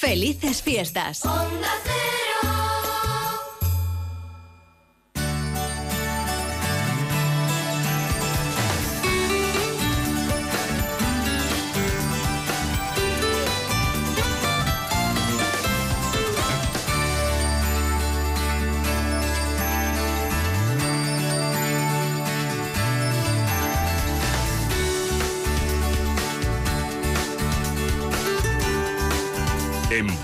Felices fiestas.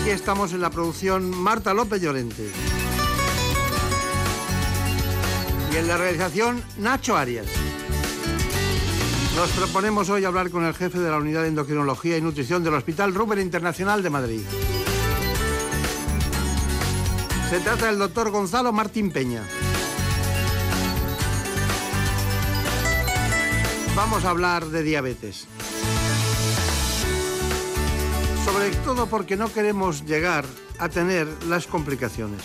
Aquí estamos en la producción Marta López Llorente. Y en la realización Nacho Arias. Nos proponemos hoy hablar con el jefe de la Unidad de Endocrinología y Nutrición del Hospital Rubén Internacional de Madrid. Se trata del doctor Gonzalo Martín Peña. Vamos a hablar de diabetes. Sobre todo porque no queremos llegar a tener las complicaciones.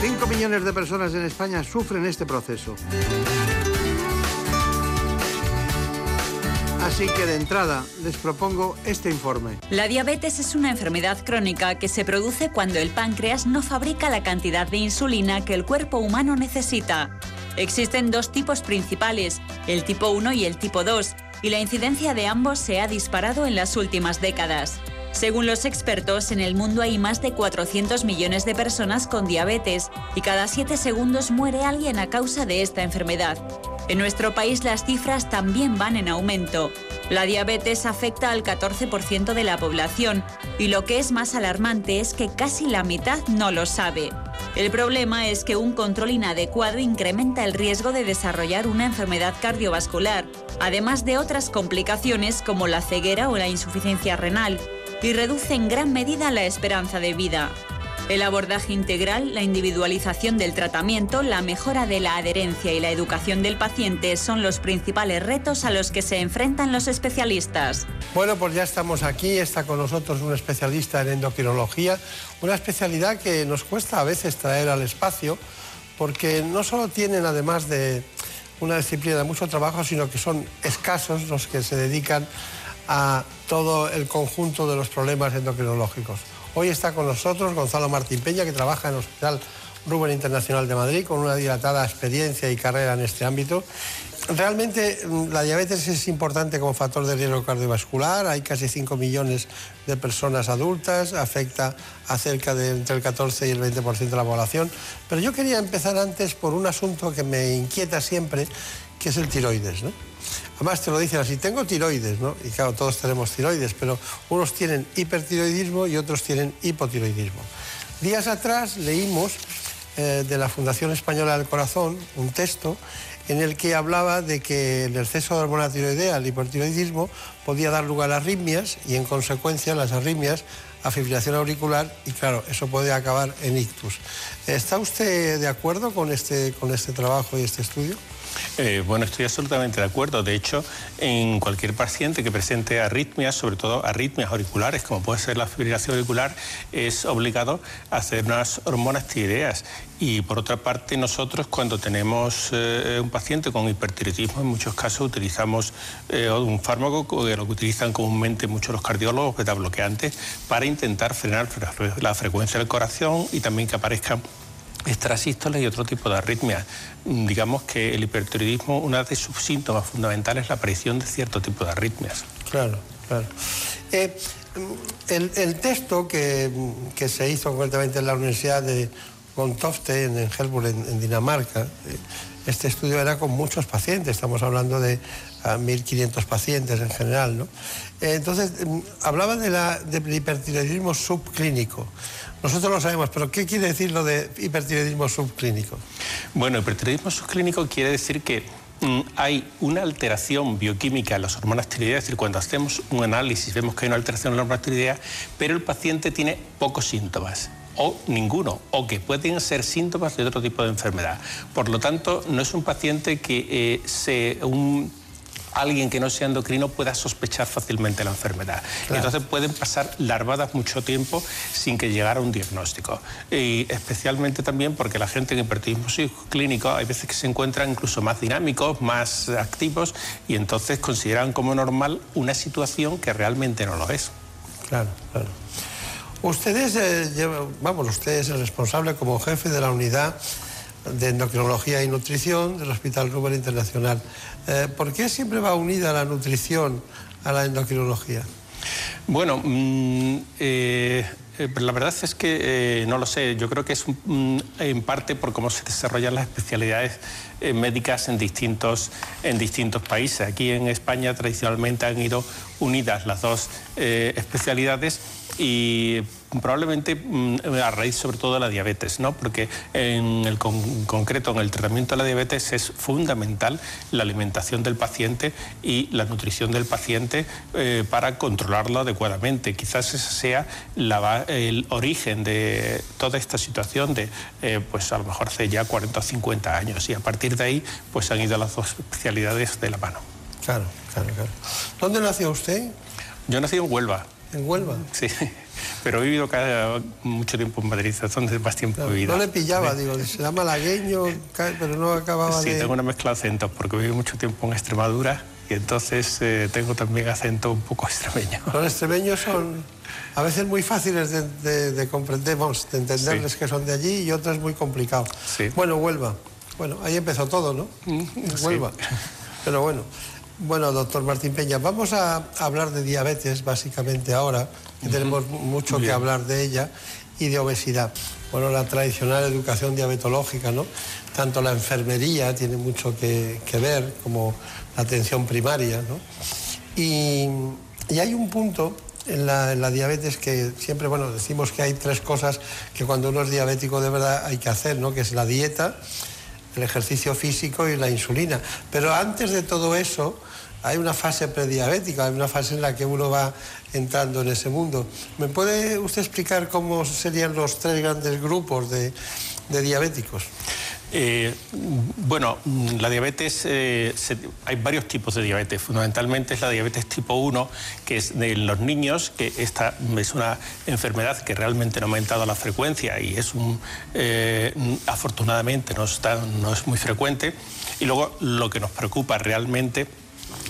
5 millones de personas en España sufren este proceso. Así que de entrada les propongo este informe. La diabetes es una enfermedad crónica que se produce cuando el páncreas no fabrica la cantidad de insulina que el cuerpo humano necesita. Existen dos tipos principales, el tipo 1 y el tipo 2, y la incidencia de ambos se ha disparado en las últimas décadas. Según los expertos, en el mundo hay más de 400 millones de personas con diabetes y cada 7 segundos muere alguien a causa de esta enfermedad. En nuestro país las cifras también van en aumento. La diabetes afecta al 14% de la población y lo que es más alarmante es que casi la mitad no lo sabe. El problema es que un control inadecuado incrementa el riesgo de desarrollar una enfermedad cardiovascular, además de otras complicaciones como la ceguera o la insuficiencia renal, y reduce en gran medida la esperanza de vida. El abordaje integral, la individualización del tratamiento, la mejora de la adherencia y la educación del paciente son los principales retos a los que se enfrentan los especialistas. Bueno, pues ya estamos aquí, está con nosotros un especialista en endocrinología, una especialidad que nos cuesta a veces traer al espacio, porque no solo tienen, además de una disciplina de mucho trabajo, sino que son escasos los que se dedican a todo el conjunto de los problemas endocrinológicos. Hoy está con nosotros Gonzalo Martín Peña, que trabaja en el Hospital Rubén Internacional de Madrid, con una dilatada experiencia y carrera en este ámbito. Realmente mm, la diabetes es importante como factor de riesgo cardiovascular, hay casi 5 millones de personas adultas, afecta a cerca de entre el 14 y el 20% de la población, pero yo quería empezar antes por un asunto que me inquieta siempre, que es el tiroides. ¿no? Además te lo dicen así, tengo tiroides, ¿no? Y claro, todos tenemos tiroides, pero unos tienen hipertiroidismo y otros tienen hipotiroidismo. Días atrás leímos eh, de la Fundación Española del Corazón un texto en el que hablaba de que el exceso de hormona tiroidea, el hipertiroidismo, podía dar lugar a arritmias y en consecuencia las arritmias a fibrilación auricular y claro, eso puede acabar en ictus. ¿Está usted de acuerdo con este, con este trabajo y este estudio? Eh, bueno, estoy absolutamente de acuerdo. De hecho, en cualquier paciente que presente arritmias, sobre todo arritmias auriculares, como puede ser la fibrilación auricular, es obligado a hacer unas hormonas tiroideas. Y por otra parte, nosotros cuando tenemos eh, un paciente con hipertiroidismo, en muchos casos utilizamos eh, un fármaco que lo que utilizan comúnmente muchos los cardiólogos, beta bloqueantes, para intentar frenar la frecuencia del corazón y también que aparezcan extrasístoles y otro tipo de arritmias. Mm, digamos que el hipertiroidismo, una de sus síntomas fundamentales es la aparición de cierto tipo de arritmias. Claro, claro. Eh, el, texto que, se hizo concretamente en la Universidad de Gontofte, en, Helburg, en, Dinamarca, eh, este estudio era con muchos pacientes, estamos hablando de 1.500 pacientes en general, ¿no? Eh, entonces, mm, hablaba de del hipertiroidismo subclínico. Nosotros lo sabemos, pero ¿qué quiere decir lo de hipertiroidismo subclínico? Bueno, hipertiroidismo subclínico quiere decir que mm, hay una alteración bioquímica en las hormonas tiroideas, es decir, cuando hacemos un análisis vemos que hay una alteración en las hormonas tiroideas, pero el paciente tiene pocos síntomas o ninguno, o que pueden ser síntomas de otro tipo de enfermedad. Por lo tanto, no es un paciente que eh, se, un, alguien que no sea endocrino pueda sospechar fácilmente la enfermedad. Entonces pueden pasar larvadas mucho tiempo sin que llegara un diagnóstico. Y especialmente también porque la gente en hipertiroidismo clínico hay veces que se encuentran incluso más dinámicos, más activos y entonces consideran como normal una situación que realmente no lo es. Claro, claro. Ustedes, eh, vamos, usted es el responsable como jefe de la unidad de endocrinología y nutrición del Hospital Ruber Internacional. Eh, ¿Por qué siempre va unida la nutrición a la endocrinología? Bueno, mm, eh, eh, la verdad es que no lo sé. Yo creo que es en parte por cómo se desarrollan las especialidades médicas en distintos, en distintos países. Aquí en España tradicionalmente han ido unidas las dos especialidades y probablemente mm, a raíz sobre todo de la diabetes, ¿no? porque en el concreto, en el tratamiento de la diabetes es fundamental la alimentación del paciente y la nutrición del paciente eh, para controlarlo adecuadamente. Quizás ese sea el origen de toda esta situación de, eh, pues a lo mejor hace ya 40 o 50 años y a partir de ahí pues han ido las dos especialidades de la mano. Claro, claro, claro. ¿Dónde nació usted? Yo nací en Huelva. ¿En Huelva? Sí. Pero he vivido cada, mucho tiempo en Madrid, es donde más tiempo he vivido. No le pillaba, digo, se malagueño, pero no acababa de... Sí, tengo una mezcla de acentos, porque viví mucho tiempo en Extremadura y entonces eh, tengo también acento un poco extremeño. Los extremeños son a veces muy fáciles de, comprender, vamos, de entenderles que son de allí y otras muy complicados. Sí. Bueno, Huelva. Bueno, ahí empezó todo, ¿no? Mm, Huelva. Pero bueno. Bueno, doctor Martín Peña, vamos a hablar de diabetes básicamente ahora, que tenemos mucho que hablar de ella, y de obesidad. Bueno, la tradicional educación diabetológica, ¿no? Tanto la enfermería tiene mucho que, ver como la atención primaria, ¿no? Y, hay un punto en la, en la, diabetes que siempre, bueno, decimos que hay tres cosas que cuando uno es diabético de verdad hay que hacer, ¿no? Que es la dieta, el ejercicio físico y la insulina. Pero antes de todo eso, hay una fase prediabética, hay una fase en la que uno va entrando en ese mundo. ¿Me puede usted explicar cómo serían los tres grandes grupos de, diabéticos? Eh, bueno, la diabetes, eh, hay varios tipos de diabetes. Fundamentalmente es la diabetes tipo 1, que es de los niños, que esta es una enfermedad que realmente no ha aumentado la frecuencia y es un, eh, afortunadamente no, está, no es muy frecuente. Y luego lo que nos preocupa realmente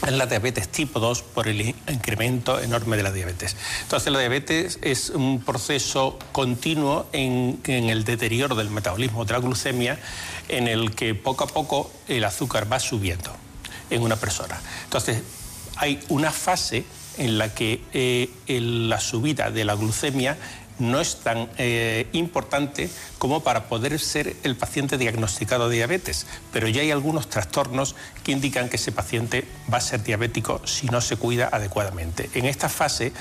es la diabetes tipo 2 por el incremento enorme de la diabetes. Entonces la diabetes es un proceso continuo en, el deterioro del metabolismo de la glucemia en el que poco a poco el azúcar va subiendo en una persona. Entonces hay una fase en la que eh, la subida de la glucemia no es tan eh, importante como para poder ser el paciente diagnosticado de diabetes, pero ya hay algunos trastornos que indican que ese paciente va a ser diabético si no se cuida adecuadamente. En esta fase,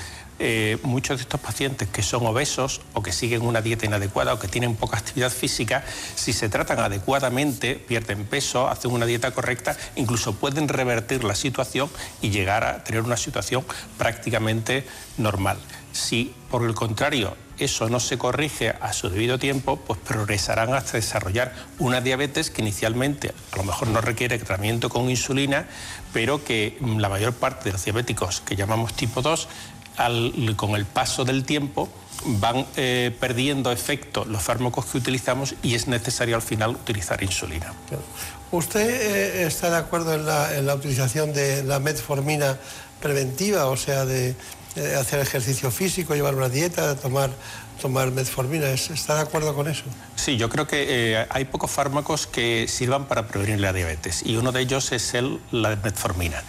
eh, muchos de estos pacientes que son obesos o que siguen una dieta inadecuada o que tienen poca actividad física, si se tratan adecuadamente, pierden peso, hacen una dieta correcta, incluso pueden revertir la situación y llegar a tener una situación prácticamente normal. Si, por el contrario, eso no se corrige a su debido tiempo, pues progresarán hasta desarrollar una diabetes que inicialmente a lo mejor no requiere tratamiento con insulina, pero que la mayor parte de los diabéticos que llamamos tipo 2, con el paso del tiempo, van eh, perdiendo efecto los fármacos que utilizamos y es necesario al final utilizar insulina. ¿Usted eh, está de acuerdo en la, en la utilización de la metformina preventiva, o sea, de eh, hacer ejercicio físico, llevar una dieta, tomar, tomar metformina. ¿Está de acuerdo con eso? Sí, yo creo que eh, hay pocos fármacos que sirvan para prevenir la diabetes y uno de ellos es el, la metformina.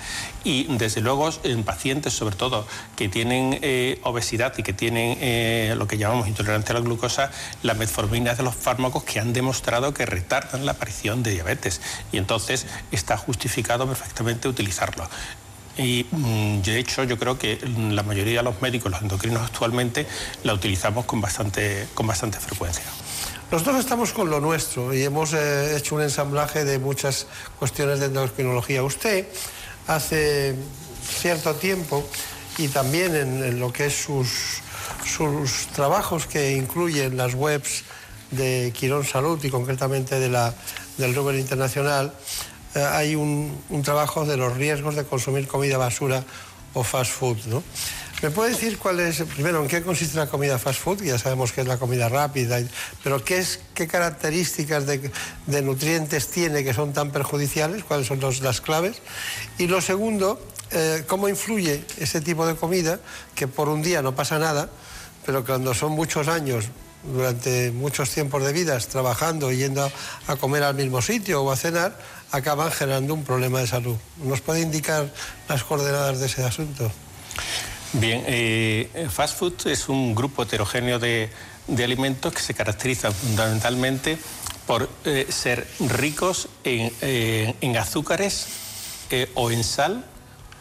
Y desde luego en pacientes, sobre todo, que tienen eh, obesidad y que tienen lo que llamamos intolerancia a la glucosa, la metformina es de los fármacos que han demostrado que retardan la aparición de diabetes y entonces está justificado perfectamente utilizarlo. Y mm, de hecho yo creo que la mayoría de los médicos, los endocrinos actualmente, la utilizamos con bastante, con bastante frecuencia. Nosotros estamos con lo nuestro y hemos eh, hecho un ensamblaje de muchas cuestiones de endocrinología. Usted hace cierto tiempo y también en, lo que es sus, sus trabajos que incluyen las webs de Quirón Salud y concretamente de la, del Rubén Internacional, eh, hay un, trabajo de los riesgos de consumir comida basura o fast food. ¿no? ¿Me puede decir cuál es, primero, en qué consiste la comida fast food? Ya sabemos que es la comida rápida, pero ¿qué, es, qué características de, nutrientes tiene que son tan perjudiciales? ¿Cuáles son las claves? Y lo segundo, eh, ¿cómo influye ese tipo de comida que por un día no pasa nada, pero cuando son muchos años durante muchos tiempos de vida trabajando yendo a comer al mismo sitio o a cenar, acaban generando un problema de salud. ¿Nos puede indicar las coordenadas de ese asunto? Bien, eh, fast food es un grupo heterogéneo de, alimentos que se caracterizan fundamentalmente por eh, ser ricos en, eh, azúcares o en sal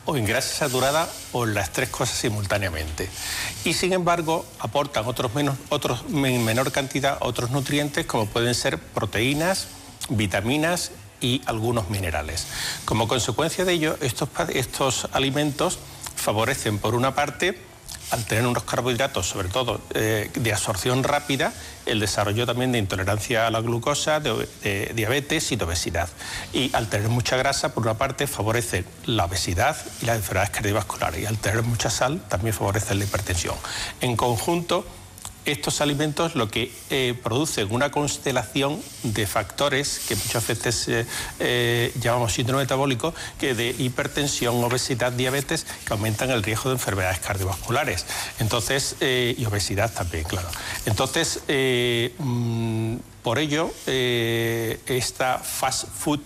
o en grasa saturada o las tres cosas simultáneamente. Y sin embargo aportan otros, menos, otros en menor cantidad otros nutrientes como pueden ser proteínas, vitaminas y algunos minerales. Como consecuencia de ello, estos, estos alimentos favorecen, por una parte, al tener unos carbohidratos, sobre todo eh, de absorción rápida, el desarrollo también de intolerancia a la glucosa, de, diabetes y de obesidad. Y al tener mucha grasa, por una parte, favorece la obesidad y las enfermedades cardiovasculares. Y al tener mucha sal, también favorece la hipertensión. En conjunto, estos alimentos lo que eh, producen una constelación de factores que muchas veces eh, eh, llamamos síndrome metabólico, que de hipertensión, obesidad, diabetes, que aumentan el riesgo de enfermedades cardiovasculares. Entonces, y obesidad también, claro. Entonces, mm, por ello, esta fast food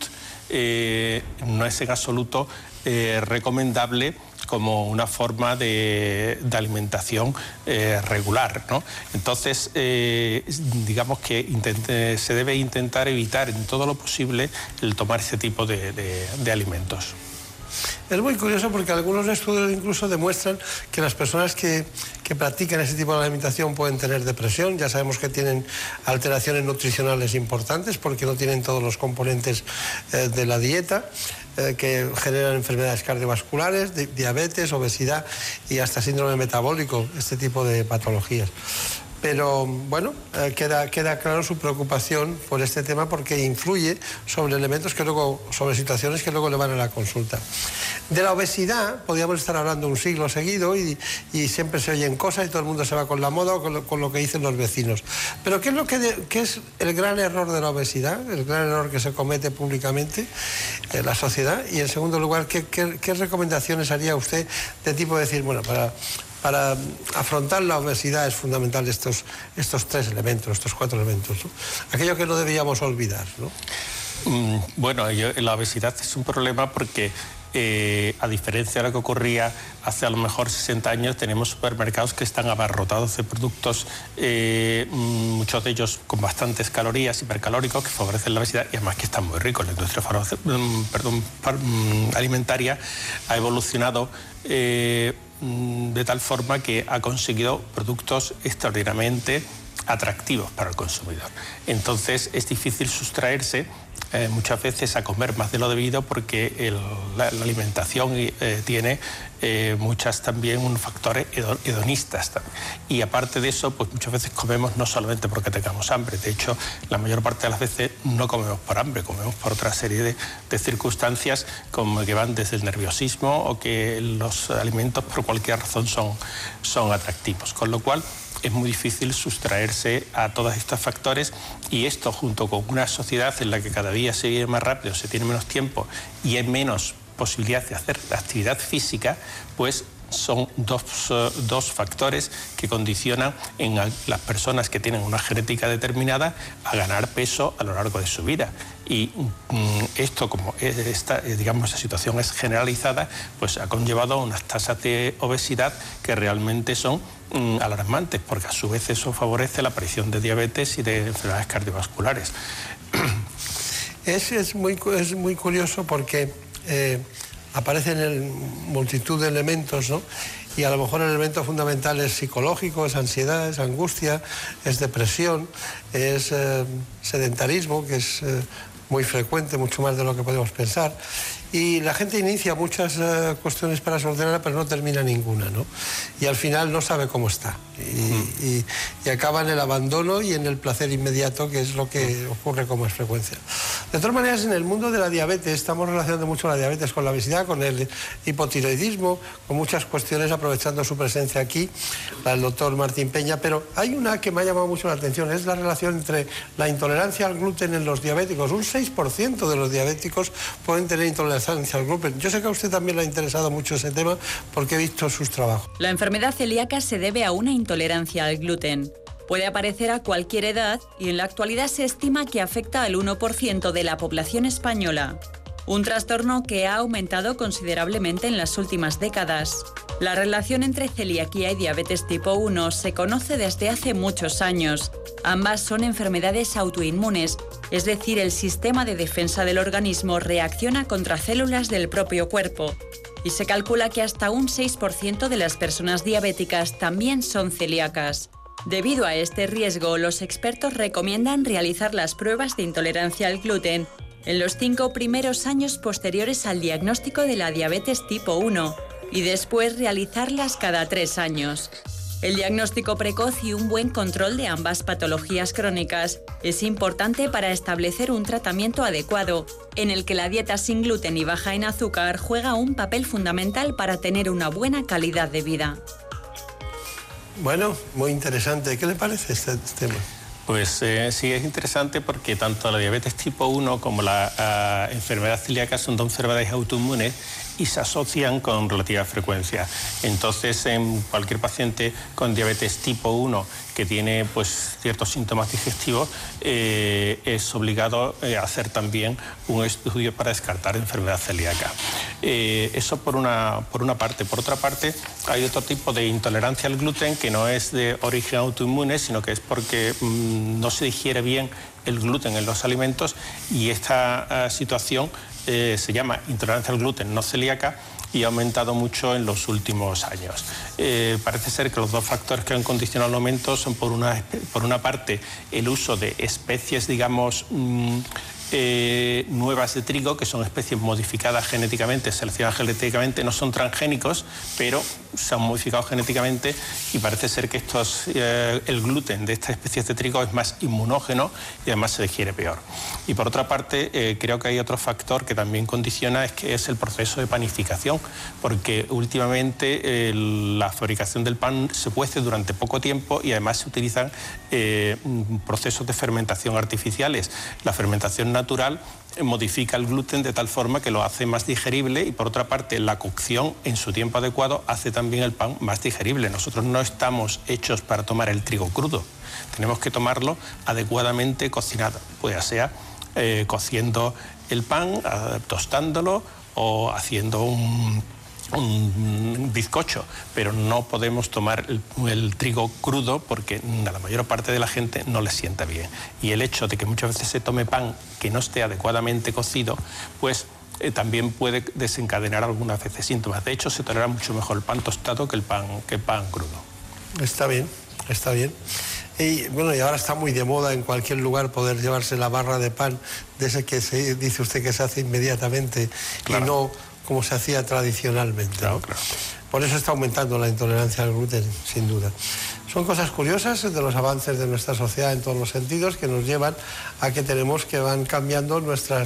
no es en absoluto recomendable como una forma de, alimentación eh, regular. ¿no? Entonces, eh, digamos que se debe intentar evitar en todo lo posible el tomar ese tipo de alimentos. Es muy curioso porque algunos estudios incluso demuestran que las personas que, practican ese tipo de alimentación pueden tener depresión. Ya sabemos que tienen alteraciones nutricionales importantes porque no tienen todos los componentes eh, de la dieta eh, que generan enfermedades cardiovasculares, diabetes, obesidad y hasta síndrome metabólico, este tipo de patologías pero bueno, eh, queda, queda claro su preocupación por este tema porque influye sobre elementos que luego, sobre situaciones que luego le van a la consulta. De la obesidad podríamos estar hablando un siglo seguido y, siempre se oyen cosas y todo el mundo se va con la moda o con lo, que dicen los vecinos. Pero ¿qué es, lo que es el gran error de la obesidad? El gran error que se comete públicamente en la sociedad. Y en segundo lugar, ¿qué, qué recomendaciones haría usted de tipo de decir, bueno, para para afrontar la obesidad es fundamental estos, estos tres elementos, estos cuatro elementos. Aquello que no debíamos olvidar. Mm, bueno, la obesidad es un problema porque eh, a diferencia de lo que ocurría hace a lo mejor 60 años, tenemos supermercados que están abarrotados de productos, eh, mm, muchos de ellos con bastantes calorías, hipercalóricos, que favorecen la obesidad y además que están muy ricos. La industria mm, alimentaria ha evolucionado eh, Mm, de tal forma que ha conseguido productos extraordinariamente atractivos para el consumidor. Entonces es difícil sustraerse eh, muchas veces a comer más de lo debido porque la, alimentación eh, tiene eh, muchas también factores hedonistas. Y aparte de eso, pues muchas veces comemos no solamente porque tengamos hambre, de hecho la mayor parte de las veces no comemos por hambre, comemos por otra serie de, de circunstancias como que van desde el nerviosismo o que los alimentos por cualquier razón son, son atractivos. Con lo cual es muy difícil sustraerse a todos estos factores y esto junto con una sociedad en la que cada día se vive más rápido, se tiene menos tiempo y hay menos posibilidad de hacer actividad física, pues son dos, dos, factores que condicionan en las personas que tienen una genética determinada a ganar peso a lo largo de su vida. Y mm, esto, como esta, digamos, esa situación es generalizada, pues ha conllevado unas tasas de obesidad que realmente son mm, alarmantes, porque a su vez eso favorece la aparición de diabetes y de enfermedades cardiovasculares. Es, es, muy, es muy curioso porque... Eh, aparecen en multitud de elementos, ¿no? Y a lo mejor el elemento fundamental es psicológico, es ansiedad, es angustia, es depresión, es eh, sedentarismo, que es eh, muy frecuente, mucho más de lo que podemos pensar y la gente inicia muchas eh, cuestiones para solucionarla, pero no termina ninguna, ¿no? Y al final no sabe cómo está. Y, acaba en el abandono y en el placer inmediato, que es lo que ocurre con más frecuencia. De todas maneras, en el mundo de la diabetes, estamos relacionando mucho la diabetes con la obesidad, con el hipotiroidismo, con muchas cuestiones, aprovechando su presencia aquí, la del doctor Martín Peña, pero hay una que me ha llamado mucho la atención, es la relación entre la intolerancia al gluten en los diabéticos. Un 6% de los diabéticos pueden tener intolerancia yo sé que a usted también le ha interesado mucho ese tema porque he visto sus trabajos. La enfermedad celíaca se debe a una intolerancia al gluten. Puede aparecer a cualquier edad y en la actualidad se estima que afecta al 1% de la población española. Un trastorno que ha aumentado considerablemente en las últimas décadas. La relación entre celiaquía y diabetes tipo 1 se conoce desde hace muchos años. Ambas son enfermedades autoinmunes, es decir, el sistema de defensa del organismo reacciona contra células del propio cuerpo. Y se calcula que hasta un 6% de las personas diabéticas también son celíacas. Debido a este riesgo, los expertos recomiendan realizar las pruebas de intolerancia al gluten en los cinco primeros años posteriores al diagnóstico de la diabetes tipo 1 y después realizarlas cada tres años. El diagnóstico precoz y un buen control de ambas patologías crónicas es importante para establecer un tratamiento adecuado, en el que la dieta sin gluten y baja en azúcar juega un papel fundamental para tener una buena calidad de vida. Bueno, muy interesante. ¿Qué le parece este tema? Pues eh, sí, es interesante porque tanto la diabetes tipo 1 como la ah, enfermedad celíaca son dos enfermedades autoinmunes y se asocian con relativa frecuencia. Entonces, en cualquier paciente con diabetes tipo 1 que tiene pues, ciertos síntomas digestivos, eh, es obligado a eh, hacer también un estudio para descartar enfermedad celíaca. Eh, eso por una, por una parte. Por otra parte, hay otro tipo de intolerancia al gluten que no es de origen autoinmune, sino que es porque mm, no se digiere bien el gluten en los alimentos y esta situación eh, se llama intolerancia al gluten no celíaca y ha aumentado mucho en los últimos años. Eh, parece ser que los dos factores que han condicionado el aumento son por una, por una parte el uso de especies, digamos, mm, eh, nuevas de trigo, que son especies modificadas genéticamente, seleccionadas genéticamente, no son transgénicos, pero se han modificado genéticamente y parece ser que estos, eh, el gluten de estas especies de trigo es más inmunógeno y además se digiere peor. Y por otra parte, eh, creo que hay otro factor que también condiciona, es que es el proceso de panificación, porque últimamente la fabricación del pan se cuece durante poco tiempo y además se utilizan procesos de fermentación artificiales. La fermentación natural modifica el gluten de tal forma que lo hace más digerible y por otra parte la cocción en su tiempo adecuado hace también el pan más digerible. Nosotros no estamos hechos para tomar el trigo crudo, tenemos que tomarlo adecuadamente cocinado, pues ya sea eh, cociendo el pan, eh, tostándolo o haciendo un un bizcocho, pero no podemos tomar el, trigo crudo porque a la mayor parte de la gente no le sienta bien. Y el hecho de que muchas veces se tome pan que no esté adecuadamente cocido, pues eh, también puede desencadenar algunas veces síntomas. De hecho, se tolera mucho mejor el pan tostado que el pan, que el pan crudo. Está bien, está bien. Y bueno, y ahora está muy de moda en cualquier lugar poder llevarse la barra de pan de ese que se dice usted que se hace inmediatamente y no como se hacía tradicionalmente. Por eso está aumentando la intolerancia al gluten, sin duda. Son cosas curiosas de los avances de nuestra sociedad en todos los sentidos que nos llevan a que tenemos que van cambiando nuestra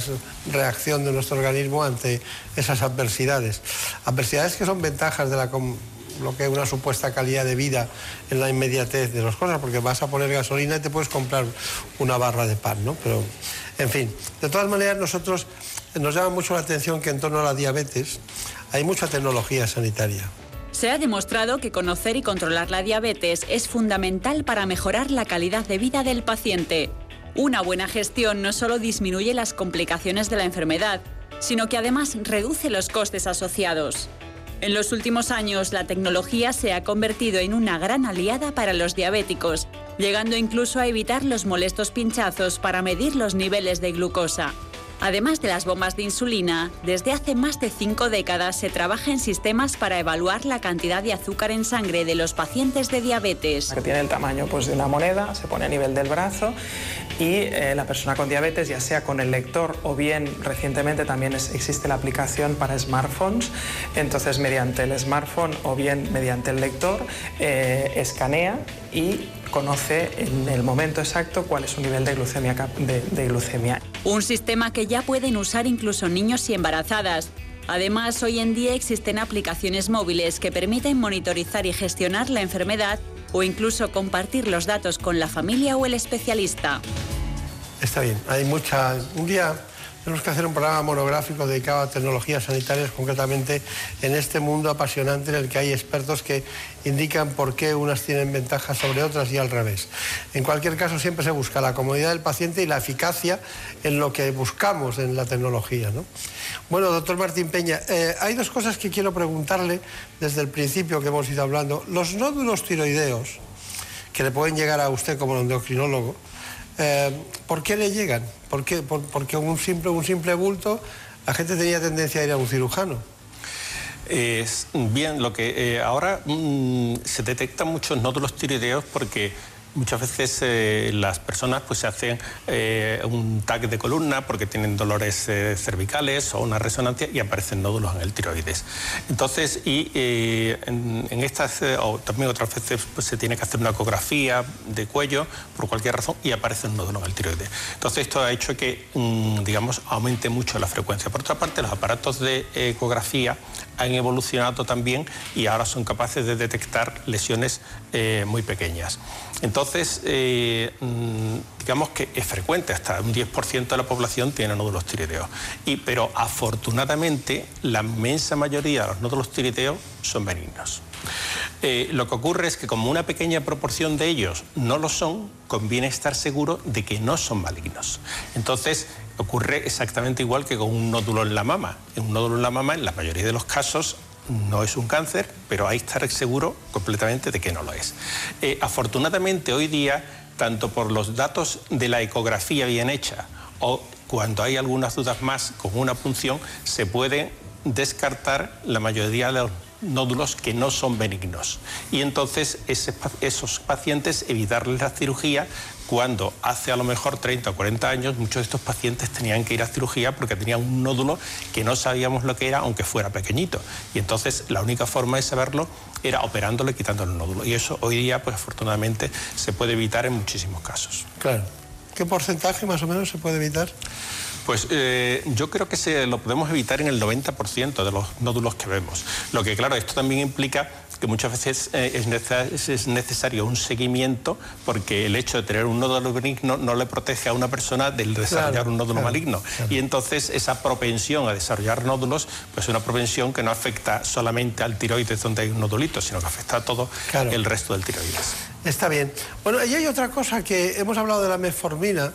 reacción de nuestro organismo ante esas adversidades. Adversidades que son ventajas de la, lo que es una supuesta calidad de vida en la inmediatez de las cosas, porque vas a poner gasolina y te puedes comprar una barra de pan, ¿no? Pero, en fin, de todas maneras nosotros nos llama mucho la atención que en torno a la diabetes hay mucha tecnología sanitaria. Se ha demostrado que conocer y controlar la diabetes es fundamental para mejorar la calidad de vida del paciente. Una buena gestión no solo disminuye las complicaciones de la enfermedad, sino que además reduce los costes asociados. En los últimos años, la tecnología se ha convertido en una gran aliada para los diabéticos, llegando incluso a evitar los molestos pinchazos para medir los niveles de glucosa. Además de las bombas de insulina, desde hace más de cinco décadas se trabaja en sistemas para evaluar la cantidad de azúcar en sangre de los pacientes de diabetes. Que tiene el tamaño pues, de una moneda, se pone a nivel del brazo y eh, la persona con diabetes, ya sea con el lector o bien recientemente también existe la aplicación para smartphones, entonces mediante el smartphone o bien mediante el lector eh, escanea y conoce en el momento exacto cuál es su nivel de glucemia, de, glucemia. Un sistema que ya pueden usar incluso niños y embarazadas. Además, hoy en día existen aplicaciones móviles que permiten monitorizar y gestionar la enfermedad o incluso compartir los datos con la familia o el especialista. Está bien, hay mucha... Un día tenemos que hacer un programa monográfico dedicado a tecnologías sanitarias, concretamente en este mundo apasionante en el que hay expertos que indican por qué unas tienen ventajas sobre otras y al revés. En cualquier caso, siempre se busca la comodidad del paciente y la eficacia en lo que buscamos en la tecnología. Bueno, doctor Martín Peña, eh, hay dos cosas que quiero preguntarle desde el principio que hemos ido hablando. Los nódulos tiroideos, que le pueden llegar a usted como endocrinólogo, eh, ¿Por qué le llegan? Porque un simple, un simple bulto, la gente tenía tendencia a ir a un cirujano. Bien, lo que eh, ahora mm, se detectan muchos nódulos tiroideos porque Muchas veces eh, las personas pues, se hacen eh, un tag de columna porque tienen dolores eh, cervicales o una resonancia y aparecen nódulos en el tiroides. Entonces, y en, estas, o también otras veces pues, se tiene que hacer una ecografía de cuello por cualquier razón y aparece un nódulo en el tiroides. Entonces, esto ha hecho que, mm, digamos, aumente mucho la frecuencia. Por otra parte, los aparatos de ecografía han evolucionado también y ahora son capaces de detectar lesiones muy pequeñas. Entonces, eh, mm, digamos que es frecuente, hasta un 10% de la población tiene nódulos tiroideos. Y, pero afortunadamente, la inmensa mayoría de los nódulos tiroideos son benignos. Eh, lo que ocurre es que como una pequeña proporción de ellos no lo son, conviene estar seguro de que no son malignos. Entonces, ocurre exactamente igual que con un nódulo en la mama. Un nódulo en la mama, en la mayoría de los casos, no es un cáncer, pero hay que estar seguro completamente de que no lo es. Eh, afortunadamente hoy día, tanto por los datos de la ecografía bien hecha o cuando hay algunas dudas más con una punción, se puede descartar la mayoría de los nódulos que no son benignos. Y entonces esos pacientes evitarles la cirugía cuando hace a lo mejor 30 o 40 años muchos de estos pacientes tenían que ir a cirugía porque tenían un nódulo que no sabíamos lo que era aunque fuera pequeñito. Y entonces la única forma de saberlo era operándole, quitándole el nódulo. Y eso hoy día, pues afortunadamente, se puede evitar en muchísimos casos. Claro. ¿Qué porcentaje más o menos se puede evitar? Pues eh, yo creo que se lo podemos evitar en el 90% de los nódulos que vemos. Lo que claro, esto también implica que muchas veces eh, es, necesario un seguimiento porque el hecho de tener un nódulo benigno no le protege a una persona del desarrollar un nódulo maligno. Y entonces esa propensión a desarrollar nódulos, pues es una propensión que no afecta solamente al tiroides donde hay un nodulito, sino que afecta a todo el resto del tiroides. Está bien. Bueno, y hay otra cosa que hemos hablado de la metformina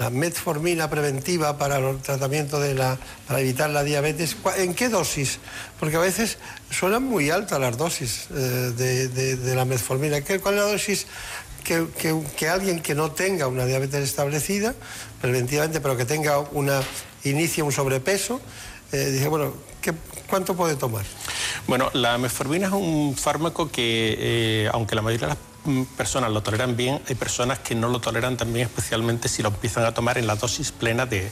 la metformina preventiva para el tratamiento de la, para evitar la diabetes, ¿en qué dosis? Porque a veces suenan muy altas las dosis eh, de, la metformina. ¿Cuál es la dosis que, alguien que no tenga una diabetes establecida, preventivamente, pero que tenga una inicie un sobrepeso, eh, dice, bueno, ¿cuánto puede tomar? Bueno, la metformina es un fármaco que, eh, aunque la mayoría de las personas lo toleran bien, hay personas que no lo toleran también, especialmente si lo empiezan a tomar en la dosis plena de,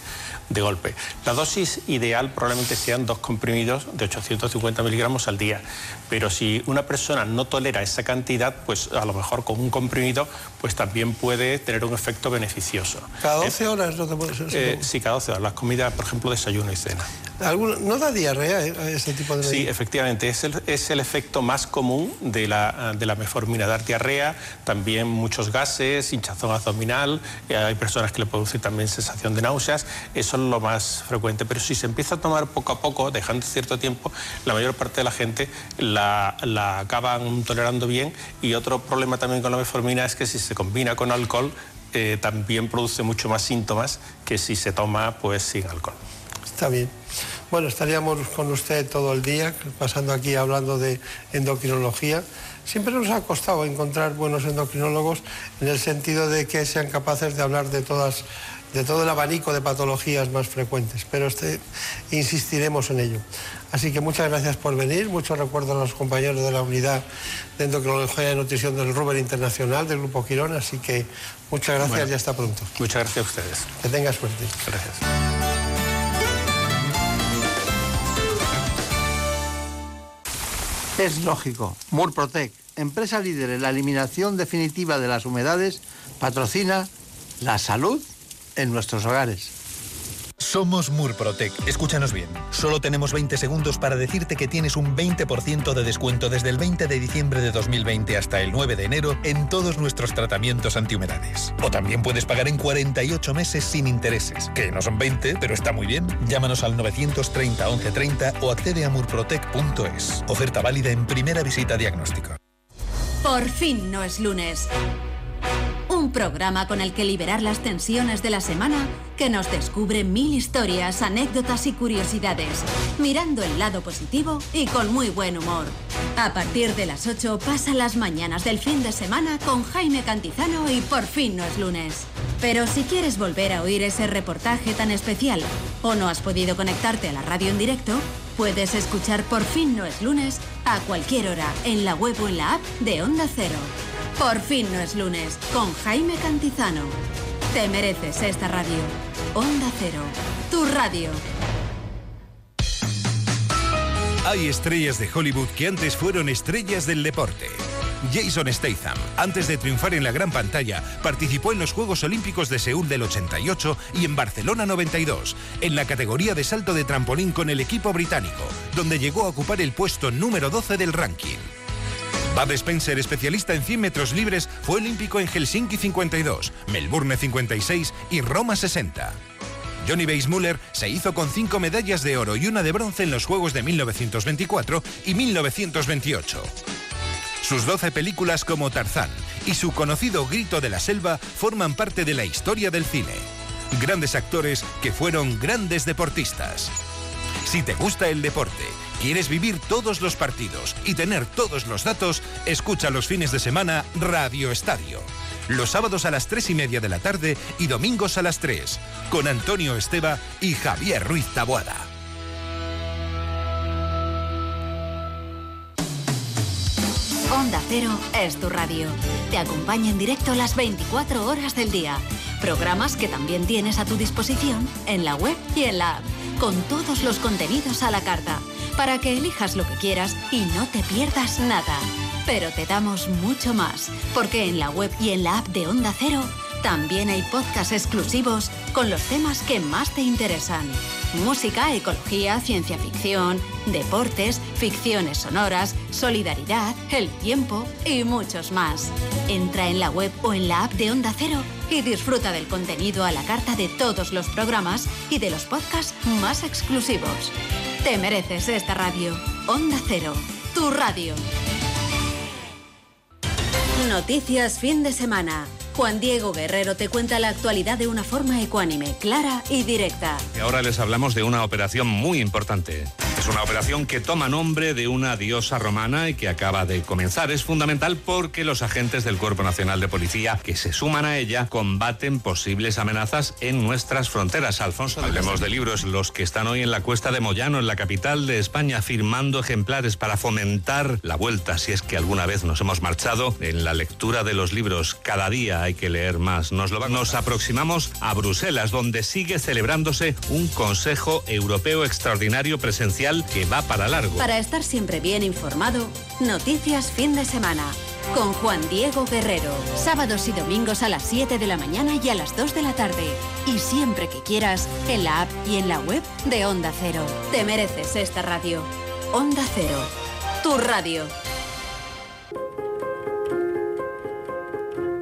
golpe. La dosis ideal probablemente sean dos comprimidos de 850 miligramos al día, pero si una persona no tolera esa cantidad, pues a lo mejor con un comprimido, pues también puede tener un efecto beneficioso. ¿Cada 12 eh, horas no te puedes eh, Sí, cada 12 horas. Las comidas, por ejemplo, desayuno y cena. ¿No da diarrea eh, ese tipo de Sí, efectivamente, es el, es el efecto más común de la, de la metformina, dar diarrea, también muchos gases, hinchazón abdominal, eh, hay personas que le producen también sensación de náuseas, eso lo más frecuente, pero si se empieza a tomar poco a poco, dejando cierto tiempo, la mayor parte de la gente la, la acaban tolerando bien y otro problema también con la metformina es que si se combina con alcohol, eh, también produce mucho más síntomas que si se toma pues sin alcohol. Está bien. Bueno, estaríamos con usted todo el día, pasando aquí hablando de endocrinología. Siempre nos ha costado encontrar buenos endocrinólogos en el sentido de que sean capaces de hablar de todas de todo el abanico de patologías más frecuentes, pero este, insistiremos en ello. Así que muchas gracias por venir, muchos recuerdos a los compañeros de la unidad de endocrinología y nutrición del Ruber Internacional del Grupo Quirón, así que muchas gracias y hasta pronto. Muchas gracias a ustedes. Que tenga suerte. Gracias. Es lógico. Murprotec, empresa líder en la eliminación definitiva de las humedades, patrocina la salud en nuestros hogares. Somos Murprotec. Escúchanos bien. Solo tenemos 20 segundos para decirte que tienes un 20% de descuento desde el 20 de diciembre de 2020 hasta el 9 de enero en todos nuestros tratamientos antihumedades. O también puedes pagar en 48 meses sin intereses, que no son 20, pero está muy bien. Llámanos al 930 1130 o accede a murprotec.es. Oferta válida en primera visita diagnóstico. Por fin no es lunes. Un programa con el que liberar las tensiones de la semana que nos descubre mil historias, anécdotas y curiosidades, mirando el lado positivo y con muy buen humor. A partir de las 8 pasa las mañanas del fin de semana con Jaime Cantizano y por fin no es lunes. Pero si quieres volver a oír ese reportaje tan especial o no has podido conectarte a la radio en directo, puedes escuchar Por fin no es lunes a cualquier hora en la web o en la app de Onda Cero. Por fin no es lunes, con Jaime Cantizano. Te mereces esta radio. Onda Cero, tu radio. Hay estrellas de Hollywood que antes fueron estrellas del deporte. Jason Statham, antes de triunfar en la gran pantalla, participó en los Juegos Olímpicos de Seúl del 88 y en Barcelona 92, en la categoría de salto de trampolín con el equipo británico, donde llegó a ocupar el puesto número 12 del ranking. Bud Spencer, especialista en 100 metros libres, fue olímpico en Helsinki 52, Melbourne 56 y Roma 60. Johnny Weissmuller se hizo con cinco medallas de oro y una de bronce en los Juegos de 1924 y 1928. Sus 12 películas como Tarzán y su conocido Grito de la Selva forman parte de la historia del cine. Grandes actores que fueron grandes deportistas. Si te gusta el deporte, quieres vivir todos los partidos y tener todos los datos, escucha los fines de semana Radio Estadio. Los sábados a las 3 y media de la tarde y domingos a las 3, con Antonio Esteba y Javier Ruiz Taboada. Onda Cero es tu radio. Te acompaña en directo las 24 horas del día. Programas que también tienes a tu disposición en la web y en la app, con todos los contenidos a la carta, para que elijas lo que quieras y no te pierdas nada. Pero te damos mucho más, porque en la web y en la app de Onda Cero también hay podcasts exclusivos con los temas que más te interesan. Música, ecología, ciencia ficción, deportes, ficciones sonoras, solidaridad, el tiempo y muchos más. Entra en la web o en la app de Onda Cero y disfruta del contenido a la carta de todos los programas y de los podcasts más exclusivos. Te mereces esta radio. Onda Cero, tu radio. Noticias fin de semana. Juan Diego Guerrero te cuenta la actualidad de una forma ecuánime, clara y directa. Y ahora les hablamos de una operación muy importante. Es una operación que toma nombre de una diosa romana y que acaba de comenzar. Es fundamental porque los agentes del Cuerpo Nacional de Policía que se suman a ella combaten posibles amenazas en nuestras fronteras. Alfonso, hablemos de libros. Los que están hoy en la cuesta de Moyano, en la capital de España, firmando ejemplares para fomentar la vuelta, si es que alguna vez nos hemos marchado, en la lectura de los libros. Cada día hay que leer más. Nos, nos aproximamos a Bruselas, donde sigue celebrándose un Consejo Europeo Extraordinario Presencial que va para largo. Para estar siempre bien informado, noticias fin de semana. Con Juan Diego Guerrero. Sábados y domingos a las 7 de la mañana y a las 2 de la tarde. Y siempre que quieras, en la app y en la web de Onda Cero. Te mereces esta radio. Onda Cero. Tu radio.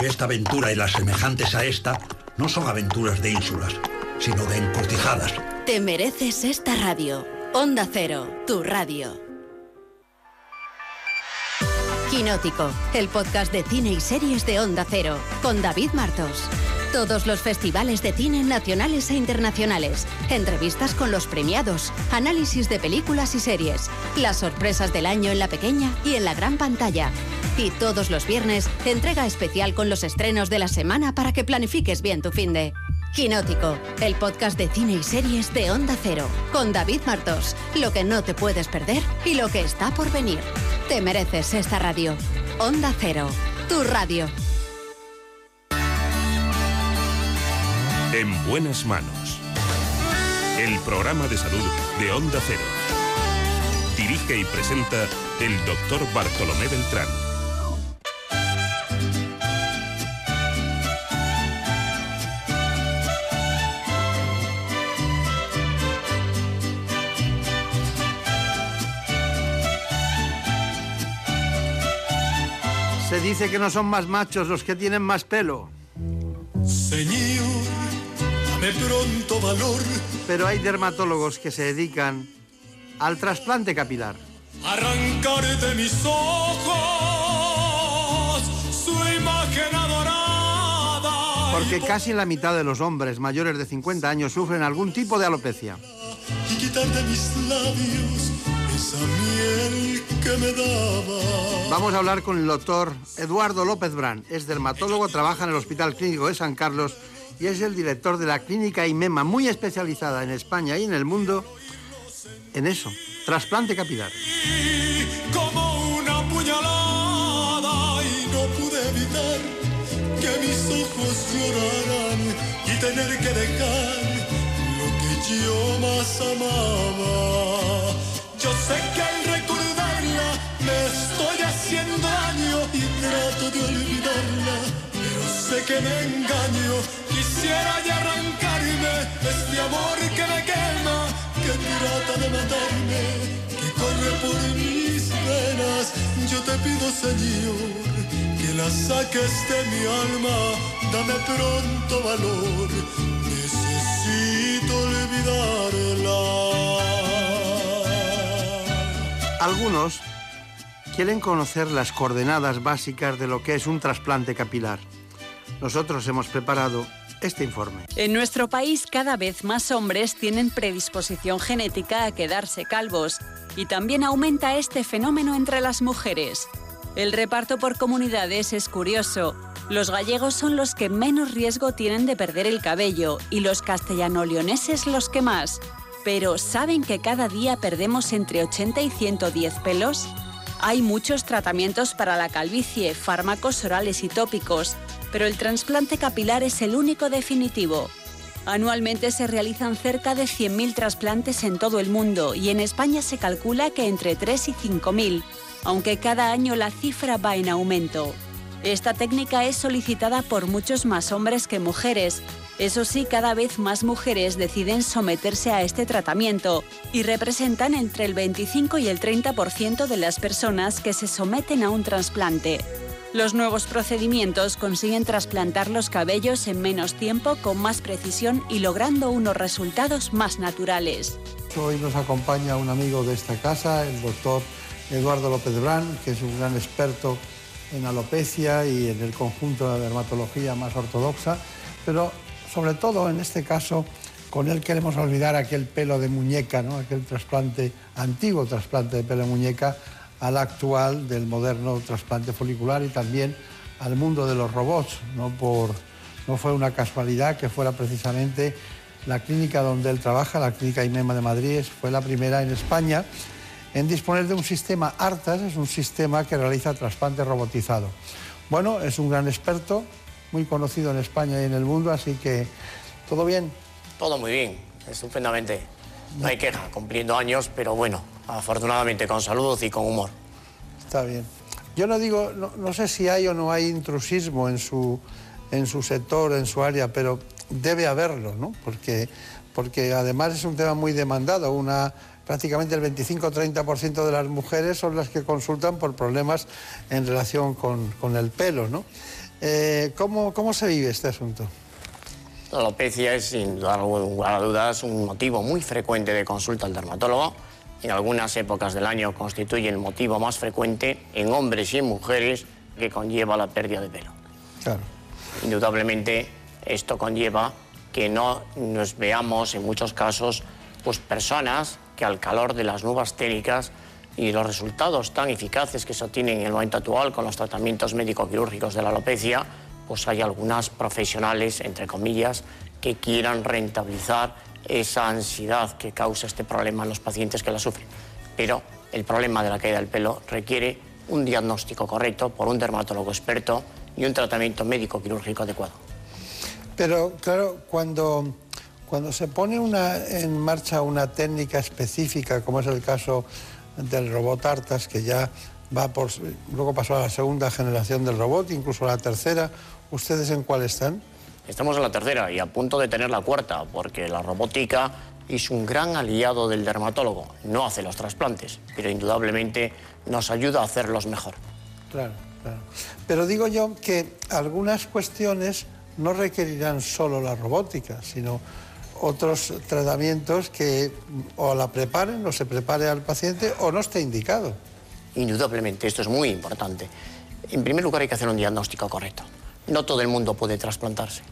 que esta aventura y las semejantes a esta no son aventuras de ínsulas, sino de encortijadas. Te mereces esta radio. Onda Cero, tu radio. Quinótico, el podcast de cine y series de Onda Cero, con David Martos. Todos los festivales de cine nacionales e internacionales, entrevistas con los premiados, análisis de películas y series, las sorpresas del año en la pequeña y en la gran pantalla. Y todos los viernes, entrega especial con los estrenos de la semana para que planifiques bien tu fin de. Quinótico, el podcast de cine y series de Onda Cero, con David Martos, lo que no te puedes perder y lo que está por venir. Te mereces esta radio. Onda Cero, tu radio. En buenas manos. El programa de salud de Onda Cero. Dirige y presenta el doctor Bartolomé Beltrán. Se dice que no son más machos los que tienen más pelo. Señor, dame pronto valor. Pero hay dermatólogos que se dedican al trasplante capilar. Arrancar de mis ojos su imagen adorada. Porque casi la mitad de los hombres mayores de 50 años sufren algún tipo de alopecia. Y quitar de mis labios esa miel que me daba. Vamos a hablar con el doctor Eduardo López Brán. Es dermatólogo, trabaja en el Hospital Clínico de San Carlos y es el director de la clínica IMEMA, muy especializada en España y en el mundo en eso, trasplante capilar. Como una puñalada y no pude evitar que mis ojos lloraran y tener que dejar lo que yo más amaba. Yo sé que al recordarla me estoy haciendo daño y trato de olvidarla, pero sé que me engaño. Quisiera ya arrancarme este amor que me quema, que trata de matarme, que corre por mis venas. Yo te pido, Señor, que la saques de mi alma, dame pronto valor. Necesito olvidarla. Algunos quieren conocer las coordenadas básicas de lo que es un trasplante capilar. Nosotros hemos preparado este informe. En nuestro país cada vez más hombres tienen predisposición genética a quedarse calvos y también aumenta este fenómeno entre las mujeres. El reparto por comunidades es curioso. Los gallegos son los que menos riesgo tienen de perder el cabello y los castellano-leoneses los que más. Pero ¿saben que cada día perdemos entre 80 y 110 pelos? Hay muchos tratamientos para la calvicie, fármacos orales y tópicos, pero el trasplante capilar es el único definitivo. Anualmente se realizan cerca de 100.000 trasplantes en todo el mundo y en España se calcula que entre 3 y 5.000, aunque cada año la cifra va en aumento. Esta técnica es solicitada por muchos más hombres que mujeres. Eso sí, cada vez más mujeres deciden someterse a este tratamiento y representan entre el 25 y el 30% de las personas que se someten a un trasplante. Los nuevos procedimientos consiguen trasplantar los cabellos en menos tiempo, con más precisión y logrando unos resultados más naturales. Hoy nos acompaña un amigo de esta casa, el doctor Eduardo López Brán, que es un gran experto en alopecia y en el conjunto de la dermatología más ortodoxa, pero sobre todo en este caso con él queremos olvidar aquel pelo de muñeca, ¿no? aquel trasplante, antiguo trasplante de pelo de muñeca, al actual del moderno trasplante folicular y también al mundo de los robots. No, por, no fue una casualidad que fuera precisamente la clínica donde él trabaja, la clínica IMEMA de Madrid, fue la primera en España en disponer de un sistema ARTAS, es un sistema que realiza trasplante robotizado. Bueno, es un gran experto, muy conocido en España y en el mundo, así que todo bien. Todo muy bien, estupendamente. No hay queja, cumpliendo años, pero bueno, afortunadamente con salud y con humor. Está bien. Yo no digo, no, no sé si hay o no hay intrusismo en su, en su sector, en su área, pero debe haberlo, ¿no? Porque, porque además es un tema muy demandado. Una, prácticamente el 25-30% de las mujeres son las que consultan por problemas en relación con, con el pelo, ¿no? Eh, ¿cómo, ¿Cómo se vive este asunto? La alopecia es, sin lugar a dudas, un motivo muy frecuente de consulta al dermatólogo. En algunas épocas del año constituye el motivo más frecuente en hombres y en mujeres que conlleva la pérdida de pelo. Claro. Indudablemente, esto conlleva que no nos veamos en muchos casos pues, personas que al calor de las nuevas técnicas y los resultados tan eficaces que se obtienen en el momento actual con los tratamientos médico-quirúrgicos de la alopecia, pues hay algunas profesionales, entre comillas, que quieran rentabilizar esa ansiedad que causa este problema en los pacientes que la sufren. Pero el problema de la caída del pelo requiere un diagnóstico correcto por un dermatólogo experto y un tratamiento médico-quirúrgico adecuado. Pero claro, cuando, cuando se pone una, en marcha una técnica específica, como es el caso del robot Artas, que ya va por... Luego pasó a la segunda generación del robot, incluso a la tercera. ¿Ustedes en cuál están? Estamos en la tercera y a punto de tener la cuarta, porque la robótica es un gran aliado del dermatólogo. No hace los trasplantes, pero indudablemente nos ayuda a hacerlos mejor. Claro, claro. Pero digo yo que algunas cuestiones no requerirán solo la robótica, sino otros tratamientos que o la preparen o se prepare al paciente o no esté indicado. Indudablemente, esto es muy importante. En primer lugar hay que hacer un diagnóstico correcto. No todo el mundo puede trasplantarse.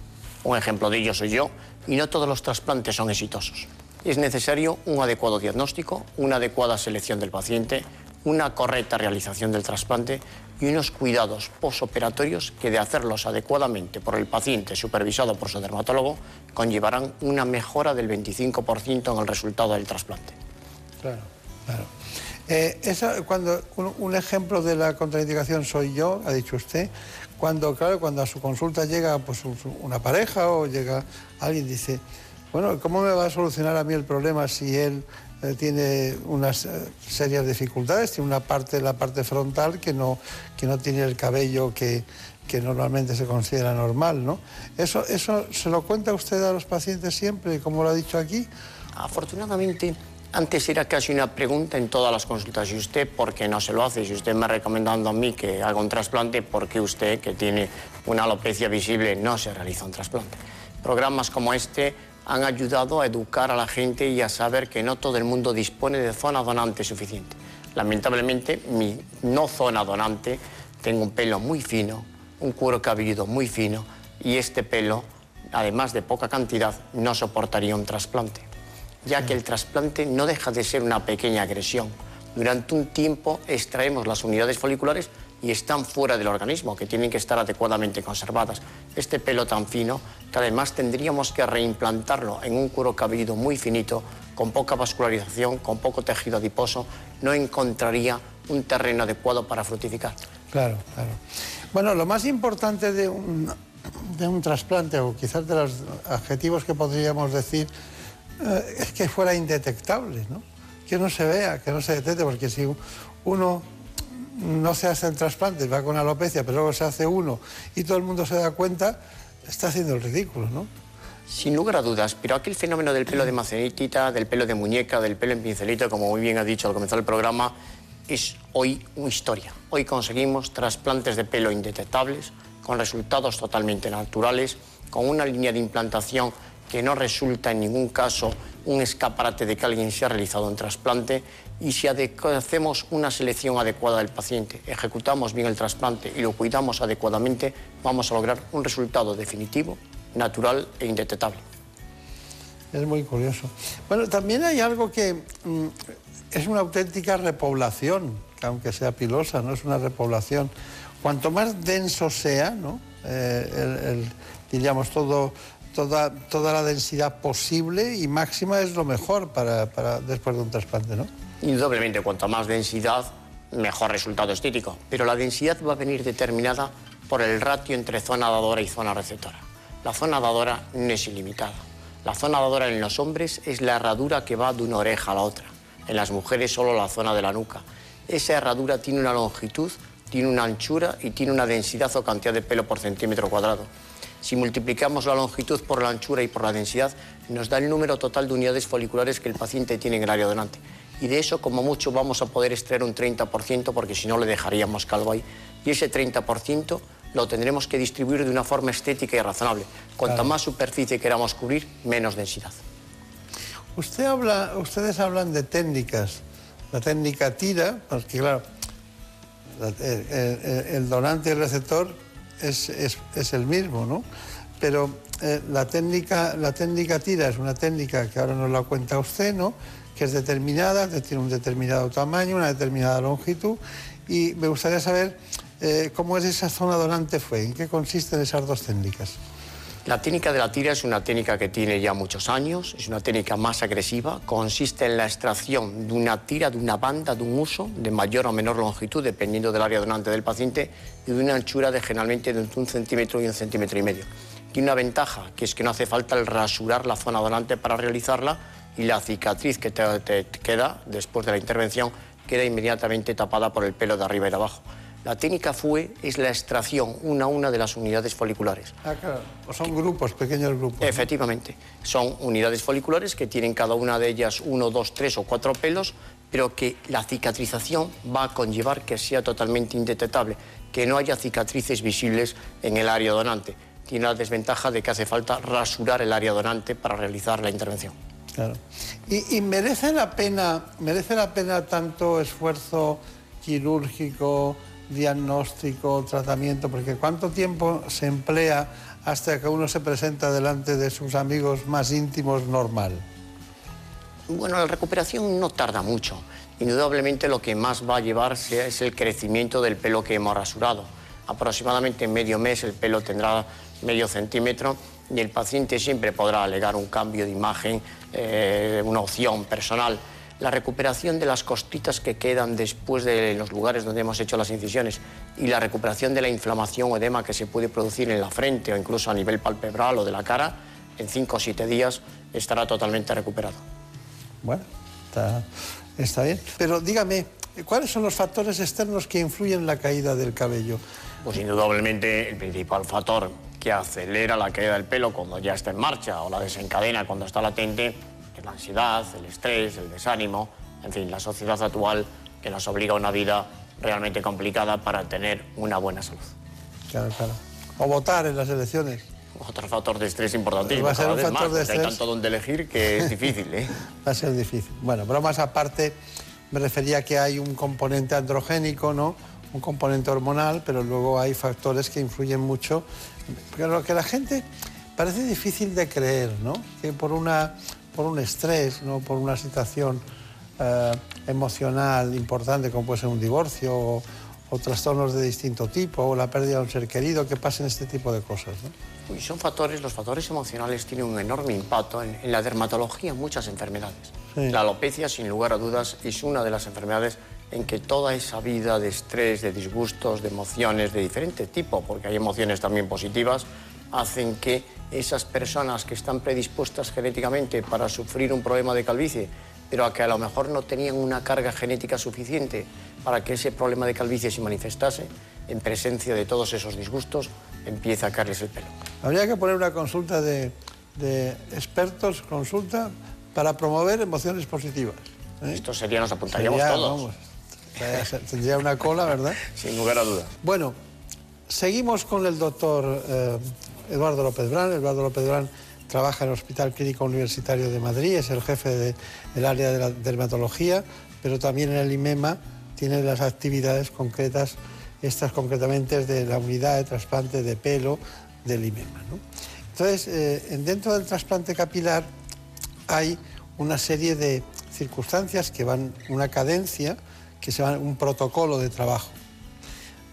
Un ejemplo de ello soy yo y no todos los trasplantes son exitosos. Es necesario un adecuado diagnóstico, una adecuada selección del paciente, una correcta realización del trasplante y unos cuidados posoperatorios que de hacerlos adecuadamente por el paciente supervisado por su dermatólogo conllevarán una mejora del 25% en el resultado del trasplante. Claro, claro. Eh, esa, cuando un, un, ejemplo de la contraindicación soy yo, ha dicho usted, cuando, claro, cuando a su consulta llega pues, una pareja o llega alguien dice, bueno, ¿cómo me va a solucionar a mí el problema si él eh, tiene unas eh, serias dificultades, tiene una parte, la parte frontal que no, que no tiene el cabello que, que normalmente se considera normal, ¿no? Eso, ¿Eso se lo cuenta usted a los pacientes siempre, como lo ha dicho aquí? Afortunadamente, antes era casi una pregunta en todas las consultas. ¿Y usted por qué no se lo hace? Si usted me ha recomendado a mí que haga un trasplante, ¿por qué usted, que tiene una alopecia visible, no se realiza un trasplante? Programas como este han ayudado a educar a la gente y a saber que no todo el mundo dispone de zona donante suficiente. Lamentablemente, mi no zona donante, tengo un pelo muy fino, un cuero cabelludo muy fino y este pelo, además de poca cantidad, no soportaría un trasplante ya que el trasplante no deja de ser una pequeña agresión. Durante un tiempo extraemos las unidades foliculares y están fuera del organismo, que tienen que estar adecuadamente conservadas. Este pelo tan fino, que además tendríamos que reimplantarlo en un cuero cabelludo muy finito, con poca vascularización, con poco tejido adiposo, no encontraría un terreno adecuado para frutificar. Claro, claro. Bueno, lo más importante de un, de un trasplante, o quizás de los adjetivos que podríamos decir, eh, es que fuera indetectable, ¿no? Que no se vea, que no se detecte, porque si uno no se hace el trasplante, va con alopecia, pero luego se hace uno y todo el mundo se da cuenta, está haciendo el ridículo, ¿no? Sin lugar a dudas, pero aquel fenómeno del pelo de macenitita, del pelo de muñeca, del pelo en pincelito, como muy bien ha dicho al comenzar el programa, es hoy una historia. Hoy conseguimos trasplantes de pelo indetectables, con resultados totalmente naturales, con una línea de implantación que no resulta en ningún caso un escaparate de que alguien se ha realizado un trasplante y si hacemos una selección adecuada del paciente, ejecutamos bien el trasplante y lo cuidamos adecuadamente, vamos a lograr un resultado definitivo, natural e indetectable. Es muy curioso. Bueno, también hay algo que mm, es una auténtica repoblación, que aunque sea pilosa, no es una repoblación. Cuanto más denso sea, ¿no? Eh, diríamos todo toda, la densidad posible y máxima es lo mejor para después de un trasplante, ¿no? Indudablemente, cuanto más densidad, mejor resultado estético. Pero la densidad va a venir determinada por el ratio entre zona dadora y zona receptora. La zona dadora no es ilimitada. La zona dadora en los hombres es la herradura que va de una oreja a la otra. En las mujeres solo la zona de la nuca. Esa herradura tiene una longitud, tiene una anchura y tiene una densidad o cantidad de pelo por centímetro cuadrado. Si multiplicamos la longitud por la anchura y por la densidad, nos da el número total de unidades foliculares que el paciente tiene en el área donante. Y de eso, como mucho, vamos a poder extraer un 30%, porque si no, le dejaríamos calvo ahí. Y ese 30% lo tendremos que distribuir de una forma estética y razonable. Cuanta Claro. más superficie queramos cubrir, menos densidad. Usted habla, ustedes hablan de técnicas. La técnica tira, porque claro, la- el, el- el donante y el receptor es, es- es el mismo, ¿no? Pero eh, la, técnica, la técnica tira es una técnica que ahora nos la cuenta usted, ¿no? Que es determinada, que tiene un determinado tamaño, una determinada longitud. Y me gustaría saber eh, cómo es esa zona donante fue, en qué consisten esas dos técnicas. La técnica de la tira es una técnica que tiene ya muchos años, es una técnica más agresiva, consiste en la extracción de una tira, de una banda, de un uso de mayor o menor longitud, dependiendo del área donante del paciente, y de una anchura de generalmente de un centímetro y un centímetro y medio. Tiene una ventaja, que es que no hace falta el rasurar la zona donante para realizarla y la cicatriz que te, te queda después de la intervención queda inmediatamente tapada por el pelo de arriba y de abajo. La técnica FUE es la extracción una a una de las unidades foliculares. Ah, claro, pues son grupos, pequeños grupos. Efectivamente, son unidades foliculares que tienen cada una de ellas uno, dos, tres o cuatro pelos, pero que la cicatrización va a conllevar que sea totalmente indetectable, que no haya cicatrices visibles en el área donante. Tiene la desventaja de que hace falta rasurar el área donante para realizar la intervención. Claro. ¿Y, y merece, la pena, merece la pena tanto esfuerzo quirúrgico, diagnóstico, tratamiento? Porque ¿cuánto tiempo se emplea hasta que uno se presenta delante de sus amigos más íntimos normal? Bueno, la recuperación no tarda mucho. Indudablemente lo que más va a llevarse es el crecimiento del pelo que hemos rasurado. Aproximadamente en medio mes el pelo tendrá medio centímetro y el paciente siempre podrá alegar un cambio de imagen, eh, una opción personal. La recuperación de las costitas que quedan después de los lugares donde hemos hecho las incisiones y la recuperación de la inflamación o edema que se puede producir en la frente o incluso a nivel palpebral o de la cara, en 5 o 7 días estará totalmente recuperado. Bueno, está, está bien. Pero dígame, ¿cuáles son los factores externos que influyen en la caída del cabello? Pues indudablemente el principal factor que acelera la caída del pelo cuando ya está en marcha o la desencadena cuando está latente es la ansiedad, el estrés, el desánimo, en fin, la sociedad actual que nos obliga a una vida realmente complicada para tener una buena salud. Claro, claro. O votar en las elecciones. Otro factor de estrés importantísimo. Va a ser cada un factor más, de porque Hay estrés. tanto donde elegir que es difícil, ¿eh? Va a ser difícil. Bueno, bromas aparte, me refería que hay un componente androgénico, ¿no? Un componente hormonal, pero luego hay factores que influyen mucho. Pero lo que la gente parece difícil de creer, ¿no? Que por, una, por un estrés, ¿no? Por una situación eh, emocional importante, como puede ser un divorcio o, o trastornos de distinto tipo, o la pérdida de un ser querido, que pasen este tipo de cosas, ¿no? Y son factores, los factores emocionales tienen un enorme impacto en, en la dermatología en muchas enfermedades. Sí. La alopecia, sin lugar a dudas, es una de las enfermedades en que toda esa vida de estrés, de disgustos, de emociones de diferente tipo, porque hay emociones también positivas, hacen que esas personas que están predispuestas genéticamente para sufrir un problema de calvicie, pero a que a lo mejor no tenían una carga genética suficiente para que ese problema de calvicie se manifestase, en presencia de todos esos disgustos, empieza a caerles el pelo. Habría que poner una consulta de, de expertos, consulta, para promover emociones positivas. ¿eh? Esto sería, nos apuntaríamos Sería, todos. vamos, tendría una cola, ¿verdad? Sin lugar a dudas. Bueno, seguimos con el doctor eh, Eduardo López Brán. Eduardo López Brán trabaja en el Hospital Clínico Universitario de Madrid, es el jefe de- del área de la dermatología, pero también en el IMEMA tiene las actividades concretas, estas concretamente es de la unidad de trasplante de pelo del IMEMA. Entonces, eh, en- dentro del trasplante capilar hay una serie de circunstancias que van, una cadencia, que se van, un protocolo de trabajo.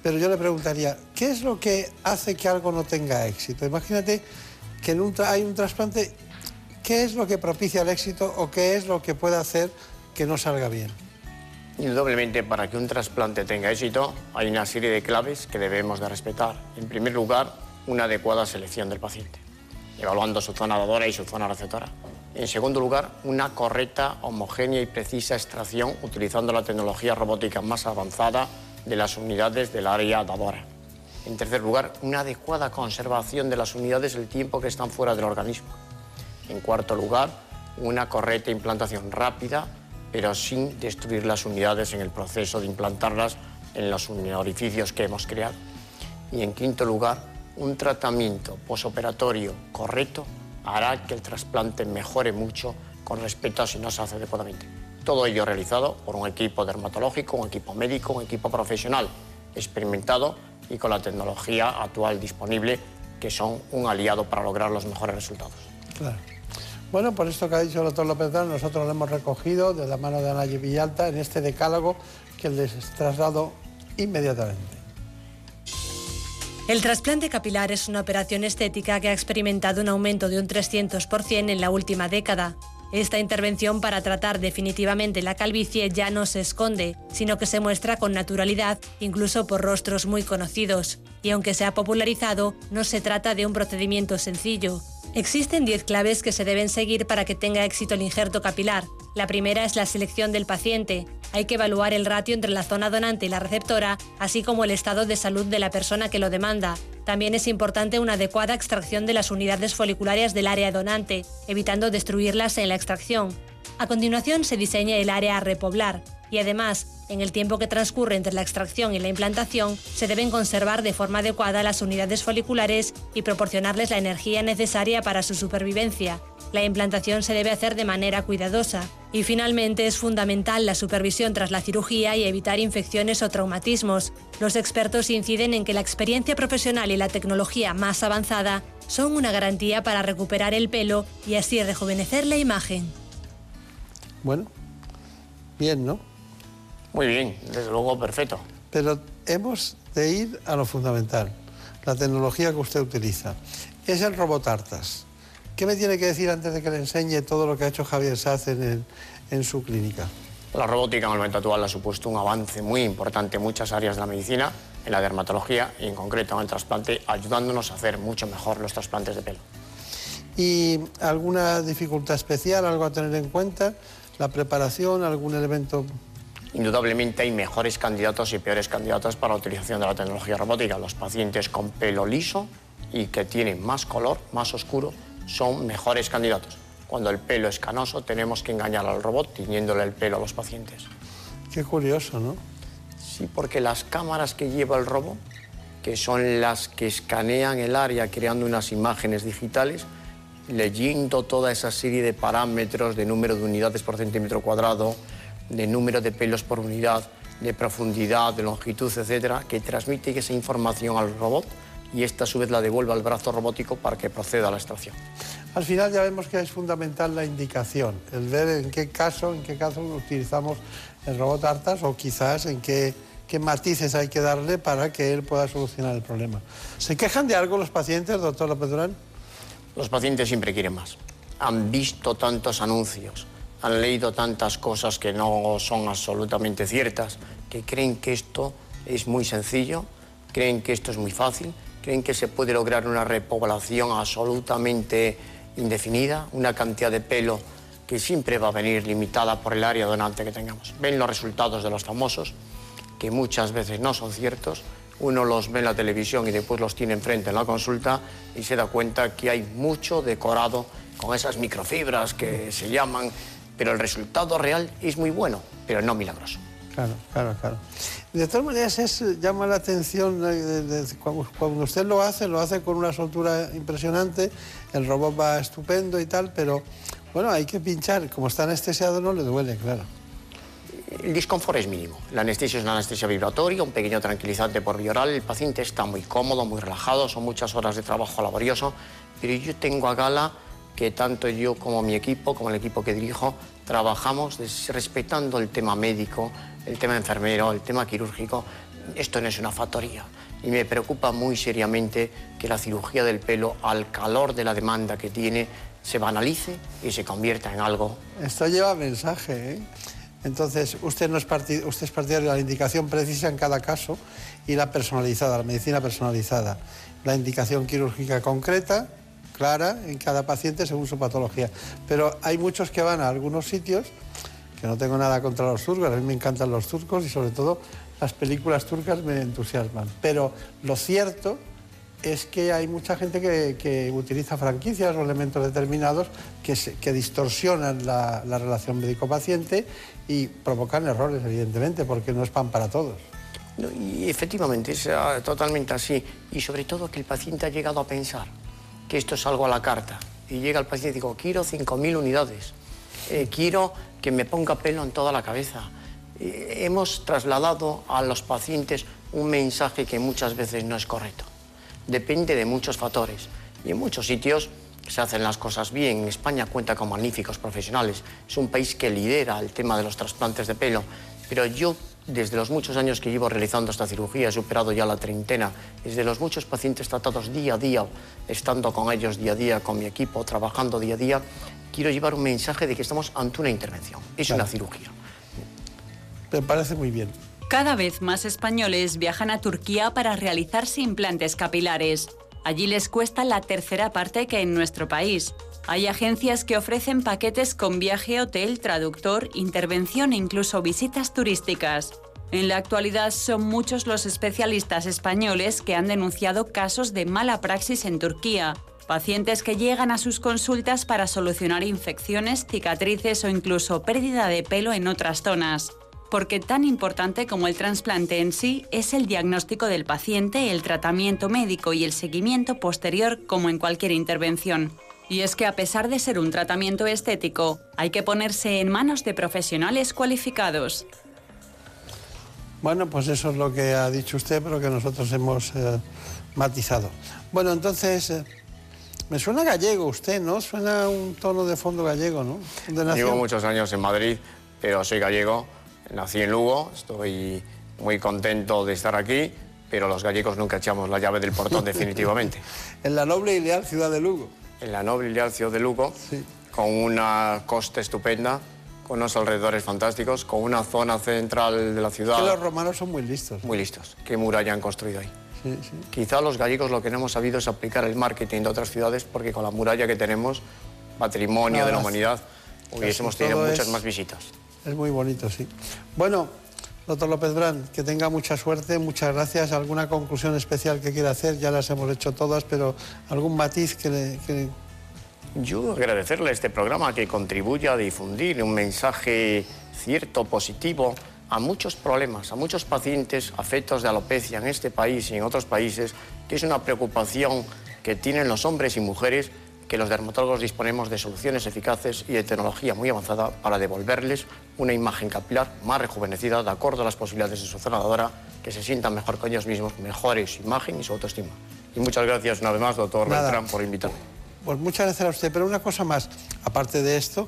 Pero yo le preguntaría, ¿qué es lo que hace que algo no tenga éxito? Imagínate que en un hay un trasplante, ¿qué es lo que propicia el éxito o qué es lo que puede hacer que no salga bien? Indudablemente, para que un trasplante tenga éxito, hay una serie de claves que debemos de respetar. En primer lugar, una adecuada selección del paciente. evaluando su zona dadora y su zona receptora. En segundo lugar, una correcta, homogénea y precisa extracción utilizando la tecnología robótica más avanzada de las unidades del área dadora. En tercer lugar, una adecuada conservación de las unidades el tiempo que están fuera del organismo. En cuarto lugar, una correcta implantación rápida, pero sin destruir las unidades en el proceso de implantarlas en los orificios que hemos creado. Y en quinto lugar, un tratamiento posoperatorio correcto hará que el trasplante mejore mucho con respecto a si no se hace adecuadamente. Todo ello realizado por un equipo dermatológico, un equipo médico, un equipo profesional experimentado y con la tecnología actual disponible, que son un aliado para lograr los mejores resultados. Claro. Bueno, por esto que ha dicho el doctor López nosotros lo hemos recogido de la mano de Anaye Villalta en este decálogo que les traslado inmediatamente. El trasplante capilar es una operación estética que ha experimentado un aumento de un 300% en la última década. Esta intervención para tratar definitivamente la calvicie ya no se esconde, sino que se muestra con naturalidad, incluso por rostros muy conocidos. Y aunque se ha popularizado, no se trata de un procedimiento sencillo. Existen 10 claves que se deben seguir para que tenga éxito el injerto capilar. La primera es la selección del paciente. Hay que evaluar el ratio entre la zona donante y la receptora, así como el estado de salud de la persona que lo demanda. También es importante una adecuada extracción de las unidades foliculares del área donante, evitando destruirlas en la extracción. A continuación se diseña el área a repoblar y además, en el tiempo que transcurre entre la extracción y la implantación, se deben conservar de forma adecuada las unidades foliculares y proporcionarles la energía necesaria para su supervivencia. La implantación se debe hacer de manera cuidadosa. Y finalmente es fundamental la supervisión tras la cirugía y evitar infecciones o traumatismos. Los expertos inciden en que la experiencia profesional y la tecnología más avanzada son una garantía para recuperar el pelo y así rejuvenecer la imagen. Bueno, bien, ¿no? Muy bien, desde luego perfecto. Pero hemos de ir a lo fundamental, la tecnología que usted utiliza. Es el robot Artas. ¿Qué me tiene que decir antes de que le enseñe todo lo que ha hecho Javier Saz en, en su clínica? La robótica en el momento actual ha supuesto un avance muy importante en muchas áreas de la medicina, en la dermatología y en concreto en el trasplante, ayudándonos a hacer mucho mejor los trasplantes de pelo. ¿Y alguna dificultad especial, algo a tener en cuenta? ¿La preparación, algún elemento Indudablemente hay mejores candidatos y peores candidatos para la utilización de la tecnología robótica. Los pacientes con pelo liso y que tienen más color, más oscuro, son mejores candidatos. Cuando el pelo es canoso, tenemos que engañar al robot tiñéndole el pelo a los pacientes. Qué curioso, ¿no? Sí, porque las cámaras que lleva el robot, que son las que escanean el área creando unas imágenes digitales, leyendo toda esa serie de parámetros de número de unidades por centímetro cuadrado, de número de pelos por unidad, de profundidad, de longitud, etcétera, que transmite esa información al robot y esta a su vez la devuelve al brazo robótico para que proceda a la extracción. Al final ya vemos que es fundamental la indicación, el ver en qué caso, en qué caso utilizamos el robot Artas o quizás en qué, qué matices hay que darle para que él pueda solucionar el problema. ¿Se quejan de algo los pacientes, doctor López Durán? Los pacientes siempre quieren más. Han visto tantos anuncios, han leído tantas cosas que no son absolutamente ciertas, que creen que esto es muy sencillo, creen que esto es muy fácil, creen que se puede lograr una repoblación absolutamente indefinida, una cantidad de pelo que siempre va a venir limitada por el área donante que tengamos. Ven los resultados de los famosos, que muchas veces no son ciertos, uno los ve en la televisión y después los tiene enfrente en la consulta y se da cuenta que hay mucho decorado con esas microfibras que se llaman pero el resultado real es muy bueno, pero no milagroso. Claro, claro, claro. De todas maneras, es, llama la atención, cuando, usted lo hace, lo hace con una soltura impresionante, el robot va estupendo y tal, pero bueno, hay que pinchar, como está anestesiado no le duele, claro. El disconfort es mínimo. La anestesia es una anestesia vibratoria, un pequeño tranquilizante por vía oral. El paciente está muy cómodo, muy relajado, son muchas horas de trabajo laborioso, pero yo tengo a gala que tanto yo como mi equipo, como el equipo que dirijo, trabajamos respetando el tema médico, el tema enfermero, el tema quirúrgico. Esto no es una factoría. Y me preocupa muy seriamente que la cirugía del pelo, al calor de la demanda que tiene, se banalice y se convierta en algo. Esto lleva mensaje, ¿eh? Entonces, usted, no es usted es partidario de la indicación precisa en cada caso y la personalizada, la medicina personalizada. La indicación quirúrgica concreta clara en cada paciente según su patología. Pero hay muchos que van a algunos sitios, que no tengo nada contra los turcos, a mí me encantan los turcos y sobre todo las películas turcas me entusiasman. Pero lo cierto es que hay mucha gente que, utiliza franquicias o elementos determinados que, distorsionan la, la relación médico-paciente y provocan errores, evidentemente, porque no es pan para todos. y efectivamente, es totalmente así. Y sobre todo que el paciente ha llegado a pensar que esto es algo a la carta. Y llega el paciente y digo, quiero 5.000 unidades. Eh, quiero que me ponga pelo en toda la cabeza. hemos trasladado a los pacientes un mensaje que muchas veces no es correcto. Depende de muchos factores. Y en muchos sitios se hacen las cosas bien. España cuenta con magníficos profesionales. Es un país que lidera el tema de los trasplantes de pelo. Pero yo, desde los muchos años que llevo realizando esta cirugía, he superado ya la treintena, desde los muchos pacientes tratados día a día, estando con ellos día a día, con mi equipo, trabajando día a día, quiero llevar un mensaje de que estamos ante una intervención. Es una cirugía. Me parece muy bien. Cada vez más españoles viajan a Turquía para realizarse implantes capilares. Allí les cuesta la tercera parte que en nuestro país. Hay agencias que ofrecen paquetes con viaje, hotel, traductor, intervención e incluso visitas turísticas. En la actualidad son muchos los especialistas españoles que han denunciado casos de mala praxis en Turquía. Pacientes que llegan a sus consultas para solucionar infecciones, cicatrices o incluso pérdida de pelo en otras zonas porque tan importante como el trasplante en sí es el diagnóstico del paciente, el tratamiento médico y el seguimiento posterior como en cualquier intervención. Y es que a pesar de ser un tratamiento estético, hay que ponerse en manos de profesionales cualificados. Bueno, pues eso es lo que ha dicho usted, pero que nosotros hemos eh, matizado. Bueno, entonces, eh, me suena gallego usted, ¿no? Suena un tono de fondo gallego, ¿no? Llevo muchos años en Madrid, pero soy gallego Nací en Lugo, estoy muy contento de estar aquí, pero los gallegos nunca echamos la llave del portón definitivamente. en la noble y leal ciudad de Lugo. En la noble y leal ciudad de Lugo, con una costa estupenda, con unos alrededores fantásticos, con una zona central de la ciudad. Que los romanos son muy listos. Muy listos. ¿Qué muralla han construido ahí? Sí, sí. Quizá los gallegos lo que no hemos sabido es aplicar el marketing de otras ciudades porque con la muralla que tenemos, patrimonio de la humanidad, hubiésemos tenido muchas más visitas. Es muy bonito, sí. Bueno, doctor López Brand, que tenga mucha suerte, muchas gracias. ¿Alguna conclusión especial que quiera hacer? Ya las hemos hecho todas, pero algún matiz que le... Yo agradecerle este programa que contribuye a difundir un mensaje cierto, positivo, a muchos problemas, a muchos pacientes afectos de alopecia en este país y en otros países, que es una preocupación que tienen los hombres y mujeres que los dermatólogos disponemos de soluciones eficaces y de tecnología muy avanzada para devolverles una imagen capilar más rejuvenecida de acuerdo a las posibilidades de su zona donadora, que se sientan mejor con ellos mismos, mejore su imagen y su autoestima. Y muchas gracias una vez más, doctor Beltrán, por invitarme. Pues muchas gracias a usted, pero una cosa más, aparte de esto,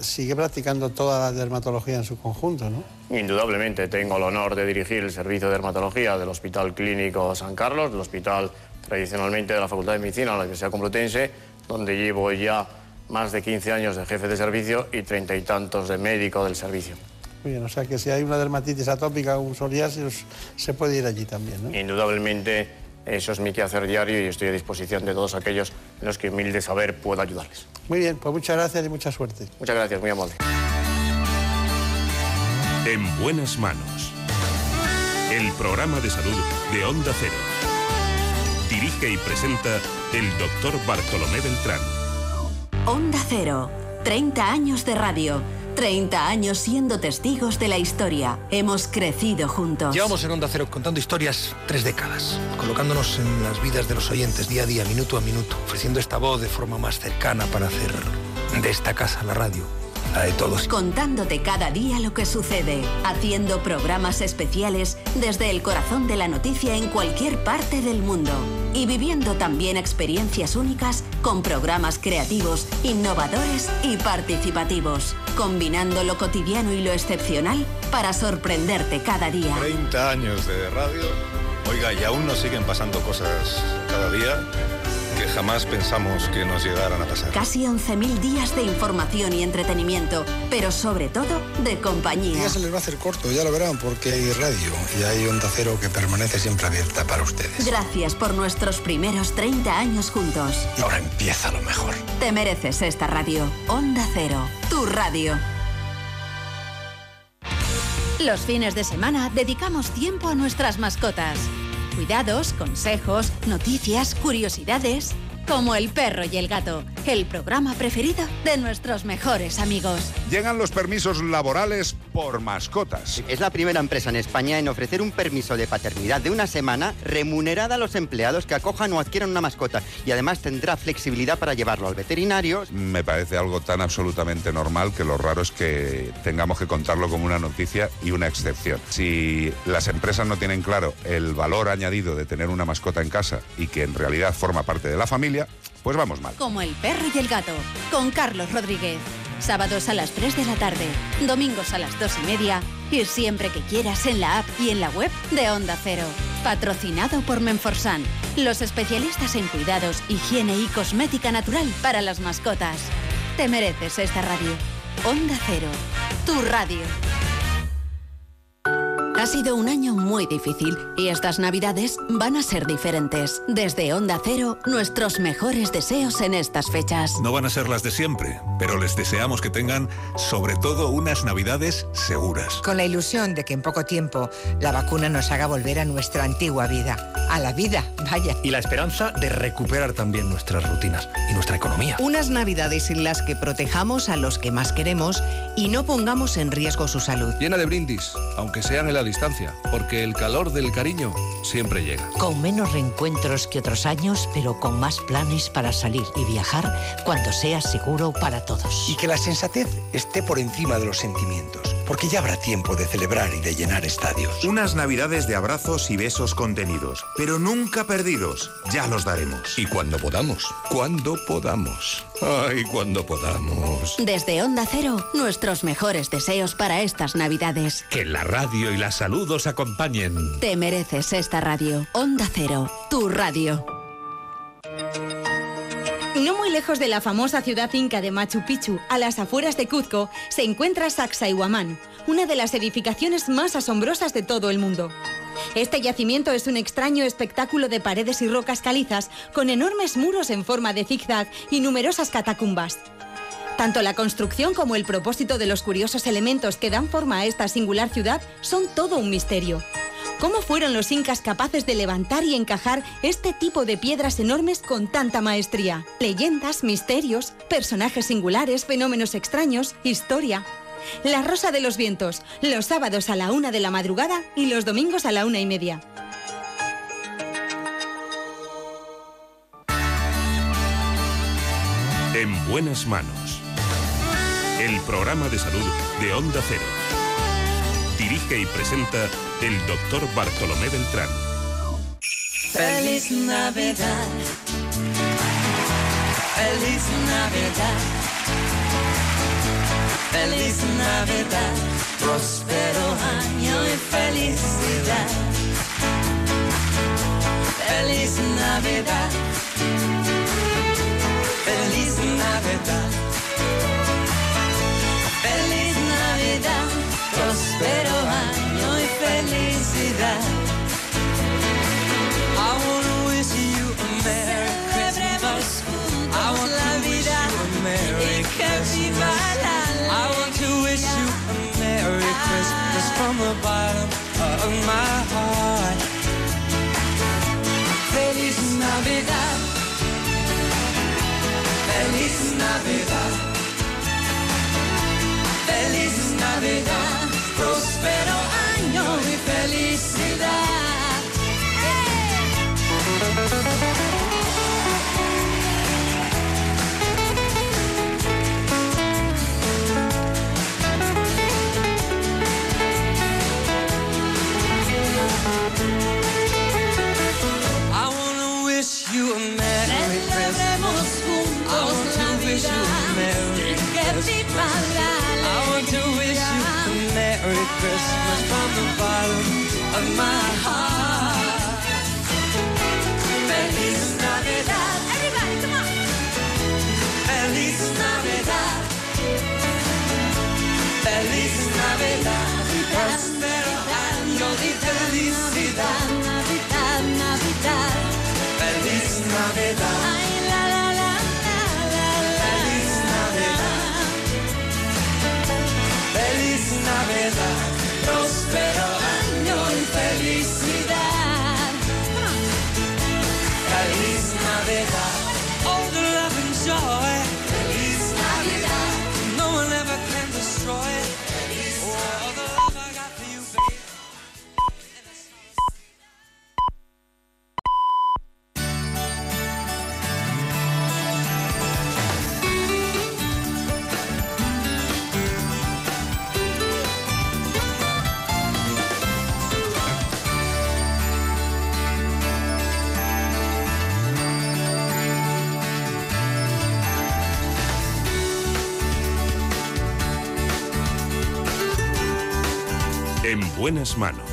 sigue practicando toda la dermatología en su conjunto, ¿no? Indudablemente, tengo el honor de dirigir el servicio de dermatología del Hospital Clínico San Carlos, del hospital tradicionalmente de la Facultad de Medicina de la Universidad Complutense, donde llevo ya más de 15 años de jefe de servicio y treinta y tantos de médico del servicio. Muy bien, o sea que si hay una dermatitis atópica o un psoriasis, se puede ir allí también, ¿no? Indudablemente, eso es mi quehacer diario y estoy a disposición de todos aquellos en los que humilde saber puedo ayudarles. Muy bien, pues muchas gracias y mucha suerte. Muchas gracias, muy amable. En buenas manos. El programa de salud de Onda Cero. Dirige y presenta el doctor Bartolomé Beltrán. Onda Cero, 30 años de radio. 30 años siendo testigos de la historia. Hemos crecido juntos. Llevamos en Onda Cero contando historias tres décadas, colocándonos en las vidas de los oyentes día a día, minuto a minuto, ofreciendo esta voz de forma más cercana para hacer de esta casa la radio de todos. Contándote cada día lo que sucede, haciendo programas especiales desde el corazón de la noticia en cualquier parte del mundo y viviendo también experiencias únicas con programas creativos, innovadores y participativos, combinando lo cotidiano y lo excepcional para sorprenderte cada día. 30 años de radio. Oiga, y aún nos siguen pasando cosas cada día que jamás pensamos que nos llegaran a pasar. Casi 11.000 días de información y entretenimiento, pero sobre todo de compañía. Ya se les va a hacer corto, ya lo verán, porque hay radio y hay Onda Cero que permanece siempre abierta para ustedes. Gracias por nuestros primeros 30 años juntos. Y ahora empieza lo mejor. Te mereces esta radio. Onda Cero, tu radio. Los fines de semana dedicamos tiempo a nuestras mascotas. Cuidados, consejos, noticias, curiosidades. Como el perro y el gato, el programa preferido de nuestros mejores amigos. Llegan los permisos laborales por mascotas. Es la primera empresa en España en ofrecer un permiso de paternidad de una semana remunerada a los empleados que acojan o adquieran una mascota y además tendrá flexibilidad para llevarlo al veterinario. Me parece algo tan absolutamente normal que lo raro es que tengamos que contarlo como una noticia y una excepción. Si las empresas no tienen claro el valor añadido de tener una mascota en casa y que en realidad forma parte de la familia, pues vamos mal. Como el perro y el gato, con Carlos Rodríguez. Sábados a las 3 de la tarde, domingos a las 2 y media y siempre que quieras en la app y en la web de Onda Cero. Patrocinado por Menforsan, los especialistas en cuidados, higiene y cosmética natural para las mascotas. Te mereces esta radio. Onda Cero, tu radio. Ha sido un año muy difícil y estas navidades van a ser diferentes. Desde Onda Cero, nuestros mejores deseos en estas fechas. No van a ser las de siempre, pero les deseamos que tengan sobre todo unas navidades seguras. Con la ilusión de que en poco tiempo la vacuna nos haga volver a nuestra antigua vida. A la vida, vaya. Y la esperanza de recuperar también nuestras rutinas y nuestra economía. Unas navidades en las que protejamos a los que más queremos y no pongamos en riesgo su salud. Llena de brindis, aunque sean en la distancia, porque el calor del cariño siempre llega. Con menos reencuentros que otros años, pero con más planes para salir y viajar cuando sea seguro para todos. Y que la sensatez esté por encima de los sentimientos, porque ya habrá tiempo de celebrar y de llenar estadios. Unas navidades de abrazos y besos contenidos, pero nunca perdidos. Ya los daremos. Y cuando podamos, cuando podamos. Ay, cuando podamos. Desde Onda Cero, nuestros mejores deseos para estas navidades. Que la radio y la salud os acompañen. Te mereces esta radio. Onda Cero, tu radio. No muy lejos de la famosa ciudad inca de Machu Picchu, a las afueras de Cuzco, se encuentra Sacsayhuamán, una de las edificaciones más asombrosas de todo el mundo. Este yacimiento es un extraño espectáculo de paredes y rocas calizas con enormes muros en forma de zigzag y numerosas catacumbas. Tanto la construcción como el propósito de los curiosos elementos que dan forma a esta singular ciudad son todo un misterio. ¿Cómo fueron los incas capaces de levantar y encajar este tipo de piedras enormes con tanta maestría? Leyendas, misterios, personajes singulares, fenómenos extraños, historia. La Rosa de los Vientos, los sábados a la una de la madrugada y los domingos a la una y media. En buenas manos. El programa de salud de Onda Cero. Dirige y presenta el doctor Bartolomé Beltrán. Feliz Navidad. Feliz Navidad. Feliz Navidad. Próspero año y felicidad. Feliz Navidad. Feliz Navidad. Próspero año y felicidad. I wanna wish you a Merry Christmas. I want to wish you a Merry Christmas. I want to wish you a Merry Christmas from the bottom of my heart. Feliz Navidad. Feliz Navidad. Feliz Navidad. Próspero año y felicidad. I wanna wish you a bottom of my heart. Buenas manos.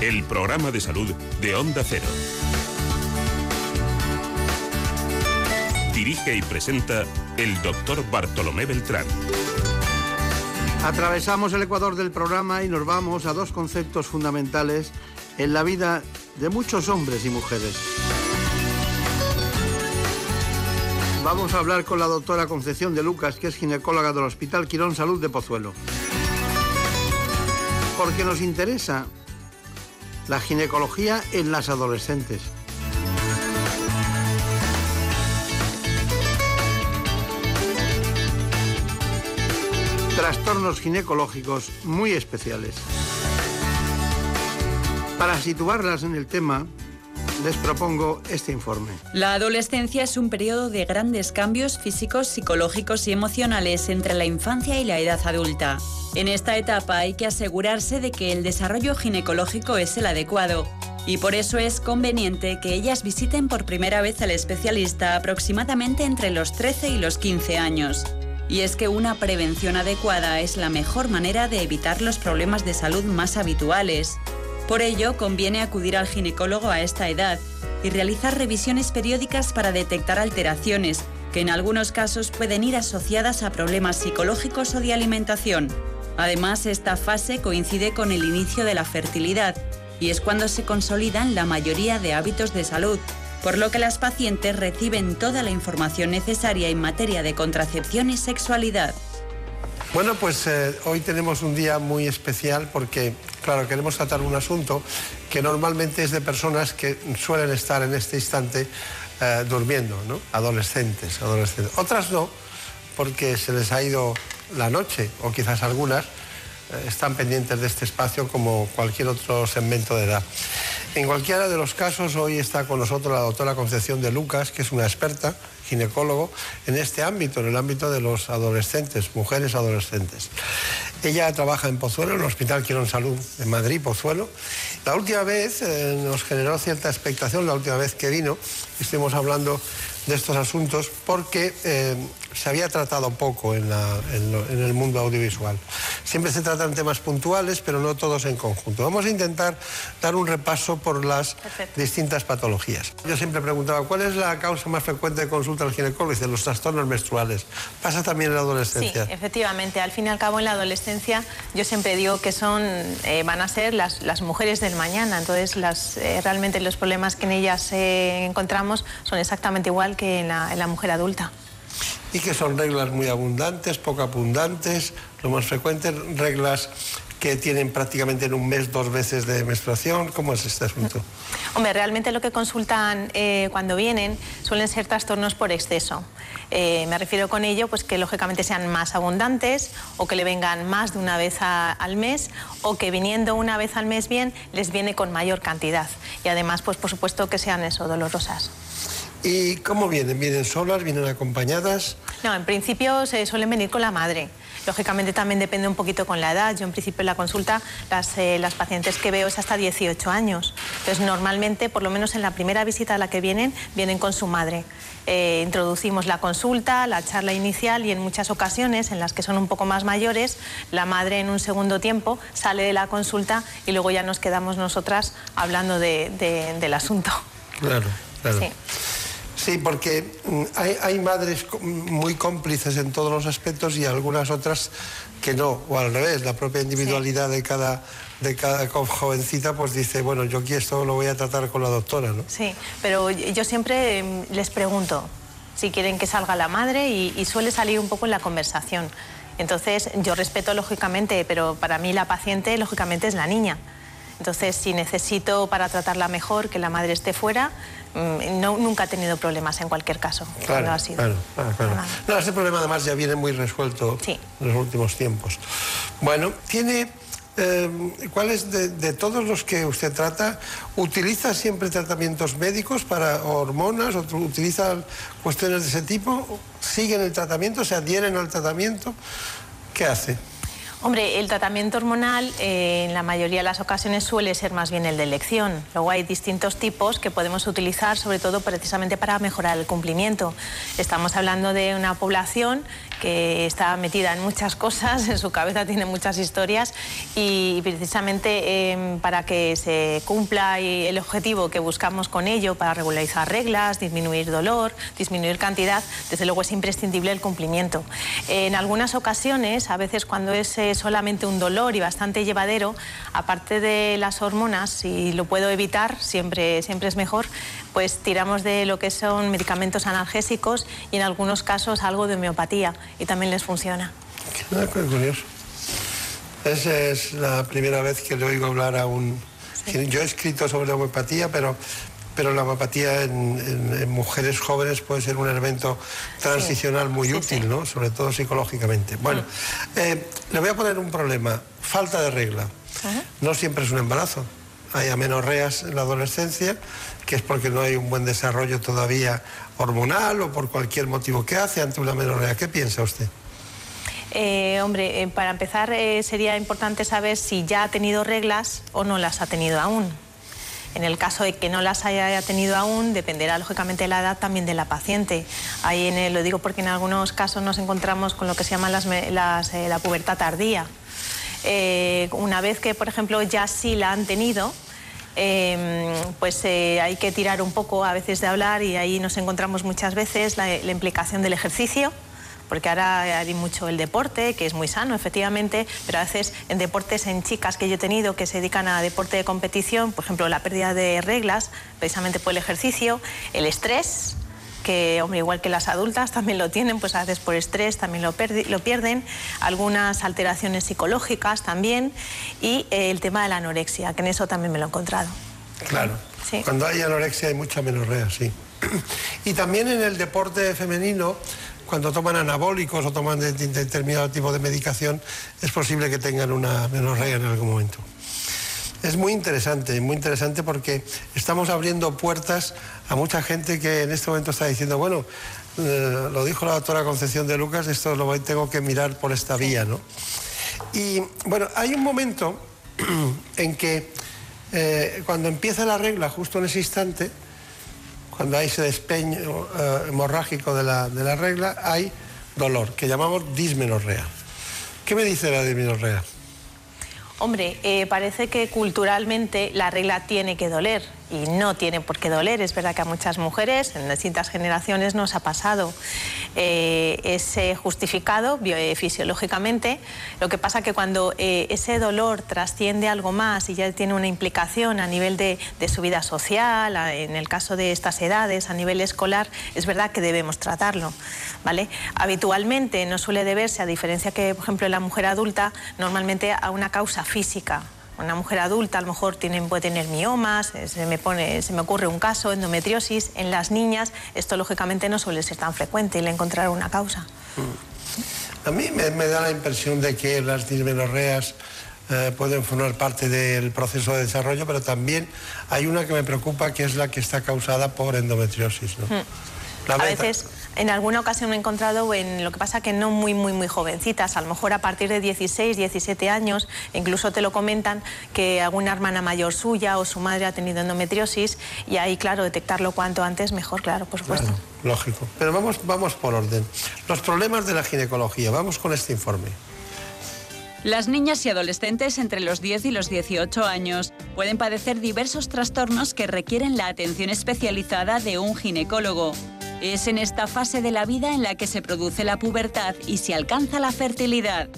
El programa de salud de Onda Cero. Dirige y presenta el doctor Bartolomé Beltrán. Atravesamos el ecuador del programa y nos vamos a dos conceptos fundamentales en la vida de muchos hombres y mujeres. Vamos a hablar con la doctora Concepción de Lucas, que es ginecóloga del Hospital Quirón Salud de Pozuelo. Porque nos interesa la ginecología en las adolescentes. Trastornos ginecológicos muy especiales. Para situarlas en el tema, les propongo este informe. La adolescencia es un periodo de grandes cambios físicos, psicológicos y emocionales entre la infancia y la edad adulta. En esta etapa hay que asegurarse de que el desarrollo ginecológico es el adecuado y por eso es conveniente que ellas visiten por primera vez al especialista aproximadamente entre los 13 y los 15 años. Y es que una prevención adecuada es la mejor manera de evitar los problemas de salud más habituales. Por ello, conviene acudir al ginecólogo a esta edad y realizar revisiones periódicas para detectar alteraciones, que en algunos casos pueden ir asociadas a problemas psicológicos o de alimentación. Además, esta fase coincide con el inicio de la fertilidad y es cuando se consolidan la mayoría de hábitos de salud, por lo que las pacientes reciben toda la información necesaria en materia de contracepción y sexualidad. Bueno, pues eh, hoy tenemos un día muy especial porque, claro, queremos tratar un asunto que normalmente es de personas que suelen estar en este instante eh, durmiendo, ¿no? Adolescentes, adolescentes. Otras no, porque se les ha ido la noche, o quizás algunas eh, están pendientes de este espacio como cualquier otro segmento de edad. En cualquiera de los casos, hoy está con nosotros la doctora Concepción de Lucas, que es una experta ginecólogo en este ámbito, en el ámbito de los adolescentes, mujeres adolescentes. Ella trabaja en Pozuelo, en el Hospital Quirón Salud de Madrid, Pozuelo. La última vez eh, nos generó cierta expectación, la última vez que vino, estuvimos hablando de estos asuntos porque eh, se había tratado poco en, la- en lo- en el mundo audiovisual. Siempre se tratan temas puntuales, pero no todos en conjunto. Vamos a intentar dar un repaso por las distintas patologías. Yo siempre preguntaba, ¿cuál es la causa más frecuente de consulta al ginecólogo? Dice, los trastornos menstruales. ¿Pasa también en la Sí, adolescencia? efectivamente. Al fin y al cabo, en la adolescencia, yo siempre digo que son, eh, van a ser las, las mujeres del mañana. Entonces, las, eh, realmente los problemas que en ellas eh, encontramos son exactamente igual que en la, en la mujer adulta. Y que son reglas muy abundantes, poco abundantes, lo más frecuente, reglas que tienen prácticamente en un mes dos veces de menstruación. ¿Cómo es este asunto? Hombre, realmente lo que consultan eh, cuando vienen suelen ser trastornos por exceso. Eh, me refiero con ello, pues que lógicamente sean más abundantes o que le vengan más de una vez al mes o que viniendo una vez al mes bien les viene con mayor cantidad y además, pues por supuesto que sean eso dolorosas. ¿Y cómo vienen? ¿Vienen solas? ¿Vienen acompañadas? No, en principio se suelen venir con la madre. Lógicamente también depende un poquito con la edad. Yo en principio en la consulta las, eh, las pacientes que veo es hasta 18 años. Entonces normalmente, por lo menos en la primera visita a la que vienen, vienen con su madre. Eh, introducimos la consulta, la charla inicial y en muchas ocasiones en las que son un poco más mayores, la madre en un segundo tiempo sale de la consulta y luego ya nos quedamos nosotras hablando de- de- del asunto. Claro, claro. Sí. Sí, porque mm, hay, hay madres muy cómplices en todos los aspectos y algunas otras que no, o al revés, la propia individualidad de cada de cada jovencita pues dice, bueno, yo aquí esto lo voy a tratar con la doctora, ¿no? Sí, pero yo siempre em, les pregunto si quieren que salga la madre y, y suele salir un poco en la conversación. Entonces, yo respeto lógicamente, pero para mí la paciente lógicamente es la niña. Entonces, si necesito para tratarla mejor que la madre esté fuera, mm, no, nunca he tenido problemas en cualquier caso. Claro, ha sido. claro, claro, claro. Nada. No, ese problema además ya viene muy resuelto en los últimos tiempos. Bueno, tiene... eh, ¿Cuáles de, de todos los que usted trata, utiliza siempre tratamientos médicos para hormonas o utiliza cuestiones de ese tipo? ¿Siguen el tratamiento? ¿Se adhieren al tratamiento? ¿Qué hace? Hombre, el tratamiento hormonal eh, en la mayoría de las ocasiones suele ser más bien el de elección. Luego hay distintos tipos que podemos utilizar, sobre todo precisamente para mejorar el cumplimiento. Estamos hablando de una población que está metida en muchas cosas, en su cabeza tiene muchas historias y precisamente eh, para que se cumpla el objetivo que buscamos con ello, para regularizar reglas, disminuir dolor, disminuir cantidad, desde luego es imprescindible el cumplimiento. En algunas ocasiones, a veces cuando es eh, solamente un dolor y bastante llevadero, aparte de las hormonas, si lo puedo evitar, siempre, siempre es mejor, pues tiramos de lo que son medicamentos analgésicos y en algunos casos algo de homeopatía y también les funciona. Ah, qué curioso. Esa es la primera vez que le oigo hablar a un... Yo he escrito sobre la homeopatía, pero, pero la homeopatía en, en- en mujeres jóvenes puede ser un elemento transicional muy útil, ¿no? Sobre todo psicológicamente. Bueno, eh, le voy a poner un problema. Falta de regla. No siempre es un embarazo. Hay amenorreas en la adolescencia, que es porque no hay un buen desarrollo todavía hormonal o por cualquier motivo. ¿Qué hace ante una amenorrea? ¿Qué piensa usted? Eh, hombre, eh, para empezar eh, sería importante saber si ya ha tenido reglas o no las ha tenido aún. En el caso de que no las haya tenido aún, dependerá lógicamente de la edad también de la paciente. Ahí en el- lo digo porque en algunos casos nos encontramos con lo que se llama las las, eh, la pubertad tardía. Eh, una vez que, por ejemplo, ya sí la han tenido, eh, pues eh, hay que tirar un poco a veces de hablar y ahí nos encontramos muchas veces la, la implicación del ejercicio. Porque ahora hay mucho el deporte, que es muy sano, efectivamente, pero a veces en deportes en chicas que yo he tenido que se dedican a deporte de competición, por ejemplo, la pérdida de reglas, precisamente por el ejercicio, el estrés, que, hombre, igual que las adultas también lo tienen, pues a veces por estrés también lo, lo pierden, algunas alteraciones psicológicas también, y eh, el tema de la anorexia, que en eso también me lo he encontrado. Claro. Sí. Cuando hay anorexia hay mucha menorrea, sí. Y también en el deporte femenino, cuando toman anabólicos o toman de- de- determinado tipo de medicación, es posible que tengan una menorrea en algún momento. Es muy interesante, muy interesante porque estamos abriendo puertas a mucha gente que en este momento está diciendo, bueno, eh, lo dijo la doctora Concepción de Lucas, esto lo voy- tengo que mirar por esta vía, ¿no? Y bueno, hay un momento en que eh, cuando empieza la regla, justo en ese instante, cuando hay ese despeño eh, hemorrágico de la, de la regla, hay dolor, que llamamos dismenorrea. ¿Qué me dice la dismenorrea? Hombre, eh, parece que culturalmente la regla tiene que doler y no tiene por qué doler. Es verdad que a muchas mujeres en distintas generaciones nos ha pasado. Eh, es justificado eh, fisiológicamente. Lo que pasa que cuando eh, ese dolor trasciende algo más y ya tiene una implicación a nivel de, de su vida social, en el caso de estas edades, a nivel escolar, es verdad que debemos tratarlo. ¿vale? Habitualmente no suele deberse, a diferencia que, por ejemplo, la mujer adulta, normalmente a una causa física. Una mujer adulta a lo mejor tiene, puede tener miomas, eh, se me, pone, se me ocurre un caso, endometriosis. En las niñas esto lógicamente no suele ser tan frecuente el encontrar una causa. A mí me, me da la impresión de que las dismenorreas eh, pueden formar parte del proceso de desarrollo, pero también hay una que me preocupa, que es la que está causada por endometriosis. ¿no? Mm. La A veces, en alguna ocasión me he encontrado en lo que pasa que no muy, muy, muy jovencitas, a lo mejor a partir de 16, 17 años, e incluso te lo comentan que alguna hermana mayor suya o su madre ha tenido endometriosis y ahí, claro, detectarlo cuanto antes mejor, claro, por supuesto. Claro, lógico. Pero vamos, vamos por orden. Los problemas de la ginecología. Vamos con este informe. Las niñas y adolescentes entre los 10 y los 18 años pueden padecer diversos trastornos que requieren la atención especializada de un ginecólogo. Es en esta fase de la vida en la que se produce la pubertad y se alcanza la fertilidad.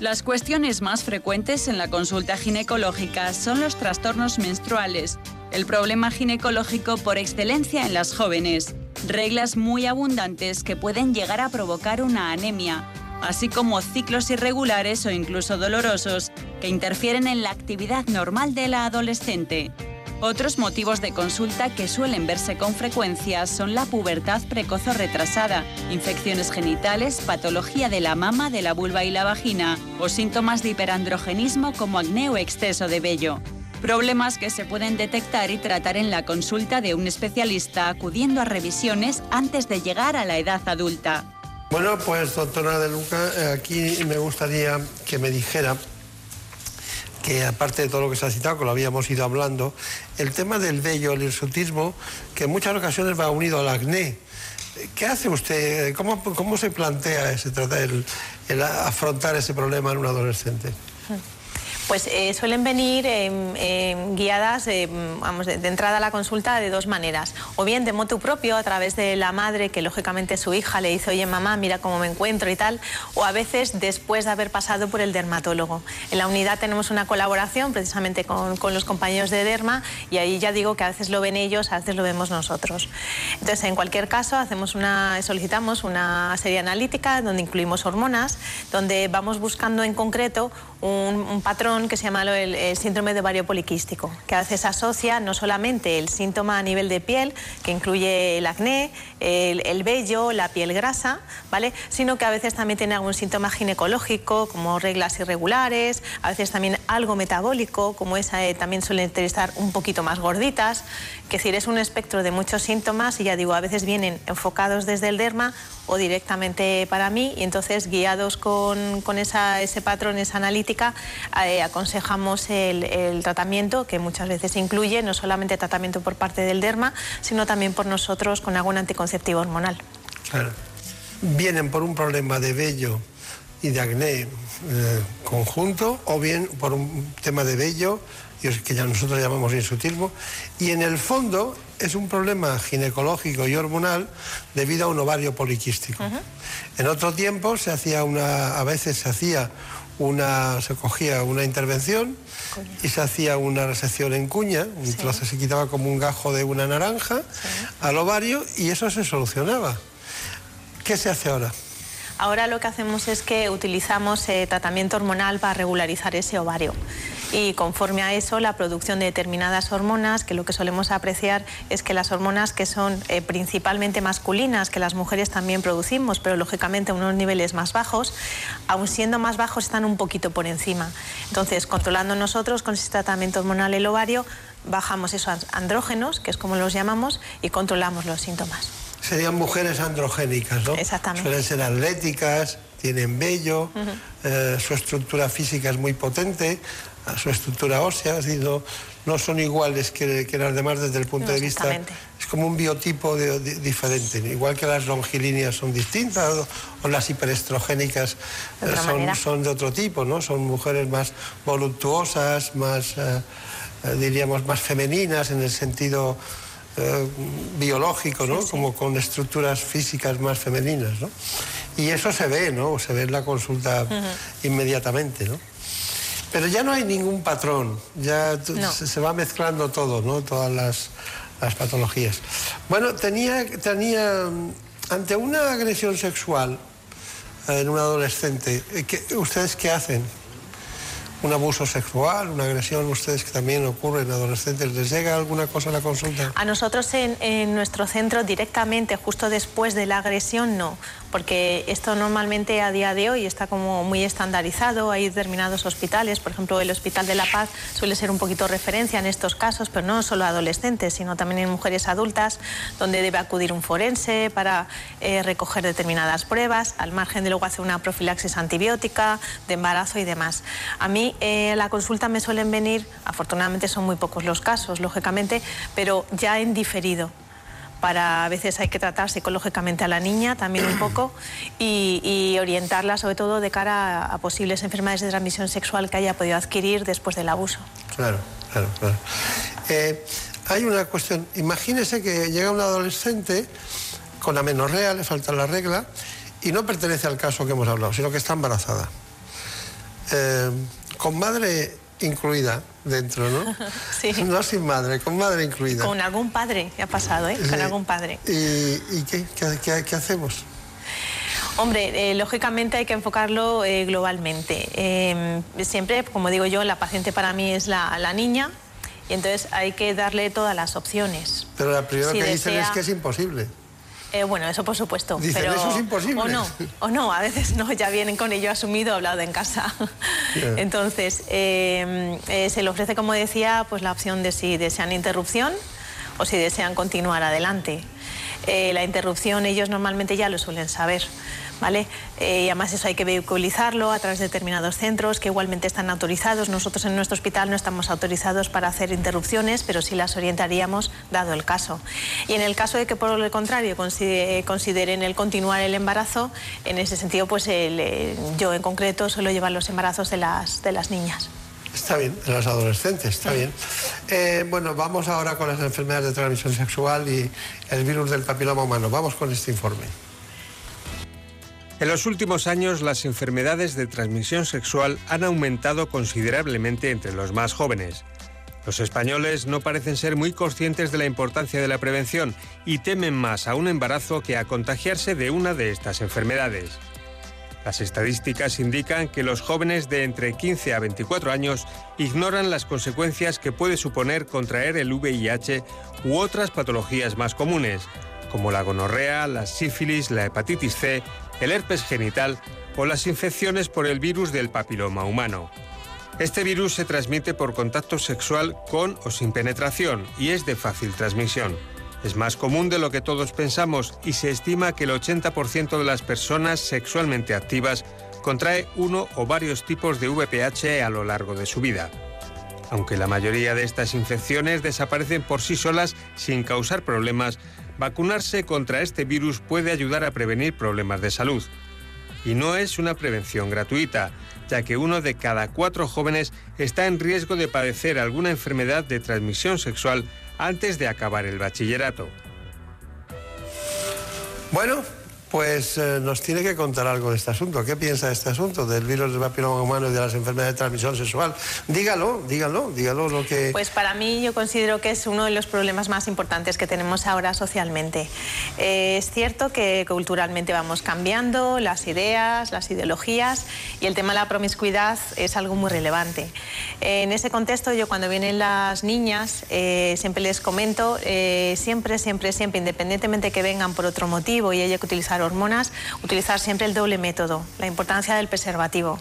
Las cuestiones más frecuentes en la consulta ginecológica son los trastornos menstruales, el problema ginecológico por excelencia en las jóvenes, reglas muy abundantes que pueden llegar a provocar una anemia, así como ciclos irregulares o incluso dolorosos que interfieren en la actividad normal de la adolescente. Otros motivos de consulta que suelen verse con frecuencia son la pubertad precoz o retrasada, infecciones genitales, patología de la mama, de la vulva y la vagina o síntomas de hiperandrogenismo como acné o exceso de vello. Problemas que se pueden detectar y tratar en la consulta de un especialista acudiendo a revisiones antes de llegar a la edad adulta. Bueno, pues doctora De Luca, eh, aquí me gustaría que me dijera que aparte de todo lo que se ha citado, que lo habíamos ido hablando, el tema del vello, el hirsutismo, que en muchas ocasiones va unido al acné. ¿Qué hace usted? ¿Cómo, cómo se plantea ese, el, el afrontar ese problema en un adolescente? Pues eh, suelen venir em, em, guiadas, em, vamos, de, entrada a la consulta de dos maneras. O bien de motu propio, a través de la madre, que lógicamente su hija le dice, oye mamá, mira cómo me encuentro y tal. O a veces después de haber pasado por el dermatólogo. En la unidad tenemos una colaboración precisamente con, con los compañeros de derma y ahí ya digo que a veces lo ven ellos, a veces lo vemos nosotros. Entonces, en cualquier caso, hacemos una, solicitamos una serie analítica donde incluimos hormonas, donde vamos buscando en concreto un, patrón que se llama el, síndrome de ovario poliquístico, que a veces asocia no solamente el síntoma a nivel de piel, que incluye el acné, el, vello, la piel grasa, sino que a veces también tiene algún síntoma ginecológico, como reglas irregulares, a veces también algo metabólico, como esa eh, también suelen estar un poquito más gorditas, que decir, es un espectro de muchos síntomas y ya digo, a veces vienen enfocados desde el derma o directamente para mí y entonces guiados con, ese patrón, esa analítica, eh, aconsejamos el, tratamiento que muchas veces incluye no solamente tratamiento por parte del derma, sino también por nosotros con algún anticonceptivo hormonal. Claro. Vienen por un problema de vello y de acné eh, conjunto o bien por un tema de vello que ya nosotros llamamos insutismo, y en el fondo es un problema ginecológico y hormonal debido a un ovario poliquístico. En otro tiempo se hacía una, a veces se hacía una, se cogía una intervención y se hacía una resección en cuña, un trozo se quitaba como un gajo de una naranja al ovario y eso se solucionaba. ¿Qué se hace ahora? Ahora lo que hacemos es que utilizamos eh, tratamiento hormonal para regularizar ese ovario y conforme a eso la producción de determinadas hormonas, que lo que solemos apreciar es que las hormonas que son eh, principalmente masculinas, que las mujeres también producimos, pero lógicamente a unos niveles más bajos, aun siendo más bajos están un poquito por encima. Entonces, controlando nosotros con ese tratamiento hormonal el ovario, bajamos esos andrógenos, que es como los llamamos, y controlamos los síntomas. Serían mujeres androgénicas, ¿no? Exactamente. Suelen ser atléticas, tienen vello, eh, su estructura física es muy potente, su estructura ósea, no, no son iguales que, las demás desde el punto de vista... Es como un biotipo diferente, igual que las longilíneas son distintas o, las hiperestrogénicas eh, son, son, de otro tipo, ¿no? Son mujeres más voluptuosas, más, eh, diríamos, más femeninas en el sentido... biológico, ¿no? Como con estructuras físicas más femeninas, ¿no? Y eso se ve, ¿no? Se ve en la consulta inmediatamente, ¿no? Pero ya no hay ningún patrón, ya se, va mezclando todo, ¿no? Todas las, patologías. Bueno, tenía, tenía, ante una agresión sexual en un adolescente, ¿qué, ¿ustedes qué hacen? Un abuso sexual, una agresión, ustedes que también ocurre en adolescentes, ¿les llega alguna cosa a la consulta? A nosotros en, en, nuestro centro directamente, justo después de la agresión, no porque esto normalmente a día de hoy está como muy estandarizado, hay determinados hospitales, por ejemplo el Hospital de la Paz suele ser un poquito referencia en estos casos, pero no solo adolescentes, sino también en mujeres adultas, donde debe acudir un forense para eh, recoger determinadas pruebas, al margen de luego hacer una profilaxis antibiótica, de embarazo y demás. A mí eh, la consulta me suelen venir, afortunadamente son muy pocos los casos, lógicamente, pero ya en diferido para a veces hay que tratar psicológicamente a la niña también un poco y, orientarla sobre todo de cara a, posibles enfermedades de transmisión sexual que haya podido adquirir después del abuso. Claro, claro, claro. Eh, hay una cuestión, imagínese que llega un adolescente con amenorrea, le falta la regla y no pertenece al caso que hemos hablado, sino que está embarazada. Eh, con madre incluida dentro, ¿no? Sí. No sin madre, con madre incluida. Con algún padre, ha pasado, ¿eh? Con Sí. algún padre. ¿Y, y qué? ¿Qué, qué- qué hacemos? Hombre, eh, lógicamente hay que enfocarlo eh, globalmente. Eh, siempre, como digo yo, la paciente para mí es la, la niña y entonces hay que darle todas las opciones. Pero la primera Si que dicen es que es imposible. Eh, bueno, eso por supuesto. Dicen, pero... "Eso es imposible". O no, o no, a veces no, ya vienen con ello asumido, hablado en casa. Entonces, eh, eh, se le ofrece, como decía, pues la opción de si desean interrupción o si desean continuar adelante. Eh, la interrupción ellos normalmente ya lo suelen saber. ¿Vale? Eh, y además eso hay que vehiculizarlo a través de determinados centros que igualmente están autorizados. Nosotros en nuestro hospital no estamos autorizados para hacer interrupciones, pero sí las orientaríamos dado el caso. Y en el caso de que por el contrario considere- consideren el continuar el embarazo, en ese sentido pues eh, yo en concreto suelo llevar los embarazos de las, de las niñas. Está bien, en las adolescentes, está bien. Eh, bueno, vamos ahora con las enfermedades de transmisión sexual y el virus del papiloma humano. Vamos con este informe. En los últimos años, las enfermedades de transmisión sexual han aumentado considerablemente entre los más jóvenes. Los españoles no parecen ser muy conscientes de la importancia de la prevención y temen más a un embarazo que a contagiarse de una de estas enfermedades. Las estadísticas indican que los jóvenes de entre 15 a 24 años ignoran las consecuencias que puede suponer contraer el VIH u otras patologías más comunes, como la gonorrea, la sífilis, la hepatitis C, el herpes genital o las infecciones por el virus del papiloma humano. Este virus se transmite por contacto sexual con o sin penetración y es de fácil transmisión. Es más común de lo que todos pensamos y se estima que el 80% de las personas sexualmente activas contrae uno o varios tipos de VPH a lo largo de su vida. Aunque la mayoría de estas infecciones desaparecen por sí solas sin causar problemas, vacunarse contra este virus puede ayudar a prevenir problemas de salud. Y no es una prevención gratuita, ya que uno de cada cuatro jóvenes está en riesgo de padecer alguna enfermedad de transmisión sexual antes de acabar el bachillerato. Bueno, pues eh, nos tiene que contar algo de este asunto. ¿Qué piensa de este asunto, del virus del papiloma humano y de las enfermedades de transmisión sexual? Dígalo, dígalo, dígalo lo que... Pues para mí yo considero que es uno de los problemas más importantes que tenemos ahora socialmente. Eh, es cierto que culturalmente vamos cambiando las ideas, las ideologías y el tema de la promiscuidad es algo muy relevante. Eh, en ese contexto yo cuando vienen las niñas siempre les comento, siempre, siempre, siempre, independientemente que vengan por otro motivo y haya que utilizar hormonas, utilizar siempre el doble método, la importancia del preservativo,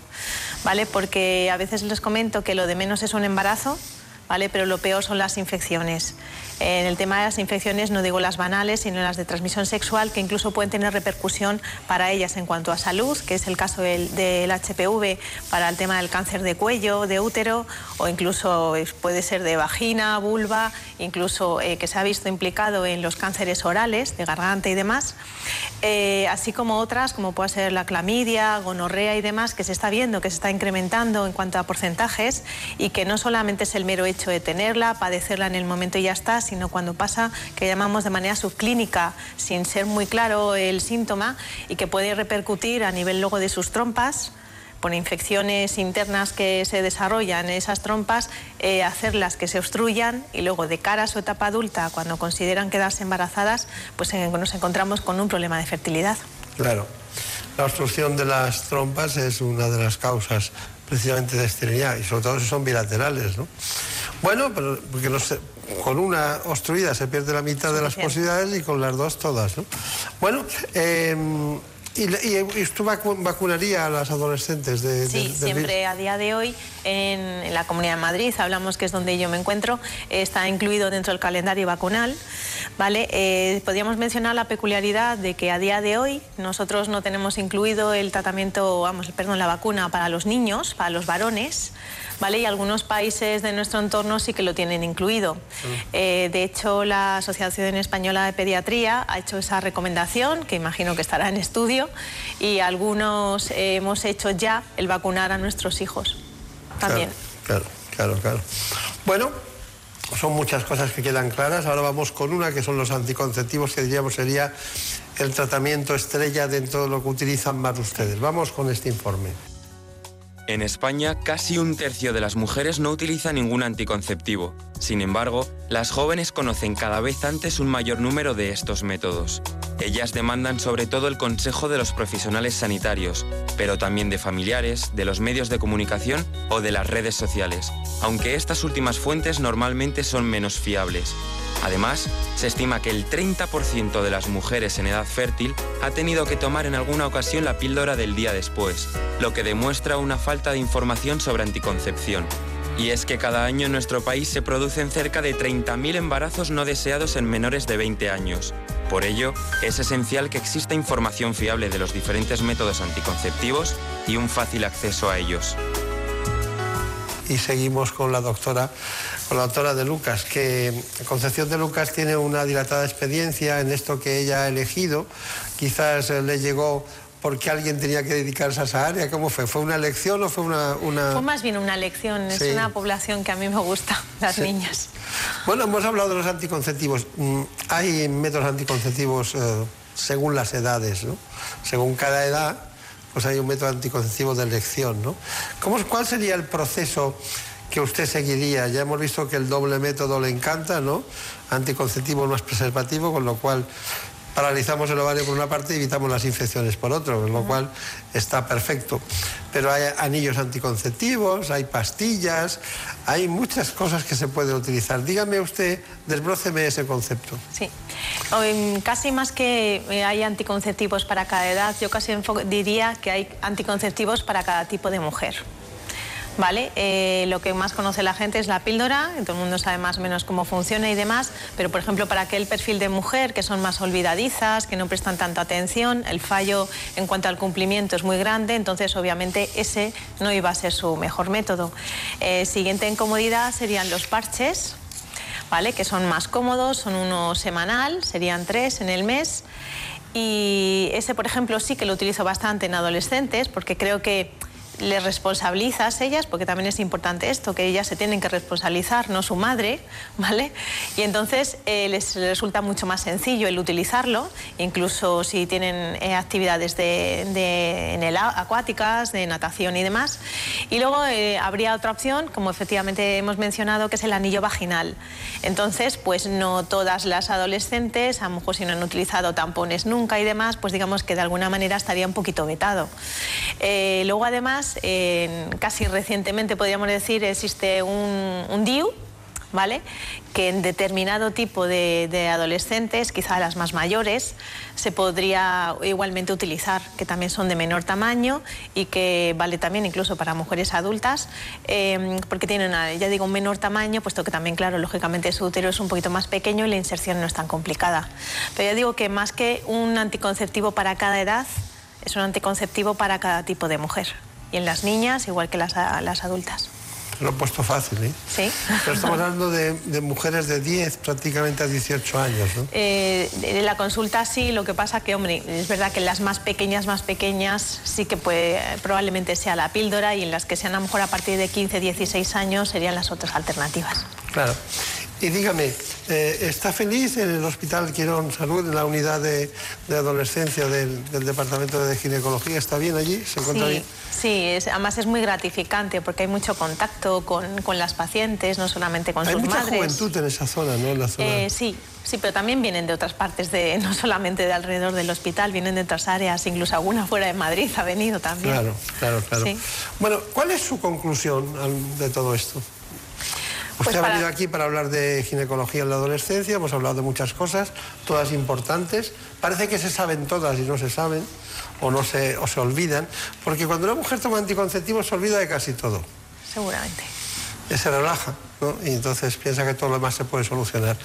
¿vale? Porque a veces les comento que lo de menos es un embarazo, ¿vale? Pero lo peor son las infecciones. En el tema de las infecciones no digo las banales, sino las de transmisión sexual, que incluso pueden tener repercusión para ellas en cuanto a salud, que es el caso del, del HPV para el tema del cáncer de cuello, de útero, o incluso eh, puede ser de vagina, vulva, incluso eh, que se ha visto implicado en los cánceres orales, de garganta y demás, Eh, así como otras, como puede ser la clamidia, gonorrea y demás, que se está viendo que se está incrementando en cuanto a porcentajes y que no solamente es el mero hecho de tenerla, padecerla en el momento y ya está, sino cuando pasa, que llamamos de manera subclínica, sin ser muy claro el síntoma y que puede repercutir a nivel luego de sus trompas por infecciones internas que se desarrollan en esas trompas, eh, hacerlas que se obstruyan y luego de cara a su etapa adulta, cuando consideran quedarse embarazadas, pues nos encontramos con un problema de fertilidad. Claro. La obstrucción de las trompas es una de las causas precisamente de esterilidad y sobre todo si son bilaterales, ¿no? Bueno, pero porque no sé, con una obstruida se pierde la mitad de las posibilidades y con las dos todas, ¿no? Bueno, eh, y, y- y vacu- vacunaría a las adolescentes de, Sí, del- del siempre a día de hoy en, en la Comunidad de Madrid, hablamos que es donde yo me encuentro, está incluido dentro del calendario vacunal. ¿vale? Eh, podríamos mencionar la peculiaridad de que a día de hoy nosotros no tenemos incluido el tratamiento, vamos, perdón, la vacuna para los niños, para los varones. ¿Vale? Y algunos países de nuestro entorno sí que lo tienen incluido. Eh, de hecho, la Asociación Española de Pediatría ha hecho esa recomendación, que imagino que estará en estudio, y algunos eh, hemos hecho ya el vacunar a nuestros hijos también. Claro, claro, claro. Bueno, son muchas cosas que quedan claras. Ahora vamos con una que son los anticonceptivos, que diríamos sería el tratamiento estrella dentro de lo que utilizan más ustedes. Vamos con este informe. En España, casi un tercio de las mujeres no utiliza ningún anticonceptivo. Sin embargo, las jóvenes conocen cada vez antes un mayor número de estos métodos. Ellas demandan sobre todo el consejo de los profesionales sanitarios, pero también de familiares, de los medios de comunicación o de las redes sociales, aunque estas últimas fuentes normalmente son menos fiables. Además, se estima que el 30% de las mujeres en edad fértil ha tenido que tomar en alguna ocasión la píldora del día después, lo que demuestra una falta de información sobre anticoncepción. Y es que cada año en nuestro país se producen cerca de 30.000 embarazos no deseados en menores de 20 años. Por ello, es esencial que exista información fiable de los diferentes métodos anticonceptivos y un fácil acceso a ellos y seguimos con la doctora, con la doctora de Lucas, que Concepción de Lucas tiene una dilatada experiencia en esto que ella ha elegido. Quizás le llegó porque alguien tenía que dedicarse a esa área. ¿Cómo fue? ¿Fue una elección o fue una...? Fue más bien una elección. Es una población que a mí me gusta, las niñas. Bueno, hemos hablado de los anticonceptivos. Mm, hay métodos anticonceptivos eh, según las edades, ¿no? Según cada edad pues hay un método anticonceptivo de elección. ¿no? ¿Cómo, ¿Cuál sería el proceso que usted seguiría? Ya hemos visto que el doble método le encanta, ¿no? Anticonceptivo no es preservativo, con lo cual paralizamos el ovario por una parte y evitamos las infecciones por otro, con lo cual está perfecto. Pero hay anillos anticonceptivos, hay pastillas, hay muchas cosas que se pueden utilizar. Dígame usted, desbróceme ese concepto. Sí, casi más que eh, hay anticonceptivos para cada edad, yo casi diría que hay anticonceptivos para cada tipo de mujer. ¿Vale? Eh, lo que más conoce la gente es la píldora, todo el mundo sabe más o menos cómo funciona y demás, pero por ejemplo para aquel perfil de mujer que son más olvidadizas, que no prestan tanta atención, el fallo en cuanto al cumplimiento es muy grande, entonces obviamente ese no iba a ser su mejor método. Eh, siguiente en comodidad serían los parches, ¿vale? Que son más cómodos, son uno semanal, serían tres en el mes. Y ese, por ejemplo, sí que lo utilizo bastante en adolescentes porque creo que les responsabilizas ellas, porque también es importante esto, que ellas se tienen que responsabilizar, no su madre, ¿vale? Y entonces eh, les resulta mucho más sencillo el utilizarlo, incluso si tienen eh, actividades de, en el, acuáticas, de natación y demás. Y luego eh, habría otra opción, como efectivamente hemos mencionado, que es el anillo vaginal. Entonces, pues no todas las adolescentes, a lo mejor si no han utilizado tampones nunca y demás, pues digamos que de alguna manera estaría un poquito vetado. luego además casi recientemente podríamos decir, existe un, DIU, ¿vale? que en determinado tipo de, adolescentes, quizá las más mayores, se podría igualmente utilizar, que también son de menor tamaño y que vale también incluso para mujeres adultas, em, porque tienen, ya digo, un menor tamaño, puesto que también, claro, lógicamente su útero es un poquito más pequeño y la inserción no es tan complicada. Pero ya digo que más que un anticonceptivo para cada edad, es un anticonceptivo para cada tipo de mujer y en las niñas igual que las, las adultas. Lo he puesto fácil, ¿eh? Sí. Pero estamos hablando de, mujeres de 10 prácticamente a 18 años, ¿no? Eh, en la consulta sí, lo que pasa que, hombre, es verdad que las más pequeñas, más pequeñas, sí que puede, probablemente sea la píldora y en las que sean a lo mejor a partir de 15, 16 años serían las otras alternativas. Claro. Y dígame, eh, ¿está feliz en el Hospital Quirón Salud, en la unidad de, adolescencia del, Departamento de Ginecología? ¿Está bien allí? ¿Se encuentra sí, bien? Sí, además es muy gratificante porque hay mucho contacto con, las pacientes, no solamente con sus madres. Hay mucha juventud en esa zona, ¿no? la zona... Eh, sí, sí, pero también vienen de otras partes, de, no solamente de alrededor del hospital, vienen de otras áreas, incluso alguna fuera de Madrid ha venido también. Claro, claro, claro. Bueno, ¿cuál es su conclusión de todo esto? Usted pues ha venido aquí para hablar de ginecología en la adolescencia, hemos hablado de muchas cosas, todas importantes. Parece que se saben todas y no se saben, o, no se, o se olvidan, porque cuando una mujer toma anticonceptivos se olvida de casi todo. Seguramente. Y se relaja, ¿no? Y entonces piensa que todo lo demás se puede solucionar.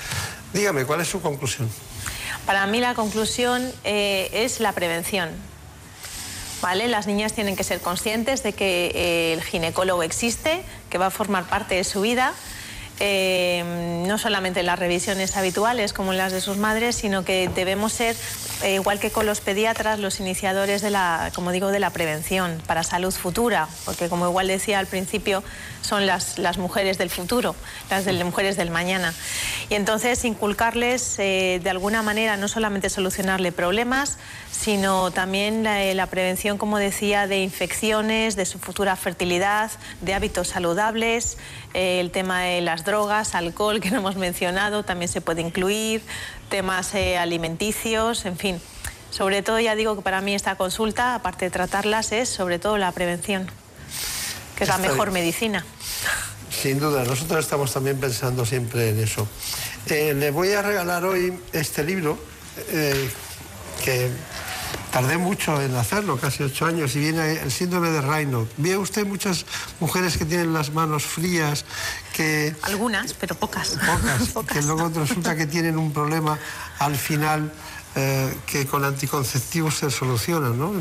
Dígame, ¿cuál es su conclusión? Para mí la conclusión eh, es la prevención. ¿Vale? Las niñas tienen que ser conscientes de que eh, el ginecólogo existe, que va a formar parte de su vida eh, no solamente en las revisiones habituales como las de sus madres, sino que debemos ser eh, igual que con los pediatras, los iniciadores de la, como digo, de la prevención para salud futura, porque como igual decía al principio, son las, las mujeres del futuro, las de, mujeres del mañana. Y entonces inculcarles eh, de alguna manera no solamente solucionarle problemas, sino también la, la prevención, como decía, de infecciones, de su futura fertilidad, de hábitos saludables, eh, el tema de las drogas, alcohol, que no hemos mencionado, también se puede incluir, temas eh, alimenticios, en fin. Sobre todo, ya digo que para mí esta consulta, aparte de tratarlas, es sobre todo la prevención, que es la mejor medicina. Sin duda, nosotros estamos también pensando siempre en eso. Eh, le voy a regalar hoy este libro que Tardé mucho en hacerlo, casi ocho años, y viene el síndrome de Raynaud. ¿Ve usted muchas mujeres que tienen las manos frías, que... Algunas, pero pocas. Pocas, que luego resulta que tienen un problema al final eh, que con anticonceptivos se soluciona, ¿no?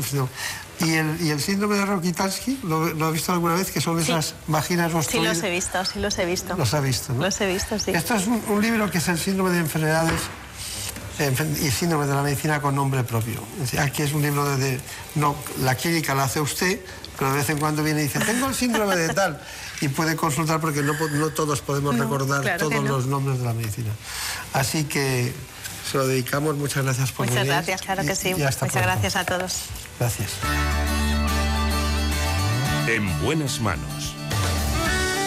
Y el, síndrome de Rokitansky, ¿lo, ha visto alguna vez? Que son esas vaginas obstruidas. Sí, los he visto, sí los he visto. Los ha visto, ¿no? Los he visto, sí. Esto es un libro que es el síndrome de enfermedades y síndrome de la medicina con nombre propio. Aquí es un libro de, no, la clínica la hace usted, pero de vez en cuando viene y dice, tengo el síndrome de tal, y puede consultar porque no, no todos podemos recordar todos los nombres de la medicina. Así que se lo dedicamos, muchas gracias por Muchas gracias, claro que sí. muchas gracias a todos. Gracias. En buenas manos.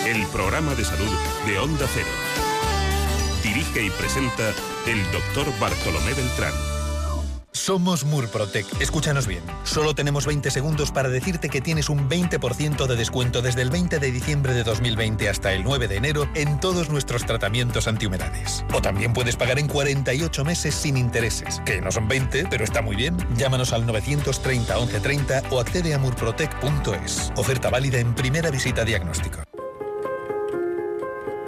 El programa de salud de Onda Cero. Dirige y presenta el doctor Bartolomé Beltrán. Somos Murprotec. Escúchanos bien. Solo tenemos 20 segundos para decirte que tienes un 20% de descuento desde el 20 de diciembre de 2020 hasta el 9 de enero en todos nuestros tratamientos antihumedades. O también puedes pagar en 48 meses sin intereses, que no son 20, pero está muy bien. Llámanos al 930 1130 o accede a murprotec.es. Oferta válida en primera visita diagnóstico.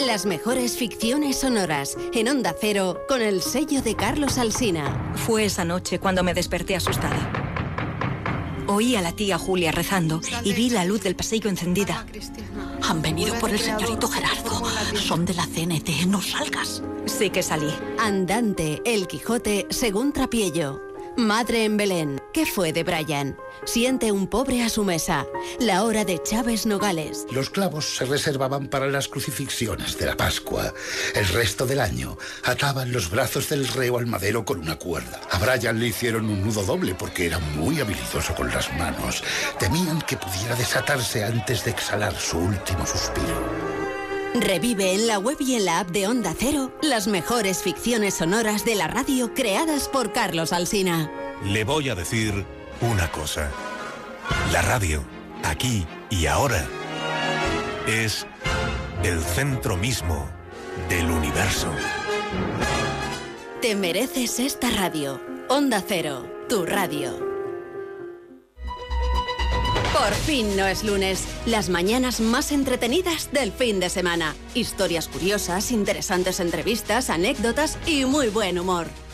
Las mejores ficciones sonoras en Onda Cero con el sello de Carlos Alsina. Fue esa noche cuando me desperté asustada. Oí a la tía Julia rezando y vi la luz del pasillo encendida. Han venido por el señorito Gerardo. Son de la CNT, no salgas. Sí que salí. Andante, El Quijote, según Trapiello. Madre en Belén. ¿Qué fue de Brian? Siente un pobre a su mesa. La hora de Chávez Nogales. Los clavos se reservaban para las crucifixiones de la Pascua. El resto del año ataban los brazos del reo al madero con una cuerda. A Brian le hicieron un nudo doble porque era muy habilidoso con las manos. Temían que pudiera desatarse antes de exhalar su último suspiro. Revive en la web y en la app de Onda Cero las mejores ficciones sonoras de la radio creadas por Carlos Alsina. Le voy a decir una cosa. La radio, aquí y ahora, es el centro mismo del universo. Te mereces esta radio. Onda Cero, tu radio. Por fin no es lunes. Las mañanas más entretenidas del fin de semana. Historias curiosas, interesantes entrevistas, anécdotas y muy buen humor.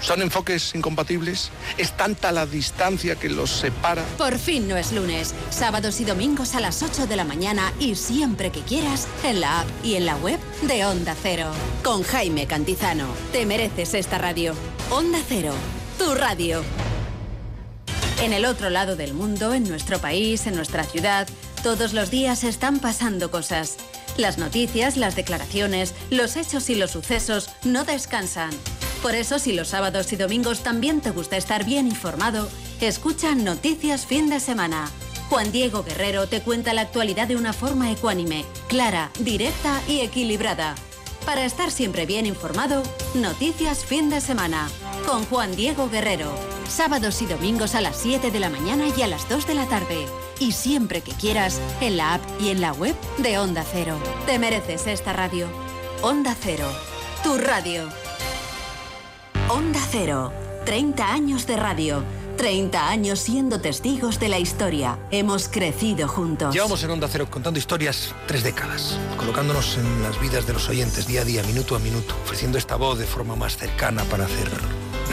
¿Son enfoques incompatibles? ¿Es tanta la distancia que los separa? Por fin no es lunes. Sábados y domingos a las 8 de la mañana y siempre que quieras en la app y en la web de Onda Cero. Con Jaime Cantizano. Te mereces esta radio. Onda Cero. Tu radio. En el otro lado del mundo, en nuestro país, en nuestra ciudad, todos los días están pasando cosas. Las noticias, las declaraciones, los hechos y los sucesos no descansan. Por eso, si los sábados y domingos también te gusta estar bien informado, escucha Noticias Fin de Semana. Juan Diego Guerrero te cuenta la actualidad de una forma ecuánime, clara, directa y equilibrada. Para estar siempre bien informado, Noticias Fin de Semana, con Juan Diego Guerrero. Sábados y domingos a las 7 de la mañana y a las 2 de la tarde. Y siempre que quieras, en la app y en la web de Onda Cero. Te mereces esta radio. Onda Cero, tu radio. Onda Cero, 30 años de radio 30 años siendo testigos de la historia. Hemos crecido juntos. Llevamos en Onda Cero contando historias tres décadas, colocándonos en las vidas de los oyentes día a día, minuto a minuto, ofreciendo esta voz de forma más cercana para hacer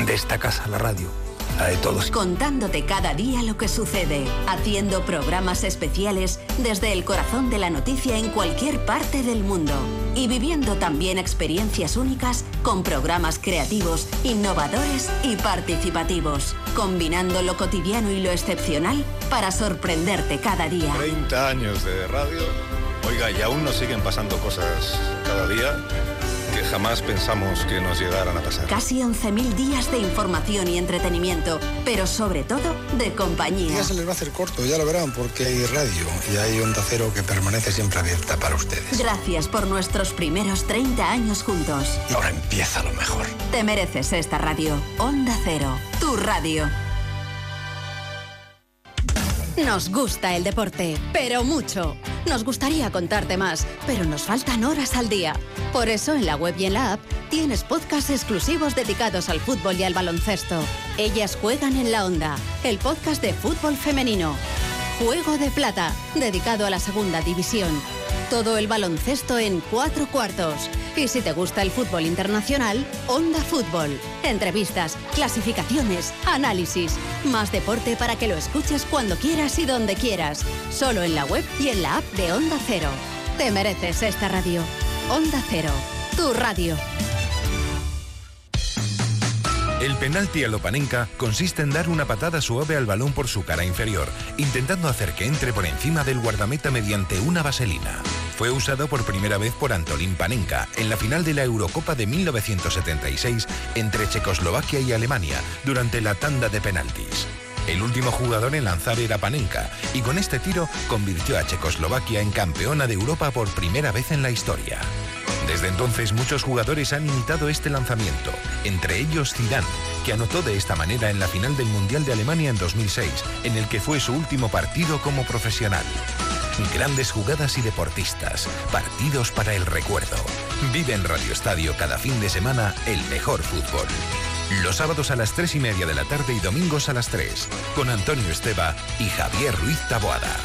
de esta casa la radio la de todos. Contándote cada día lo que sucede, haciendo programas especiales desde el corazón de la noticia en cualquier parte del mundo y viviendo también experiencias únicas con programas creativos, innovadores y participativos, combinando lo cotidiano y lo excepcional para sorprenderte cada día. 30 años de radio. Oiga, y aún nos siguen pasando cosas cada día que jamás pensamos que nos llegaran a pasar. Casi 11.000 días de información y entretenimiento, pero sobre todo de compañía. Ya se les va a hacer corto, ya lo verán, porque hay radio y hay Onda Cero que permanece siempre abierta para ustedes. Gracias por nuestros primeros 30 años juntos. Y ahora empieza lo mejor. Te mereces esta radio. Onda Cero, tu radio. Nos gusta el deporte, pero mucho. Nos gustaría contarte más, pero nos faltan horas al día. Por eso en la web y en la app tienes podcasts exclusivos dedicados al fútbol y al baloncesto. Ellas juegan en la onda, el podcast de fútbol femenino. Juego de Plata, dedicado a la segunda división. Todo el baloncesto en cuatro cuartos. Y si te gusta el fútbol internacional, Onda Fútbol. Entrevistas, clasificaciones, análisis. Más deporte para que lo escuches cuando quieras y donde quieras. Solo en la web y en la app de Onda Cero. Te mereces esta radio. Onda Cero, tu radio. El penalti a Lopanenka consiste en dar una patada suave al balón por su cara inferior, intentando hacer que entre por encima del guardameta mediante una vaselina. Fue usado por primera vez por Antolín Panenka en la final de la Eurocopa de 1976 entre Checoslovaquia y Alemania durante la tanda de penaltis. El último jugador en lanzar era Panenka y con este tiro convirtió a Checoslovaquia en campeona de Europa por primera vez en la historia. Desde entonces muchos jugadores han imitado este lanzamiento, entre ellos Zidane, que anotó de esta manera en la final del Mundial de Alemania en 2006, en el que fue su último partido como profesional. Grandes jugadas y deportistas, partidos para el recuerdo. Vive en Radio Estadio cada fin de semana el mejor fútbol. Los sábados a las 3 y media de la tarde y domingos a las 3, con Antonio Esteba y Javier Ruiz Taboada.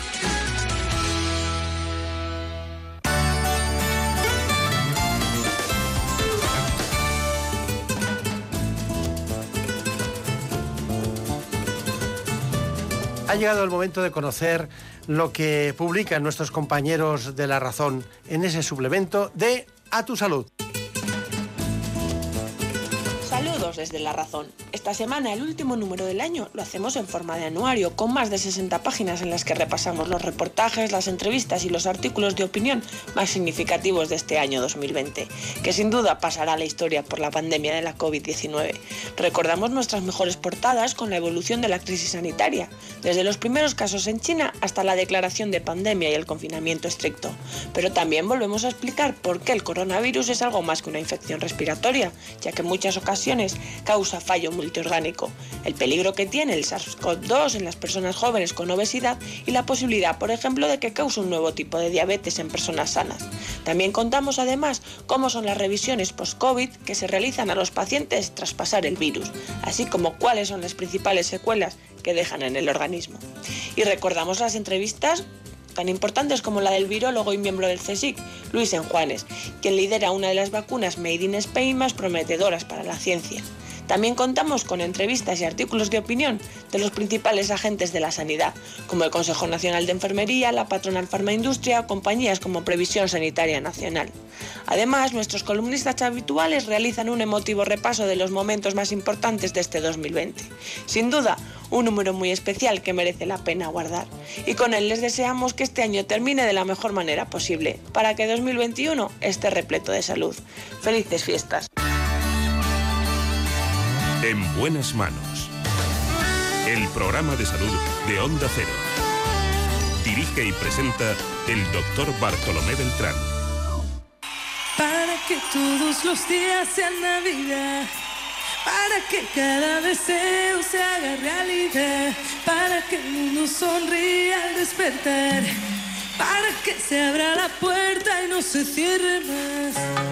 Ha llegado el momento de conocer lo que publican nuestros compañeros de La Razón en ese suplemento de A tu Salud. Saludos desde La Razón. Esta semana, el último número del año, lo hacemos en forma de anuario, con más de 60 páginas en las que repasamos los reportajes, las entrevistas y los artículos de opinión más significativos de este año 2020, que sin duda pasará a la historia por la pandemia de la COVID-19. Recordamos nuestras mejores portadas con la evolución de la crisis sanitaria, desde los primeros casos en China hasta la declaración de pandemia y el confinamiento estricto. Pero también volvemos a explicar por qué el coronavirus es algo más que una infección respiratoria, ya que en muchas ocasiones causa fallo multiorgánico, el peligro que tiene el SARS-CoV-2 en las personas jóvenes con obesidad y la posibilidad, por ejemplo, de que cause un nuevo tipo de diabetes en personas sanas. También contamos además cómo son las revisiones post-COVID que se realizan a los pacientes tras pasar el virus, así como cuáles son las principales secuelas que dejan en el organismo. Y recordamos las entrevistas tan importantes como la del virólogo y miembro del CSIC, Luis Enjuanes, quien lidera una de las vacunas Made in Spain más prometedoras para la ciencia. También contamos con entrevistas y artículos de opinión de los principales agentes de la sanidad, como el Consejo Nacional de Enfermería, la patronal farmaindustria o compañías como Previsión Sanitaria Nacional. Además, nuestros columnistas habituales realizan un emotivo repaso de los momentos más importantes de este 2020. Sin duda, un número muy especial que merece la pena guardar. Y con él les deseamos que este año termine de la mejor manera posible, para que 2021 esté repleto de salud. Felices fiestas. En buenas manos. El programa de salud de Onda Cero. Dirige y presenta el doctor Bartolomé Beltrán. Para que todos los días sean Navidad. Para que cada deseo se haga realidad. Para que el mundo sonría al despertar. Para que se abra la puerta y no se cierre más.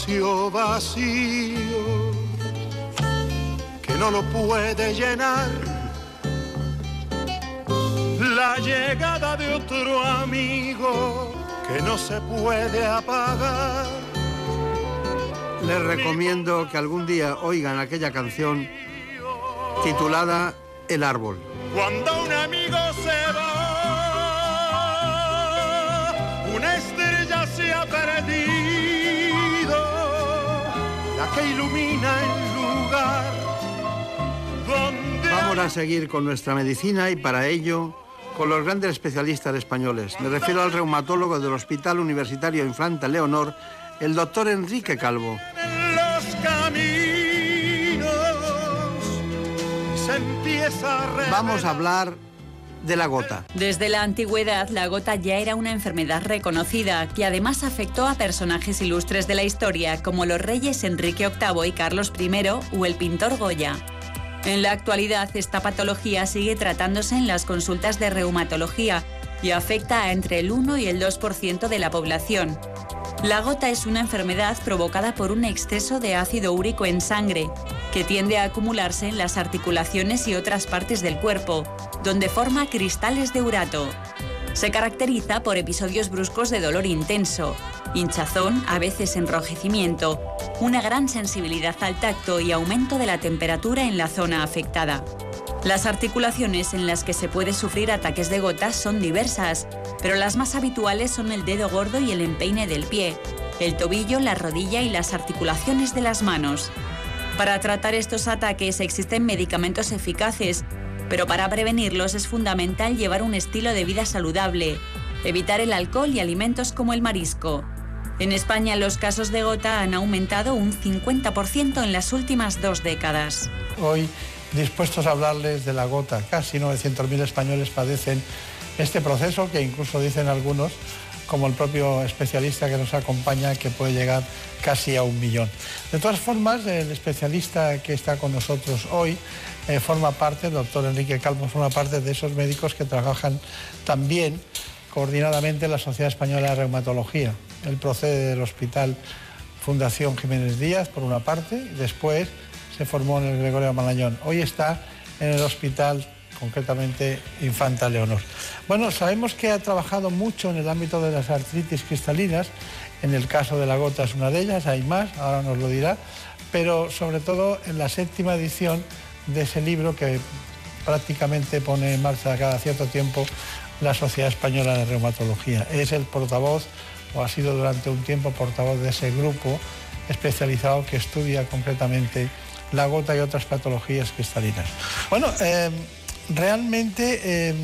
espacio vacío que no lo puede llenar la llegada de otro amigo que no se puede apagar. Les recomiendo que algún día oigan aquella canción titulada El árbol. Cuando un amigo que ilumina el lugar donde... Vamos a seguir con nuestra medicina y para ello con los grandes especialistas españoles. Me refiero al reumatólogo del Hospital Universitario Infanta Leonor, el doctor Enrique Calvo. En los caminos se empieza a Vamos a hablar de la gota. Desde la antigüedad, la gota ya era una enfermedad reconocida que además afectó a personajes ilustres de la historia como los reyes Enrique VIII y Carlos I o el pintor Goya. En la actualidad, esta patología sigue tratándose en las consultas de reumatología y afecta a entre el 1 y el 2% de la población. La gota es una enfermedad provocada por un exceso de ácido úrico en sangre, que tiende a acumularse en las articulaciones y otras partes del cuerpo, donde forma cristales de urato. Se caracteriza por episodios bruscos de dolor intenso, hinchazón, a veces enrojecimiento, una gran sensibilidad al tacto y aumento de la temperatura en la zona afectada. Las articulaciones en las que se puede sufrir ataques de gotas son diversas, pero las más habituales son el dedo gordo y el empeine del pie, el tobillo, la rodilla y las articulaciones de las manos. Para tratar estos ataques existen medicamentos eficaces, pero para prevenirlos es fundamental llevar un estilo de vida saludable, evitar el alcohol y alimentos como el marisco. En España los casos de gota han aumentado un 50% en las últimas dos décadas. Hoy dispuestos a hablarles de la gota. Casi 900.000 españoles padecen este proceso que incluso dicen algunos, como el propio especialista que nos acompaña, que puede llegar casi a un millón. De todas formas, el especialista que está con nosotros hoy eh, forma parte, el doctor Enrique Calvo, forma parte de esos médicos que trabajan también coordinadamente en la Sociedad Española de Reumatología. Él procede del Hospital Fundación Jiménez Díaz, por una parte, y después se formó en el Gregorio Malañón. Hoy está en el hospital, concretamente Infanta Leonor. Bueno, sabemos que ha trabajado mucho en el ámbito de las artritis cristalinas. En el caso de la gota es una de ellas, hay más, ahora nos lo dirá. Pero sobre todo en la séptima edición de ese libro que prácticamente pone en marcha cada cierto tiempo la Sociedad Española de Reumatología. Es el portavoz, o ha sido durante un tiempo portavoz de ese grupo especializado que estudia concretamente la gota y otras patologías cristalinas. Bueno, eh, realmente, eh,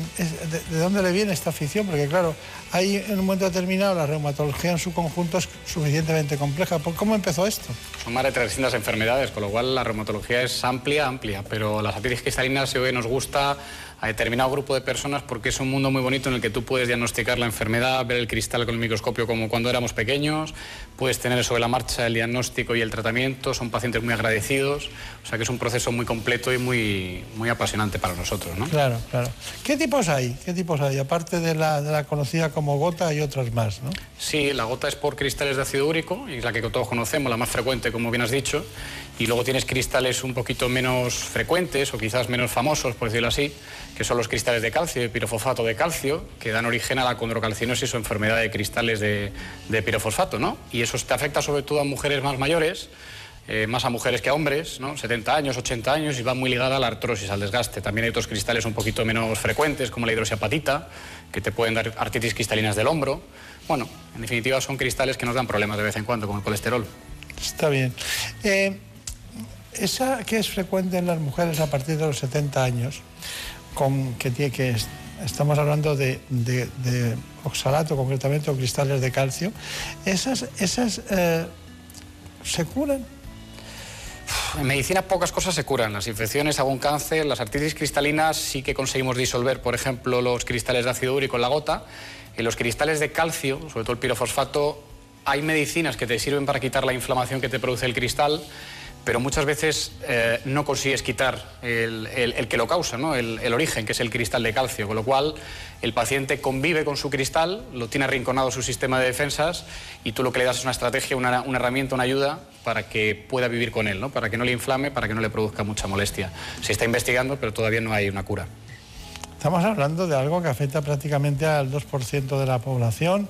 de, dónde le viene esta afición? Porque claro, hay en un momento determinado la reumatología en su conjunto es suficientemente compleja. ¿Cómo empezó esto? Son más de 300 enfermedades, con lo cual la reumatología es amplia, amplia, pero las artritis cristalinas hoy nos gusta a determinado grupo de personas porque es un mundo muy bonito en el que tú puedes diagnosticar la enfermedad, ver el cristal con el microscopio como cuando éramos pequeños, puedes tener sobre la marcha el diagnóstico y el tratamiento, son pacientes muy agradecidos, o sea que es un proceso muy completo y muy, muy apasionante para nosotros. ¿no? Claro, claro. ¿Qué tipos hay? ¿Qué tipos hay? Aparte de la, de la conocida como gota hay otras más, ¿no? Sí, la gota es por cristales de ácido úrico, y es la que todos conocemos, la más frecuente, como bien has dicho, y luego tienes cristales un poquito menos frecuentes o quizás menos famosos, por decirlo así, que son los cristales de calcio y pirofosfato de calcio, que dan origen a la condrocalcinosis o enfermedad de cristales de, pirofosfato, ¿no? Y eso te afecta sobre todo a mujeres más mayores, eh, más a mujeres que a hombres, ¿no? 70 años, 80 años, y va muy ligada a la artrosis, al desgaste. También hay otros cristales un poquito menos frecuentes, como la hidroxiapatita, que te pueden dar artritis cristalinas del hombro. Bueno, en definitiva son cristales que nos dan problemas de vez en cuando, como el colesterol. Está bien. Eh, esa que es frecuente en las mujeres a partir de los 70 años, con, que, tiene, que estamos hablando de, oxalato concretamente o cristales de calcio, esas, esas eh, se curan. En medicina pocas cosas se curan. Las infecciones, algún cáncer, las artritis cristalinas sí que conseguimos disolver, por ejemplo, los cristales de ácido úrico en la gota. En los cristales de calcio, sobre todo el pirofosfato, hay medicinas que te sirven para quitar la inflamación que te produce el cristal pero muchas veces eh, no consigues quitar el, que lo causa, ¿no? el, origen, que es el cristal de calcio, con lo cual el paciente convive con su cristal, lo tiene arrinconado su sistema de defensas y tú lo que le das es una estrategia, una, herramienta, una ayuda para que pueda vivir con él, ¿no? para que no le inflame, para que no le produzca mucha molestia. Se está investigando, pero todavía no hay una cura. Estamos hablando de algo que afecta prácticamente al 2% de la población,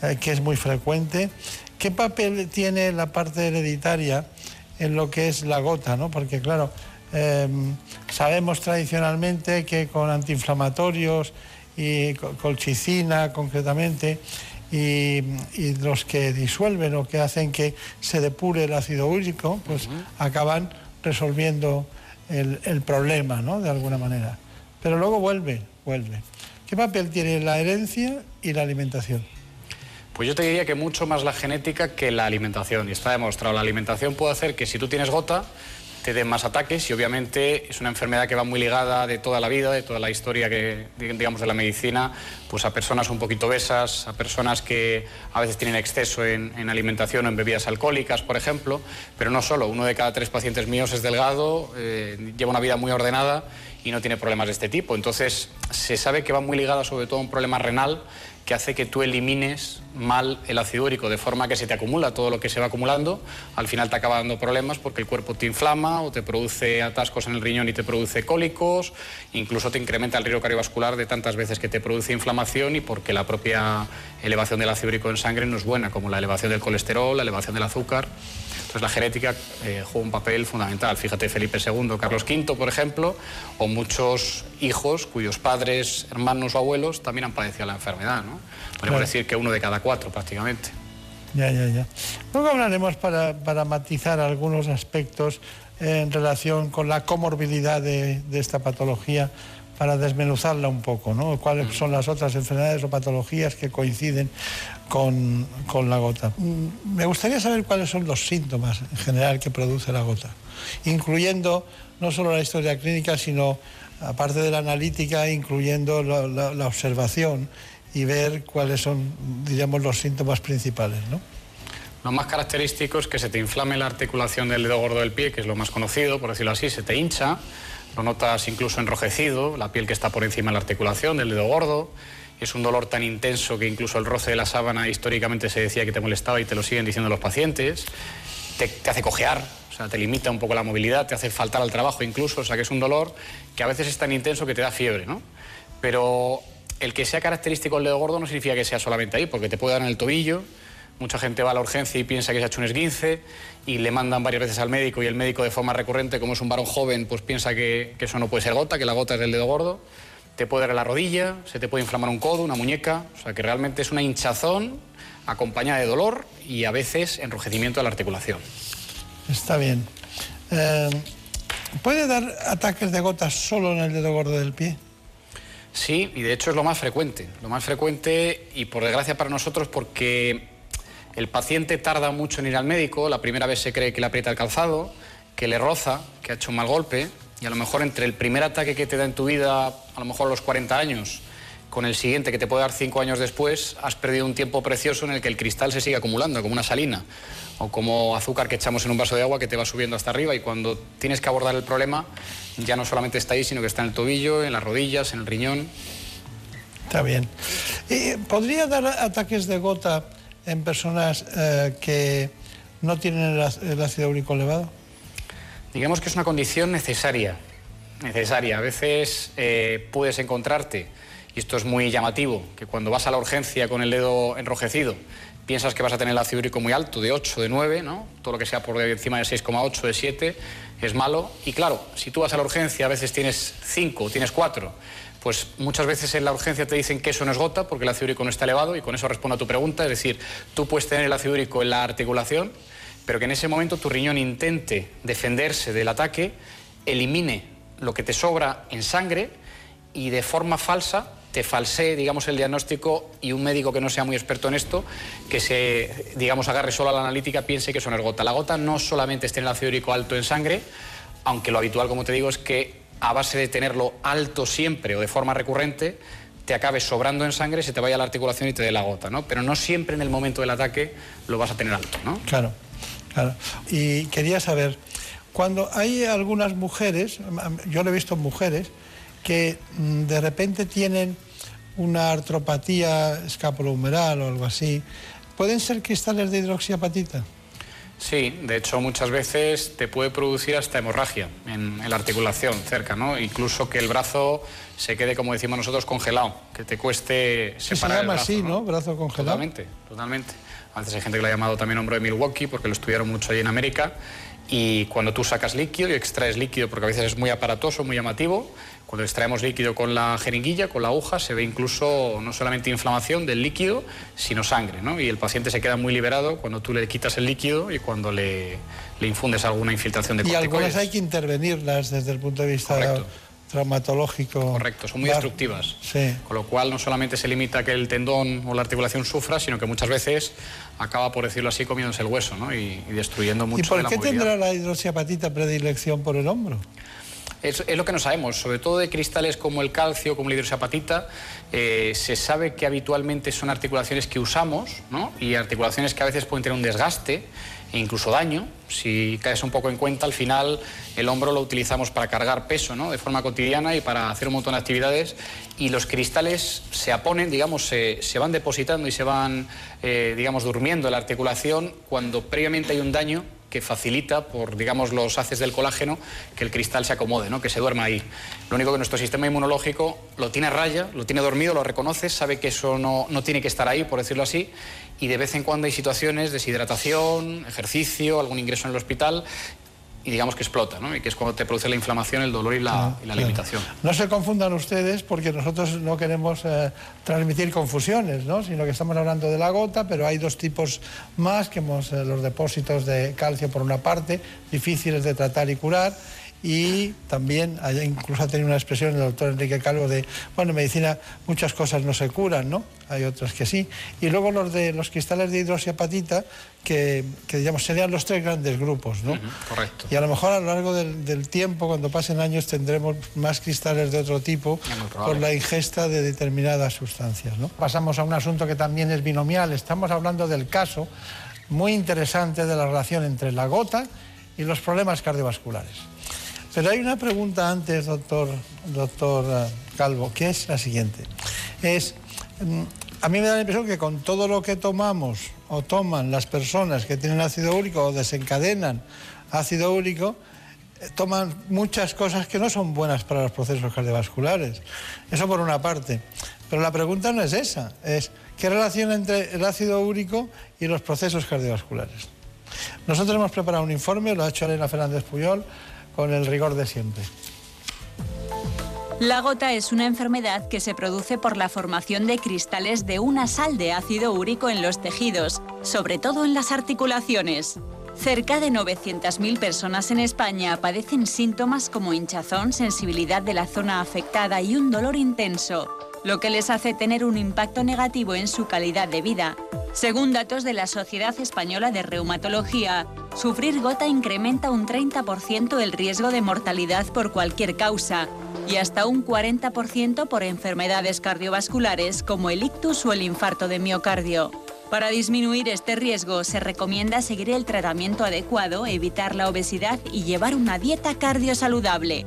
eh, que es muy frecuente. ¿Qué papel tiene la parte hereditaria? En lo que es la gota, ¿no? Porque claro, em, sabemos tradicionalmente que con antiinflamatorios y colchicina concretamente, y, los que disuelven o que hacen que se depure el ácido úrico, pues acaban resolviendo el, el, problema, ¿no? De alguna manera. Pero luego vuelve, vuelve. ¿Qué papel tiene la herencia y la alimentación? Pues yo te diría que mucho más la genética que la alimentación. Y está demostrado, la alimentación puede hacer que si tú tienes gota, te den más ataques y obviamente es una enfermedad que va muy ligada de toda la vida, de toda la historia que, digamos, de la medicina, pues a personas un poquito obesas, a personas que a veces tienen exceso en, en alimentación o en bebidas alcohólicas, por ejemplo, pero no solo, uno de cada tres pacientes míos es delgado, eh, lleva una vida muy ordenada y no tiene problemas de este tipo. Entonces, se sabe que va muy ligada sobre todo a un problema renal que hace que tú elimines mal el ácido úrico, de forma que se te acumula todo lo que se va acumulando, al final te acaba dando problemas porque el cuerpo te inflama o te produce atascos en el riñón y te produce cólicos, incluso te incrementa el riesgo cardiovascular de tantas veces que te produce inflamación y porque la propia elevación del ácido úrico en sangre no es buena, como la elevación del colesterol, la elevación del azúcar. Entonces la genética eh, juega un papel fundamental. Fíjate Felipe II, Carlos V, por ejemplo, o muchos hijos cuyos padres, hermanos o abuelos también han padecido la enfermedad. ¿no? Podemos Claro. decir que uno de cada cuatro prácticamente. Ya, ya, ya. Luego hablaremos para, para matizar algunos aspectos en relación con la comorbilidad de, de esta patología, para desmenuzarla un poco, ¿no? ¿Cuáles son las otras enfermedades o patologías que coinciden con, con la gota? Mm, Me gustaría saber cuáles son los síntomas en general que produce la gota, incluyendo no solo la historia clínica, sino, aparte de la analítica, incluyendo la observación y ver cuáles son, diríamos, los síntomas principales, ¿no? Lo más característico es que se te inflame la articulación del dedo gordo del pie, que es lo más conocido, por decirlo así, se te hincha, lo notas incluso enrojecido, la piel que está por encima de la articulación del dedo gordo. Es un dolor tan intenso que incluso el roce de la sábana históricamente se decía que te molestaba y te lo siguen diciendo los pacientes. Te, te hace cojear, o sea, te limita un poco la movilidad, te hace faltar al trabajo incluso, o sea, que es un dolor que a veces es tan intenso que te da fiebre, ¿no? Pero el que sea característico el dedo gordo no significa que sea solamente ahí, porque te puede dar en el tobillo, Mucha gente va a la urgencia y piensa que se ha hecho un esguince y le mandan varias veces al médico y el médico de forma recurrente, como es un varón joven, pues piensa que, eso no puede ser gota, que la gota es del dedo gordo. Te puede dar en la rodilla, se te puede inflamar un codo, una muñeca, o sea que realmente es una hinchazón acompañada de dolor y a veces enrojecimiento de la articulación. Está bien. Eh, ¿Puede dar ataques de gotas solo en el dedo gordo del pie? Sí, y de hecho es lo más frecuente. Lo más frecuente y por desgracia para nosotros porque el paciente tarda mucho en ir al médico, la primera vez se cree que le aprieta el calzado, que le roza, que ha hecho un mal golpe y a lo mejor entre el primer ataque que te da en tu vida, a lo mejor a los 40 años, con el siguiente que te puede dar 5 años después, has perdido un tiempo precioso en el que el cristal se sigue acumulando, como una salina o como azúcar que echamos en un vaso de agua que te va subiendo hasta arriba y cuando tienes que abordar el problema ya no solamente está ahí, sino que está en el tobillo, en las rodillas, en el riñón. Está bien. ¿Y ¿Podría dar ataques de gota en personas eh, que no tienen el ácido úrico elevado? Digamos que es una condición necesaria, necesaria. A veces eh, puedes encontrarte, y esto es muy llamativo, que cuando vas a la urgencia con el dedo enrojecido, piensas que vas a tener el ácido úrico muy alto, de 8, de 9, ¿no? Todo lo que sea por encima de 6,8, de 7, es malo. Y claro, si tú vas a la urgencia, a veces tienes 5, tienes 4, pues muchas veces en la urgencia te dicen que eso no es gota porque el ácido úrico no está elevado y con eso respondo a tu pregunta. Es decir, tú puedes tener el ácido úrico en la articulación, pero que en ese momento tu riñón intente defenderse del ataque, elimine lo que te sobra en sangre y de forma falsa te falsee, digamos, el diagnóstico y un médico que no sea muy experto en esto, que se, digamos, agarre solo a la analítica, piense que eso no es gota. La gota no solamente es tener ácido úrico alto en sangre, aunque lo habitual, como te digo, es que a base de tenerlo alto siempre o de forma recurrente, te acabe sobrando en sangre, se te vaya la articulación y te dé la gota, ¿no? Pero no siempre en el momento del ataque lo vas a tener alto, ¿no? Claro, claro. Y quería saber, cuando hay algunas mujeres, yo lo he visto mujeres, que mm, de repente tienen una artropatía escapulohumeral o algo así, ¿pueden ser cristales de hidroxiapatita? Sí, de hecho muchas veces te puede producir hasta hemorragia en, en la articulación cerca, ¿no? Incluso que el brazo se quede, como decimos nosotros, congelado, que te cueste se separar el llama brazo, así, ¿no? Brazo congelado. Totalmente, totalmente. A veces hay gente que lo ha llamado también hombro de Milwaukee porque lo estudiaron mucho ahí en América. Y cuando tú sacas líquido y extraes líquido, porque a veces es muy aparatoso, muy llamativo, cuando extraemos líquido con la jeringuilla, con la aguja, se ve incluso no solamente inflamación del líquido, sino sangre, ¿no? Y el paciente se queda muy liberado cuando tú le quitas el líquido y cuando le, le infundes alguna infiltración de Y algunas corticoides. hay que intervenirlas desde el punto de vista traumatológico. Correcto, son muy va- destructivas. Sí. Con lo cual no solamente se limita a que el tendón o la articulación sufra, sino que muchas veces acaba, por decirlo así, comiéndose el hueso ¿no? y, y destruyendo mucho ¿Y por de la qué movilidad. tendrá la hidroxiapatita predilección por el hombro? Es, es lo que no sabemos, sobre todo de cristales como el calcio, como la hidroxiapatita, eh, se sabe que habitualmente son articulaciones que usamos ¿no? y articulaciones que a veces pueden tener un desgaste e incluso daño. Si caes un poco en cuenta, al final el hombro lo utilizamos para cargar peso de forma cotidiana y para hacer un montón de actividades y los cristales se aponen, digamos, se, van depositando y se van, eh, digamos, durmiendo en la articulación cuando previamente hay un daño que facilita por, digamos, los haces del colágeno que el cristal se acomode, que se duerma ahí. Lo único que nuestro sistema inmunológico lo tiene a raya, lo tiene dormido, lo reconoce, sabe que eso no, no tiene que estar ahí, por decirlo así, y de vez en cuando hay situaciones, deshidratación, ejercicio, algún ingreso en el hospital, y digamos que explota, ¿no? y que es cuando te produce la inflamación, el dolor y la, y la claro. limitación. No se confundan ustedes porque nosotros no queremos eh, transmitir confusiones, ¿no? sino que estamos hablando de la gota, pero hay dos tipos más, que hemos, eh, los depósitos de calcio por una parte, difíciles de tratar y curar, y también incluso ha tenido una expresión el doctor Enrique Calvo de, bueno, en medicina muchas cosas no se curan, ¿no? Hay otras que sí. Y luego los de los cristales de hidroxiapatita, que, que digamos serían los tres grandes grupos, ¿no? Correcto. Y a lo mejor a lo largo del, del tiempo, cuando pasen años, tendremos más cristales de otro tipo por la ingesta de determinadas sustancias. ¿no? Pasamos a un asunto que también es binomial. Estamos hablando del caso muy interesante de la relación entre la gota y los problemas cardiovasculares. Pero hay una pregunta antes, doctor, doctor eh, Calvo, que es la siguiente. Es, mm, a mí me da la impresión que con todo lo que tomamos o toman las personas que tienen ácido úrico o desencadenan ácido úrico, eh, toman muchas cosas que no son buenas para los procesos cardiovasculares. Eso por una parte. Pero la pregunta no es esa, es qué relación entre el ácido úrico y los procesos cardiovasculares. Nosotros hemos preparado un informe, lo ha hecho Elena Fernández Puyol, con el rigor de siempre. La gota es una enfermedad que se produce por la formación de cristales de una sal de ácido úrico en los tejidos, sobre todo en las articulaciones. Cerca de 900.000 personas en España padecen síntomas como hinchazón, sensibilidad de la zona afectada y un dolor intenso, lo que les hace tener un impacto negativo en su calidad de vida. Según datos de la Sociedad Española de Reumatología, sufrir gota incrementa un 30% el riesgo de mortalidad por cualquier causa y hasta un 40% por enfermedades cardiovasculares como el ictus o el infarto de miocardio. Para disminuir este riesgo se recomienda seguir el tratamiento adecuado, evitar la obesidad y llevar una dieta cardiosaludable.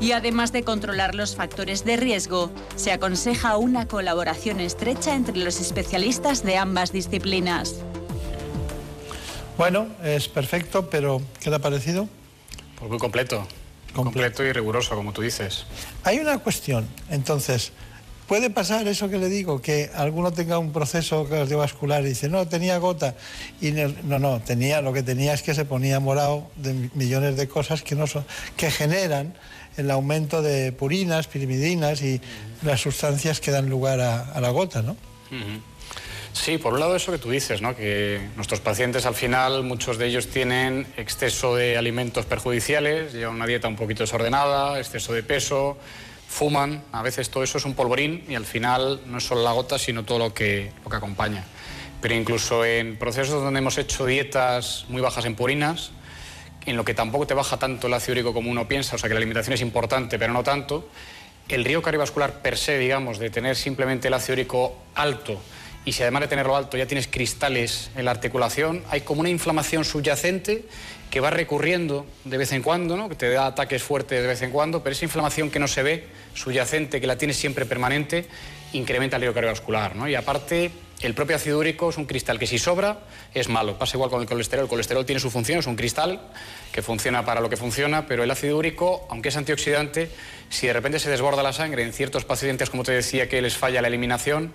Y además de controlar los factores de riesgo, se aconseja una colaboración estrecha entre los especialistas de ambas disciplinas. Bueno, es perfecto, pero ¿qué le ha parecido? Pues muy completo. Completo y riguroso, como tú dices. Hay una cuestión, entonces, ¿puede pasar eso que le digo, que alguno tenga un proceso cardiovascular y dice, no, tenía gota, y no, no, no, tenía, lo que tenía es que se ponía morado de millones de cosas que, no son, que generan el aumento de purinas, pirimidinas y las sustancias que dan lugar a, a la gota, ¿no? Sí, por un lado eso que tú dices, ¿no? que nuestros pacientes al final, muchos de ellos tienen exceso de alimentos perjudiciales, llevan una dieta un poquito desordenada, exceso de peso, fuman, a veces todo eso es un polvorín y al final no es solo la gota, sino todo lo que, lo que acompaña. Pero incluso en procesos donde hemos hecho dietas muy bajas en purinas, en lo que tampoco te baja tanto el ácido como uno piensa, o sea que la alimentación es importante, pero no tanto, el riesgo cardiovascular per se, digamos, de tener simplemente el ácido úrico alto y si además de tenerlo alto ya tienes cristales en la articulación, hay como una inflamación subyacente que va recurriendo de vez en cuando, ¿no? que te da ataques fuertes de vez en cuando, pero esa inflamación que no se ve, subyacente, que la tienes siempre permanente, incrementa el riesgo cardiovascular. ¿no? Y aparte, el propio ácido úrico es un cristal que si sobra es malo. Pasa igual con el colesterol. El colesterol tiene su función, es un cristal que funciona para lo que funciona, pero el ácido úrico, aunque es antioxidante, si de repente se desborda la sangre en ciertos pacientes, como te decía, que les falla la eliminación,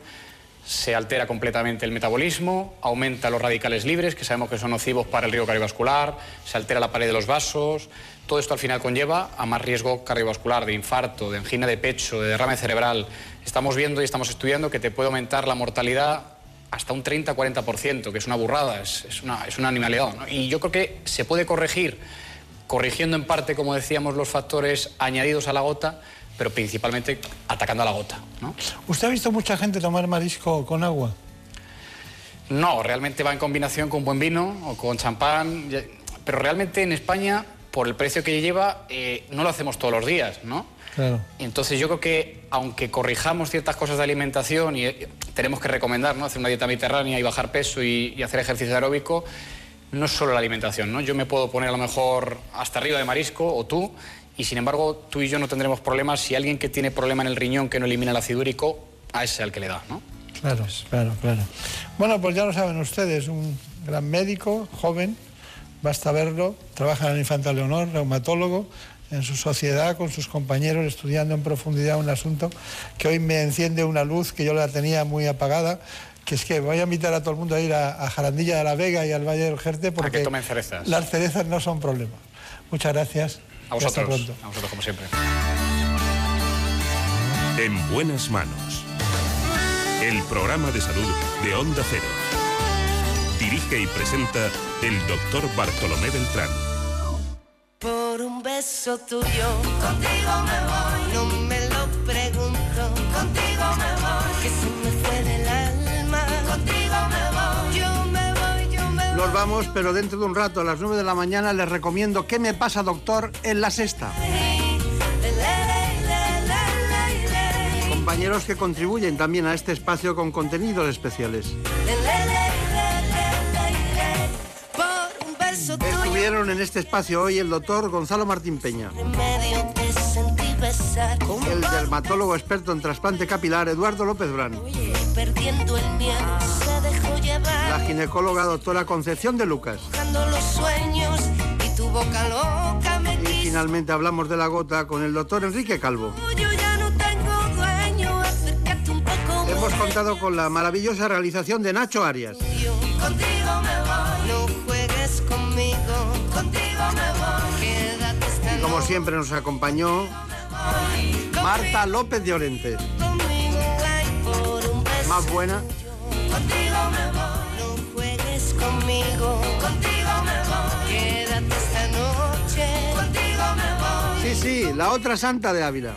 se altera completamente el metabolismo, aumenta los radicales libres, que sabemos que son nocivos para el riesgo cardiovascular, se altera la pared de los vasos. Todo esto al final conlleva a más riesgo cardiovascular, de infarto, de angina de pecho, de derrame cerebral. Estamos viendo y estamos estudiando que te puede aumentar la mortalidad hasta un 30-40%, que es una burrada, es, es una, es una animalidad. ¿no? Y yo creo que se puede corregir, corrigiendo en parte, como decíamos, los factores añadidos a la gota, pero principalmente atacando a la gota. ¿no? ¿Usted ha visto mucha gente tomar marisco con agua? No, realmente va en combinación con buen vino o con champán, pero realmente en España, por el precio que lleva, eh, no lo hacemos todos los días, ¿no? Claro. Entonces yo creo que aunque corrijamos ciertas cosas de alimentación y eh, tenemos que recomendar ¿no? hacer una dieta mediterránea y bajar peso y, hacer ejercicio aeróbico, no es solo la alimentación. ¿no? Yo me puedo poner a lo mejor hasta arriba de marisco o tú y sin embargo tú y yo no tendremos problemas si alguien que tiene problema en el riñón que no elimina el ácido úrico, a ese al que le da. ¿no? Claro, claro, claro. Bueno, pues ya lo saben ustedes, un gran médico, joven, basta verlo, trabaja en el Infanta Leonor, reumatólogo, en su sociedad, con sus compañeros, estudiando en profundidad un asunto que hoy me enciende una luz que yo la tenía muy apagada, que es que voy a invitar a todo el mundo a ir a, a Jarandilla de la Vega y al Valle del Jerte porque tomen cerezas. las cerezas no son problema. Muchas gracias. A y hasta vosotros, pronto. a vosotros como siempre. En buenas manos. El programa de salud de Onda Cero. Dirige y presenta el doctor Bartolomé Beltrán. Por un beso tuyo, contigo me voy. No me lo pregunto, contigo me voy. Que se me fue del alma, contigo me voy. Yo me voy, yo me voy. Nos vamos, pero dentro de un rato, a las 9 de la mañana, les recomiendo ¿Qué me pasa, doctor? en la sexta. Compañeros que contribuyen también a este espacio con contenidos especiales. Beso tuyo, Estuvieron en este espacio hoy el doctor Gonzalo Martín Peña, el dermatólogo experto en trasplante capilar Eduardo López Brán, la ginecóloga doctora Concepción de Lucas. Y finalmente hablamos de la gota con el doctor Enrique Calvo. Hemos contado con la maravillosa realización de Nacho Arias. Siempre nos acompañó Marta López de Orente. Más buena. Contigo me voy, no juegues conmigo. Contigo me voy, quédate esta noche. Contigo me voy. Sí, sí, la otra santa de Ávila.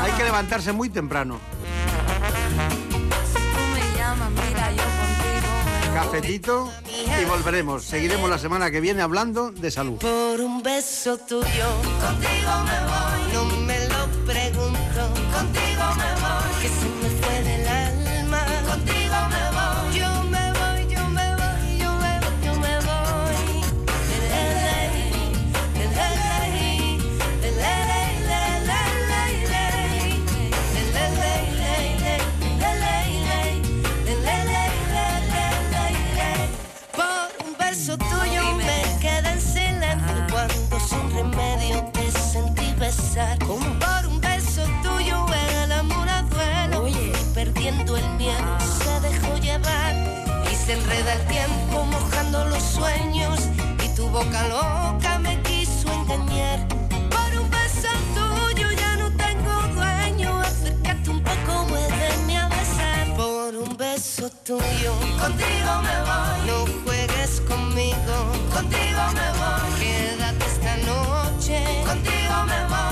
Hay que levantarse muy temprano. Cafetito y volveremos. Seguiremos la semana que viene hablando de salud. Por un beso tuyo, contigo me voy. No me lo pregunto, contigo me voy. Que se me fue del boca loca me quiso engañar. Por un beso tuyo ya no tengo dueño, acércate un poco, muéveme a besar. Por un beso tuyo, contigo me voy, no juegues conmigo, contigo me voy, quédate esta noche, contigo me voy,